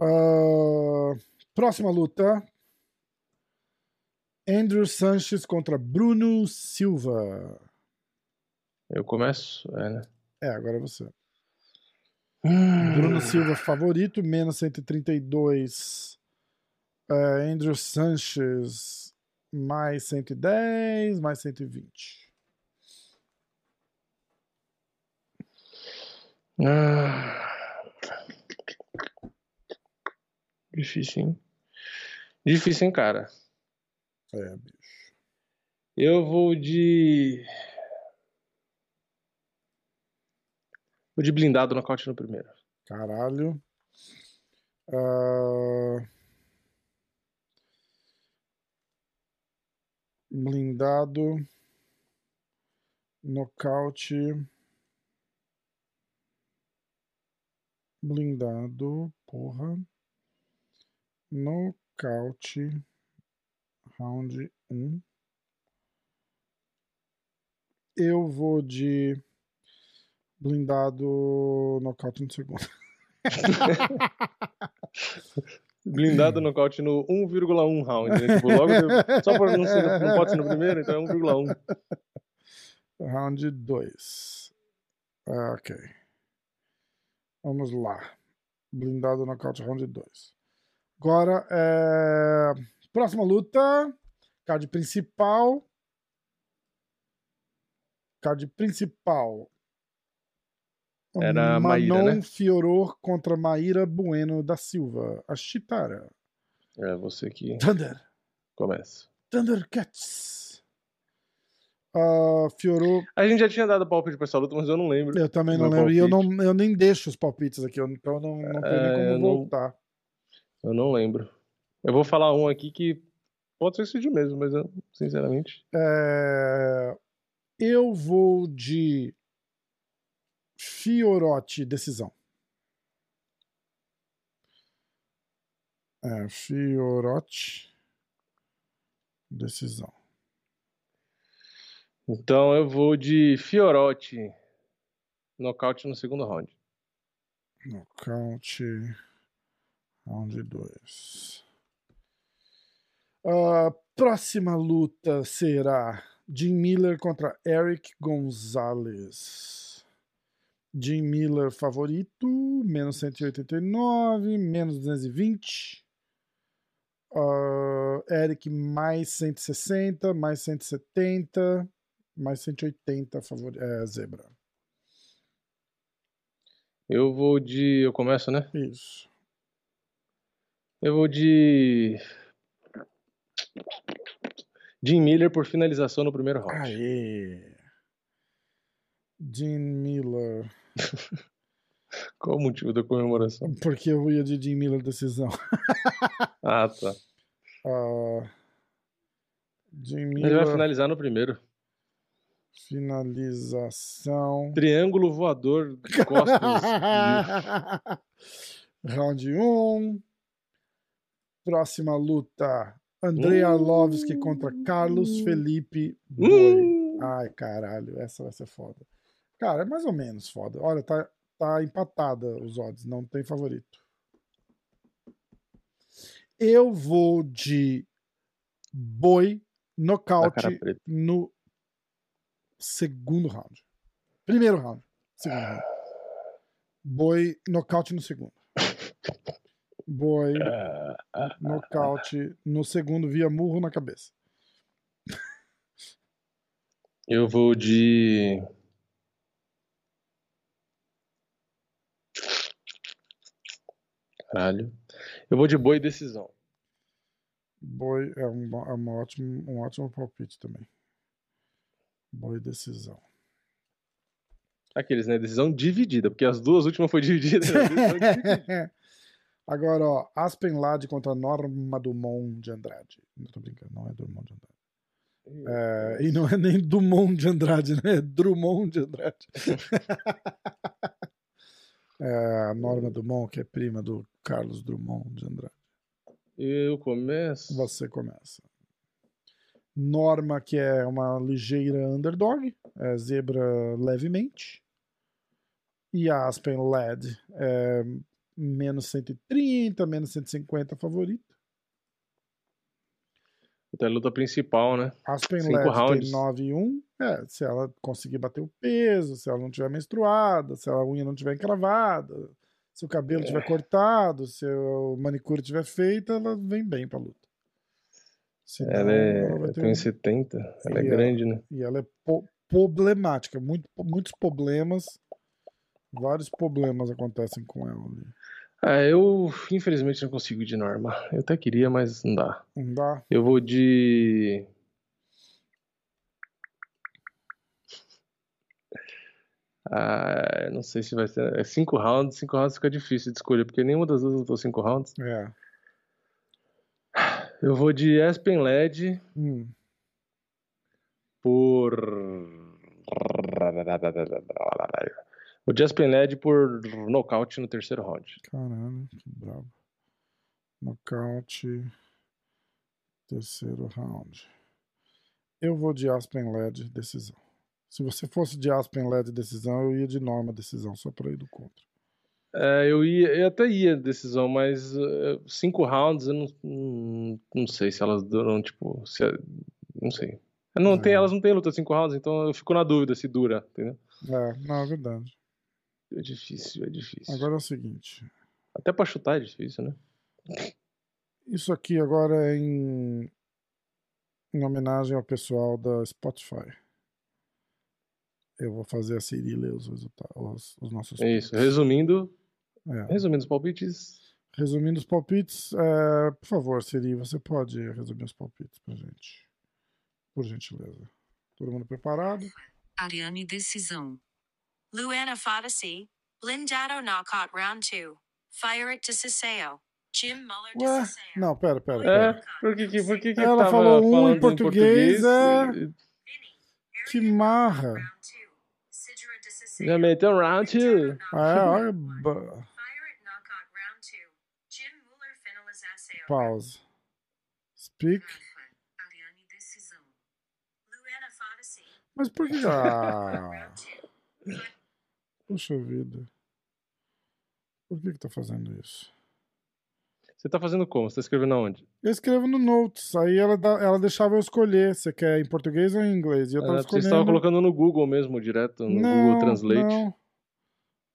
Ah, próxima luta. Andrew Sanches contra Bruno Silva. Eu começo? É, né? É, agora é você. Hum. Bruno Silva favorito, menos 132. É, Andrew Sanches mais 110, mais 120. Ah. Difícil, hein? Difícil, hein, cara? É, bicho. Eu vou de. Vou de blindado nocaute no primeiro. Caralho. Ah, Blindado. Nocaute. Blindado. Porra. Nocaute. Round 1. Eu vou de blindado nocaute no segundo. *laughs* Blindado nocaute no 1,1 round. Né? Tipo, logo só pra não, ser, não pode ser no primeiro, então é 1,1. Round 2. Ah, ok. Vamos lá. Blindado nocaute round 2. Agora, é... próxima luta. Card principal. Card principal. Era Maíra, Manon né? Fioror contra Maíra Bueno da Silva. A Chitara. É você que Thunder. começa. Thundercats. Ah, Fiorou, A gente já tinha dado palpite pra essa luta, mas eu não lembro. eu também não Meu lembro. E eu, palpite. não, eu nem deixo os palpites aqui, então eu não, não tenho É, como não- voltar. Eu não lembro. Eu vou falar um aqui que pode ser esse de mesmo, mas eu, sinceramente. É, eu vou de Fiorotti, decisão. É, Fiorotti, decisão. Então eu vou de Fiorotti. Nocaute no segundo round. Nocaute, round 2. A próxima luta será Jim Miller contra Eric Gonzalez. Jim Miller favorito, menos 189, menos 220. Ah, Eric mais 160, mais 170, mais 180 favor... é, zebra. Eu vou de. Eu começo, né? Isso. Eu vou de. Jim Miller por finalização no primeiro round. Aê! Jim Miller. *laughs* Qual o motivo da comemoração? Porque eu ia de Jim Miller decisão. *laughs* Ah, tá. Ah, Jim Ele vai Miller. finalizar no primeiro. Finalização. Triângulo voador de costas. *laughs* Round 1. Próxima luta. Andrei Hum. Arlovski contra Carlos Felipe Boi. Hum. Ai, caralho, essa vai ser foda. Cara, é mais ou menos foda. Olha, tá, tá empatada os odds, não tem favorito. Eu vou de Boi nocaute no segundo round. Primeiro round. Segundo round. *laughs* Boi nocaute no segundo. *laughs* Boi Ah, nocaute no segundo via murro na cabeça. Eu vou de. Caralho. Eu vou de boi decisão. Boi é um, é uma ótimo, um ótimo palpite também. Boi decisão. Aqueles, né? Decisão dividida, porque as duas últimas foi *laughs* dividida. *laughs* Agora, ó, Aspen Ladd contra Norma Dumont de Andrade. Não tô brincando, não é Dumont de Andrade. É, e não é nem Dumont de Andrade, né? É Drummond de Andrade. *laughs* é, a Norma Dumont, que é prima do Carlos Drummond de Andrade. Eu começo. Você começa. Norma, que é uma ligeira underdog, é zebra levemente. E a Aspen Led é menos 130, menos 150 favorito. Até a luta principal, né? Aspen Cinco Led rounds. tem 9 e 1. É, se ela conseguir bater o peso, se ela não tiver menstruada, se a unha não tiver encravada, se o cabelo É. tiver cortado, se o manicure tiver feito, ela vem bem pra luta. Senão, Ela é. ela ter tenho um- 70. Ela é ela- grande, né? E ela é po- problemática, muito, muitos problemas, vários problemas acontecem com ela. ali. Ah, eu infelizmente não consigo ir de norma. Eu até queria, mas não dá. Não dá? Eu vou de. Ah, não sei se vai ser. É cinco rounds. Cinco rounds fica difícil de escolher, porque nenhuma das duas lutou cinco rounds. É. Eu vou de Aspen Led Hum. por. O de Aspen Led por nocaute no terceiro round. Caralho, que brabo. Nocaute. Terceiro round. Eu vou de Aspen LED decisão. Se você fosse de Aspen LED decisão, eu ia de Norma decisão, só pra ir do contra. É, eu, ia, eu até ia decisão, mas eh, cinco rounds eu não, não, não sei se elas duram, tipo. Se, não sei. Não tem, É. elas não têm luta cinco rounds, então eu fico na dúvida se dura, entendeu? É, não, é verdade. É difícil, é difícil. Agora é o seguinte. Até pra chutar é difícil, né? Isso aqui agora é em, em homenagem ao pessoal da Spotify. Eu vou fazer a Siri ler os resultados, os, os nossos. É isso. Resumindo, É. resumindo os palpites, Resumindo os palpites, é, por favor, Siri, você pode resumir os palpites pra gente. Por gentileza. Todo mundo preparado? Ariane decisão. Luana Fadasi, Blindado knockout round 2. Fire it to Siseo. Jim Muller to Ué, Siseo. não, pera, pera. É, pera. por que que, por que, que Ela falou um falando em português, é. Vinny, Que marra. 2. Já meteu um round two. Ah, é, olha. ba- Fire it knockout round 2. Jim Muller finalização. Pause. Speak. Mas por que. Ah, 2. Puxa vida. Por que que tá fazendo isso? Você tá fazendo como? Você tá escrevendo aonde? Eu escrevo no Notes, aí ela, ela deixava eu escolher se quer em português ou em inglês. E eu tava Ah, você escolhendo. estava colocando no Google mesmo, direto, no não, Google Translate. Não.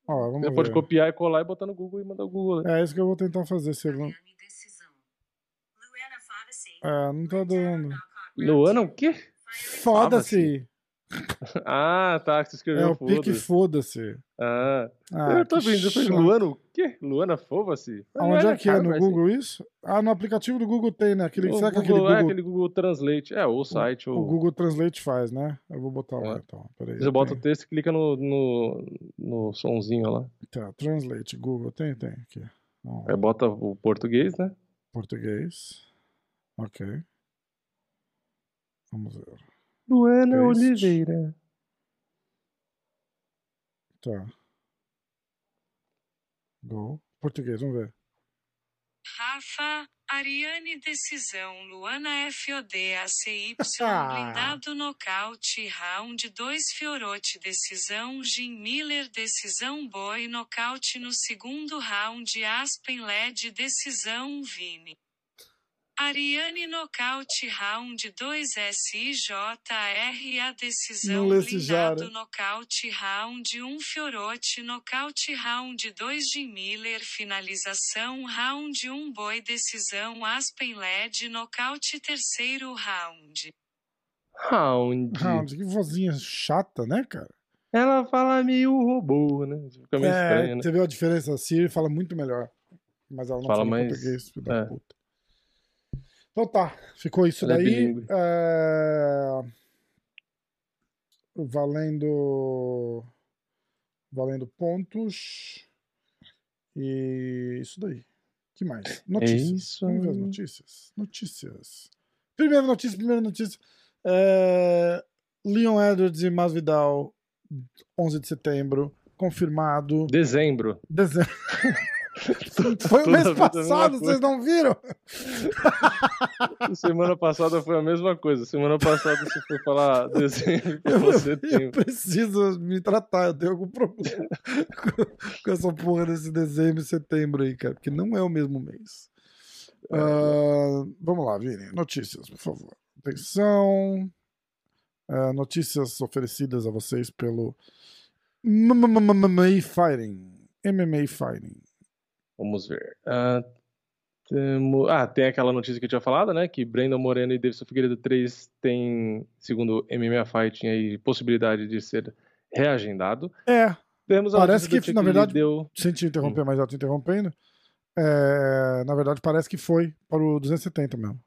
Ó, vamos Você ver. pode copiar e colar e botar no Google e mandar o Google. né? É isso que eu vou tentar fazer. Se ele não... Ariane decisão. Luana Fadasi. É, não tá dando. Luana, o quê? Foda-se! Ah, tá, que você É escreveu o pique foda-se. Ah, Ah, eu tô que vendo, eu falei, chato. Luana, o quê? Luana, foda-se. Aonde é que é? No Cara, Google isso? Ah, no aplicativo do Google tem, né? Aquele, O será que Google, aquele É Google, aquele Google Translate. É, ou o site, o ou... Google Translate faz, né? Eu vou botar lá É. então. Peraí. Você bota o texto e clica no, no, no sonzinho lá. Tá, Translate, Google, tem, tem. Aqui. Aí bota o português, né? Português. Ok. Vamos ver. Luana. Oliveira. Tá. Go. Português, vamos ver. Rafa, Ariane Decisão, Luana FOD, ACY, *laughs* Blindado Nocaute, Round 2 Fiorote Decisão, Jim Miller Decisão Boy Nocaute no segundo round, Aspen LED Decisão, Vini. Ariane Nocaute Round 2 SIJRA Decisão Não lê esse Blindado. Nocaute Round 1 Fiorote Nocaute Round 2 Jim Miller Finalização Round 1 Boi Decisão Aspen LED Nocaute Terceiro Round Round. Round, que vozinha chata, né, cara? Ela fala meio robô, né? Fica meio É, estranho, né? você viu a diferença? A Siri fala muito melhor. Mas ela não Fala fala, mais- português, filho da é. puta. Então tá, ficou isso Ela é daí. bilíngue. É, Valendo. Valendo pontos. E isso daí. que mais? Notícias. isso Vamos ver as notícias. Notícias. Primeira notícia, primeira notícia. É, Leon Edwards e Masvidal, 11 de setembro, confirmado. Dezembro. Dezembro. *laughs* *laughs* Foi o mês passado, vocês não viram? *laughs* Semana passada foi a mesma coisa. Semana passada você foi falar dezembro pra Eu, você eu tem. preciso me tratar, eu tenho algum problema *laughs* com, essa porra desse dezembro e setembro aí, cara, porque não é o mesmo mês. Ah, vamos lá, Vini. Notícias, por favor. Atenção. Ah, notícias oferecidas a vocês pelo MMA Fighting. MMA Fighting. Vamos ver. Ah, temo- ah, tem aquela notícia que eu tinha falado, né? Que Brandon Moreno e Davidson Figueiredo 3 têm, segundo MMA Fighting, aí, possibilidade de ser reagendado. É, Temos a Parece que, na verdade, Liddell. sem te interromper, Hum. mas já te interrompendo. é, na verdade, parece que foi para o 270 mesmo.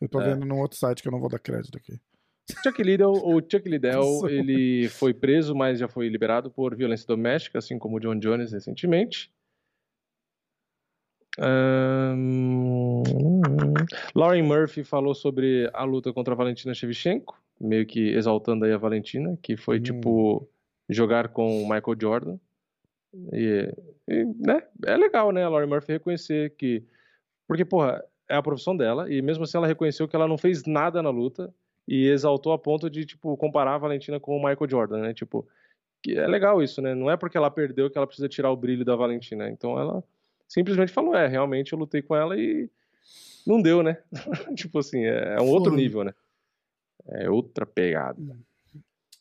Eu tô É. vendo num outro site que eu não vou dar crédito aqui. Chuck Liddell, o Chuck Liddell, *laughs* ele foi preso, mas já foi liberado por violência doméstica, assim como o John Jones recentemente. Lauren Murphy falou sobre a luta contra a Valentina Shevchenko, meio que exaltando aí a Valentina, que foi Hum. tipo jogar com o Michael Jordan. E, e, né, é legal, né, a Lauren Murphy reconhecer que porque, porra, é a profissão dela, e mesmo assim ela reconheceu que ela não fez nada na luta e exaltou a ponto de, tipo, comparar a Valentina com o Michael Jordan, né? Tipo, é legal isso, né? Não é porque ela perdeu que ela precisa tirar o brilho da Valentina. Então ela simplesmente falou, é, realmente eu lutei com ela e não deu, né? *laughs* tipo assim, é, é um outro Foi. nível, né? É outra pegada.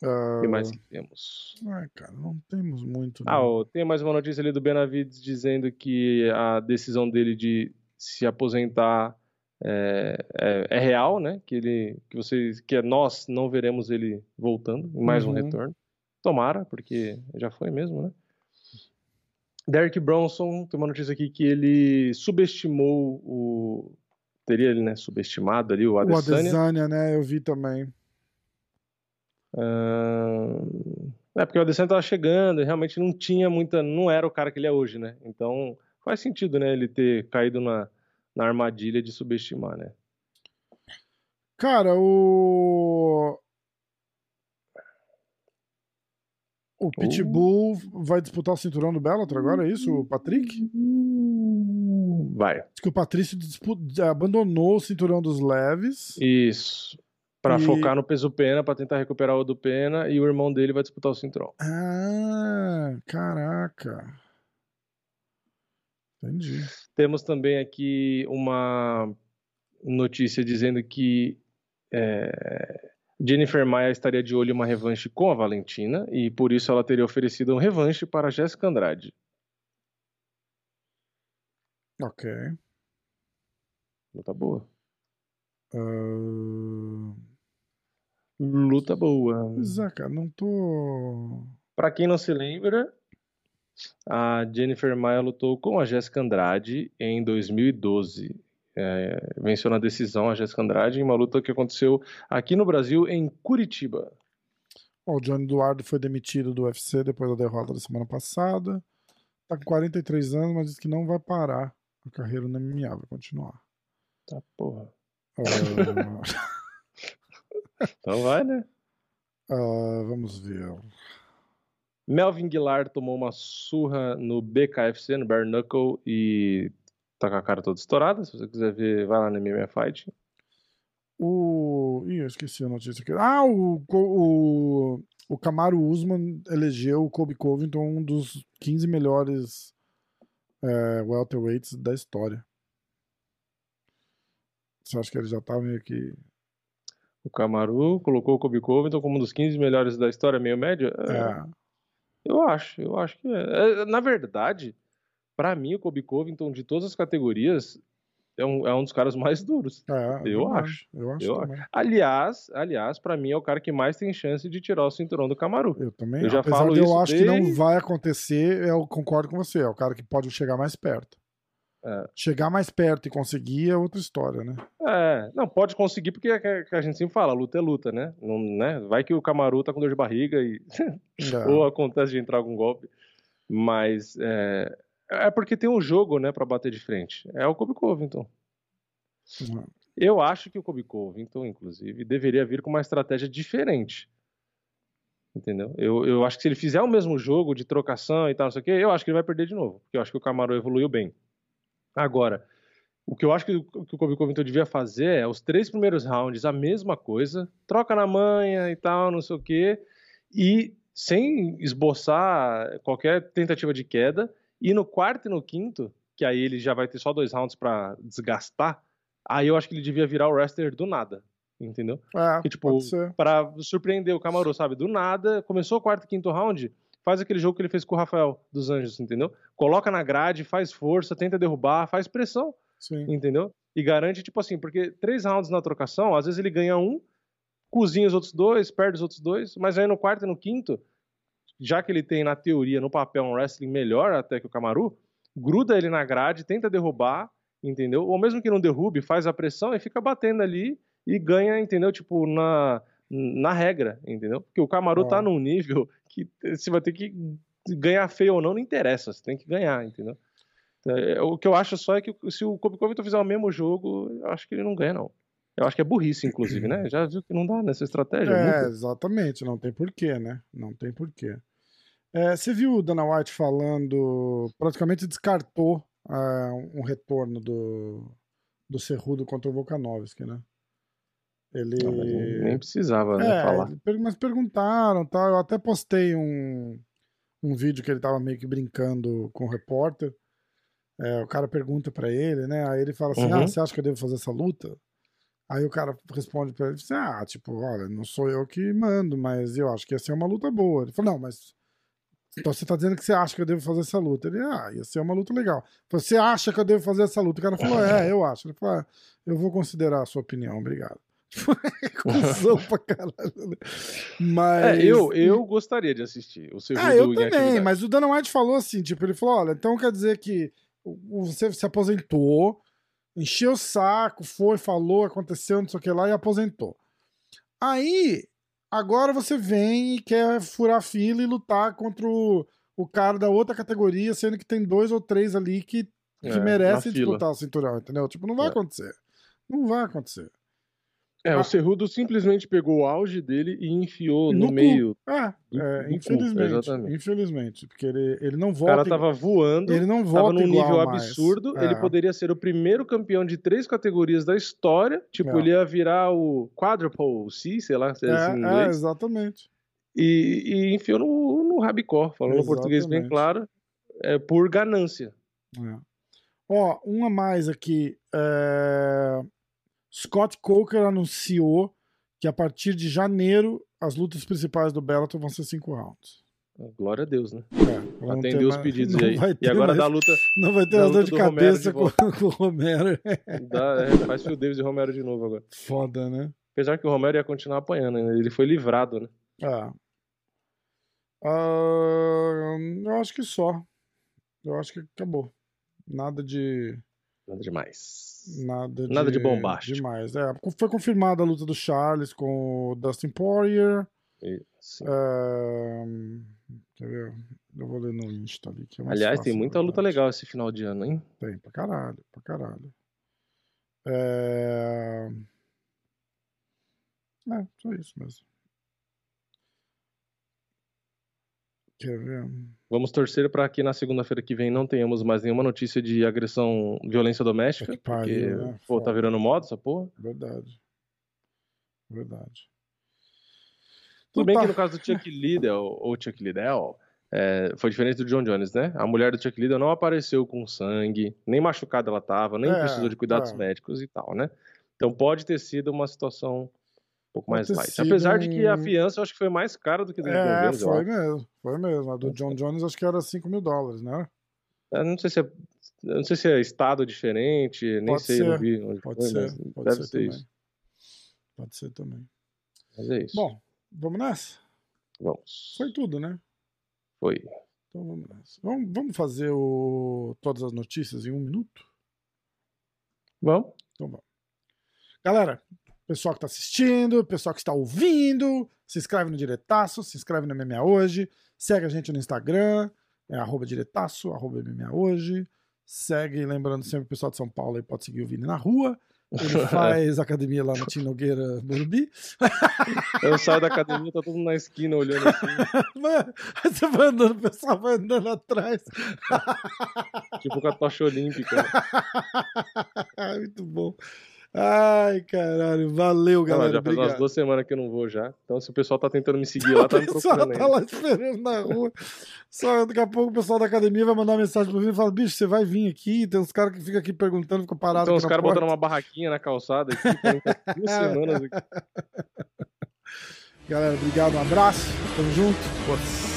Ah, O que mais que temos? ah, cara, não temos muito. Ah, ó, tem mais uma notícia ali do Benavides dizendo que a decisão dele de se aposentar é, é- é real, né? Que ele, que vocês, que nós não veremos ele voltando mais um Uhum. retorno. Tomara, porque já foi mesmo, né? Derek Bronson, tem uma notícia aqui que ele subestimou o. Teria ele, né? Subestimado ali o O Adesanya. Adesanya, né? Eu vi também. Ahn, É, porque o Adesanya tava chegando e realmente não tinha muita. Não era o cara que ele é hoje, né? Então faz sentido, né? Ele ter caído na, na armadilha de subestimar, né? Cara, o. O Pitbull vai disputar o cinturão do Bellator agora, é isso? O Patrick? Vai. Diz que o Patrício abandonou o cinturão dos leves. Isso. Pra E- focar no peso pena, pra tentar recuperar o do pena, e o irmão dele vai disputar o cinturão. Ah, caraca. Entendi. Temos também aqui uma notícia dizendo que é, Jennifer Maia estaria de olho em uma revanche com a Valentina e por isso ela teria oferecido um revanche para Jéssica Andrade. Ok. Luta boa. Ah, Luta boa. Cara, não tô. Pra quem não se lembra, a Jennifer Maia lutou com a Jéssica Andrade em 2012. É, venceu na decisão a Jéssica Andrade em uma luta que aconteceu aqui no Brasil, em Curitiba. Ó, o Johnny Eduardo foi demitido do UFC depois da derrota da semana passada. Tá com 43 anos, mas diz que não vai parar a carreira no MMA, vai continuar. Tá, porra. Ah, *laughs* Então vai, né? ah, vamos ver. Melvin Guilar tomou uma surra no BKFC, no Bare Knuckle, e tá com a cara toda estourada. Se você quiser ver, vai lá no MMA Fight. O. Ih, eu esqueci a notícia aqui. Ah, o, o, o Camaro Usman elegeu o Kobe Covington um dos 15 melhores é, welterweights da história. Você acha que ele já tá meio que. O Kamaru colocou o Kobe Covington como um dos 15 melhores da história, meio médio? É, Eu acho, eu acho que é. É, Na verdade, pra mim, o Kobe Covington, de todas as categorias, é um, é um dos caras mais duros. é, é Eu acho. Eu acho Eu. Aliás, aliás, para mim é o cara que mais tem chance de tirar o cinturão do Kamaru. Eu também. Eu já Apesar falo de eu isso acho que não desde- vai acontecer, eu concordo com você. É o cara que pode chegar mais perto. É. Chegar mais perto e conseguir é outra história, né? É, não, pode conseguir porque é que que a gente sempre fala, luta é luta, né? Não, né? Vai que o Kamaru tá com dor de barriga e É. *laughs* ou acontece de entrar algum golpe. Mas é, é porque tem um jogo, né, pra bater de frente. É o Kobe Covington. Uhum. Eu acho que o Kobe Covington, inclusive, deveria vir com uma estratégia diferente. Entendeu? Eu, eu acho que se ele fizer o mesmo jogo de trocação e tal, não sei o quê, eu acho que ele vai perder de novo. Porque eu acho que o Camaro evoluiu bem. Agora, o que eu acho que, o- que o Kobe Covington devia fazer é os três primeiros rounds a mesma coisa, troca na manha e tal, não sei o quê, e sem esboçar qualquer tentativa de queda, e no quarto e no quinto, que aí ele já vai ter só dois rounds pra desgastar, aí eu acho que ele devia virar o wrestler do nada, entendeu? É, Que, tipo. Pra surpreender o Camaro, sabe? Do nada, começou o quarto e quinto round, faz aquele jogo que ele fez com o Rafael dos Anjos, entendeu? Coloca na grade, faz força, tenta derrubar, faz pressão, Sim. entendeu? E garante, tipo assim, porque três rounds na trocação, às vezes ele ganha um, cozinha os outros dois, perde os outros dois, mas aí no quarto e no quinto, já que ele tem na teoria, no papel, um wrestling melhor até que o Camaru, gruda ele na grade, tenta derrubar, entendeu? Ou mesmo que não derrube, faz a pressão e fica batendo ali e ganha, entendeu? Tipo, na, na regra, entendeu? Porque o Camaru Ó. tá num nível que você vai ter que ganhar feio ou não, não interessa, você tem que ganhar, entendeu? É, O que eu acho só é que se o Kobe Covington fizer o mesmo jogo, eu acho que ele não ganha, não. Eu acho que é burrice, inclusive, né? Já viu que não dá nessa estratégia? É, nunca. exatamente, não tem porquê, né? Não tem porquê. É, você viu o Dana White falando, praticamente descartou ah, um retorno do, do Cerrudo contra o Volkanovski, né? Ele. Não, nem, precisava né, É, falar. mas perguntaram, tá? Eu até postei um, um vídeo que ele tava meio que brincando com o repórter. É, o cara pergunta pra ele, né? Aí ele fala assim: Uhum. Ah, você acha que eu devo fazer essa luta? Aí o cara responde pra ele: assim, Ah, tipo, olha, não sou eu que mando, mas eu acho que ia ser uma luta boa. Ele falou: Não, mas. Então você tá dizendo que você acha que eu devo fazer essa luta? Ele, ah, ia ser uma luta legal. Você acha que eu devo fazer essa luta? O cara falou: É, eu acho. Ele falou: ah, Eu vou considerar a sua opinião, obrigado. *laughs* Cusão pra caralho. né? Mas. É, eu, eu gostaria de assistir o Cerrudo Ah, eu também, mas o Dana White falou assim, tipo, ele falou, olha, então quer dizer que você se aposentou, encheu o saco, foi, falou, aconteceu, não sei o que lá, e aposentou. Aí, agora você vem e quer furar a fila e lutar contra o, o cara da outra categoria, sendo que tem dois ou três ali que, que É, merecem disputar o cinturão, entendeu? Tipo, não vai É. acontecer. Não vai acontecer. É, Ah. o Cerrudo simplesmente pegou o auge dele e enfiou No no, cu. meio. É, Do- é, do cu, infelizmente. exatamente. Infelizmente, porque ele, ele não O volta. cara tava voando, ele não tava volta num igual nível mais. absurdo. É. Ele poderia ser o primeiro campeão de três categorias da história. Tipo, É. ele ia virar o Quadruple C, sei lá, se é assim em É, é, inglês. exatamente. E, e enfiou no, no rabicó, falando português bem Exatamente. claro, é, por ganância. É. Ó, uma mais aqui. é, Scott Coker anunciou que a partir de janeiro as lutas principais do Bellator vão ser cinco rounds. Glória a Deus, né? É, Atendeu os pedidos aí. E agora mais- dá luta, Não vai ter as dor de cabeça de com, *laughs* com o Romero. dá, é, faz Phil Davis e Romero de novo agora. Foda, né? Apesar que o Romero ia continuar apanhando, né? ele foi livrado, né? É. Ah, eu acho que só. Eu acho que acabou. Nada de. Nada demais. Nada de, Nada de bombástico. Demais. É, foi confirmada a luta do Charles com o Dustin Poirier. É, quer ver? Eu vou ler no Insta ali. É Aliás, fácil, tem muita luta legal esse final de ano, hein? Tem, pra caralho, pra caralho. É... é, só isso mesmo. Quer ver? Vamos torcer para que na segunda-feira que vem não tenhamos mais nenhuma notícia de agressão, violência doméstica. Que pariu, porque, né? pô, tá virando moda essa porra. Verdade. Verdade. Tudo Então bem tá. que no caso do Chuck *laughs* Liddell, ou Chuck Liddell, é, foi diferente do John Jones, né? A mulher do Chuck Liddell não apareceu com sangue, nem machucada ela tava, nem É, precisou de cuidados é. médicos e tal, né? Então pode ter sido uma situação pouco mais light. sido Apesar de que a fiança eu acho que foi mais cara do que do John É, Jones, foi mesmo. Foi mesmo. A do John Jones acho que era 5 mil dólares, né? Eu não sei se é, eu não sei se é estado diferente, nem Pode sei, eu não ser, vi onde Pode foi, ser. mas Pode deve ser ser também. isso. Pode ser também. Mas é isso. Bom, vamos nessa? vamos. Foi tudo, né? Foi. Então vamos nessa. Vamos, vamos fazer o... todas as notícias em um minuto? Vamos. Então vamos. Galera, pessoal que está assistindo, pessoal que está ouvindo, se inscreve no Diretaço, se inscreve no MMA Hoje, segue a gente no Instagram, é arroba Diretaço, arroba MMA Hoje. Segue, lembrando sempre o pessoal de São Paulo aí pode seguir o Vini na rua. Ele *laughs* faz academia lá no Tim Nogueira Morumbi. Eu saio da academia, tá todo mundo na esquina olhando assim, *laughs* Aí você vai andando, o pessoal vai andando atrás. tipo com a tocha olímpica. *laughs* Muito bom. Ai, caralho. Valeu, Não, galera. já faz umas duas semanas que eu não vou já. Então, se o pessoal tá tentando me seguir lá, tá me *laughs* O pessoal procurando tá lá esperando na rua. Só daqui a pouco o pessoal da academia vai mandar uma mensagem pro Vini e fala: bicho, você vai vir aqui. Tem uns caras que ficam aqui perguntando, ficam parados. Os na caras botando uma barraquinha na calçada aqui, tá duas *laughs* semanas aqui. Galera, obrigado, um abraço. Tamo junto. Força.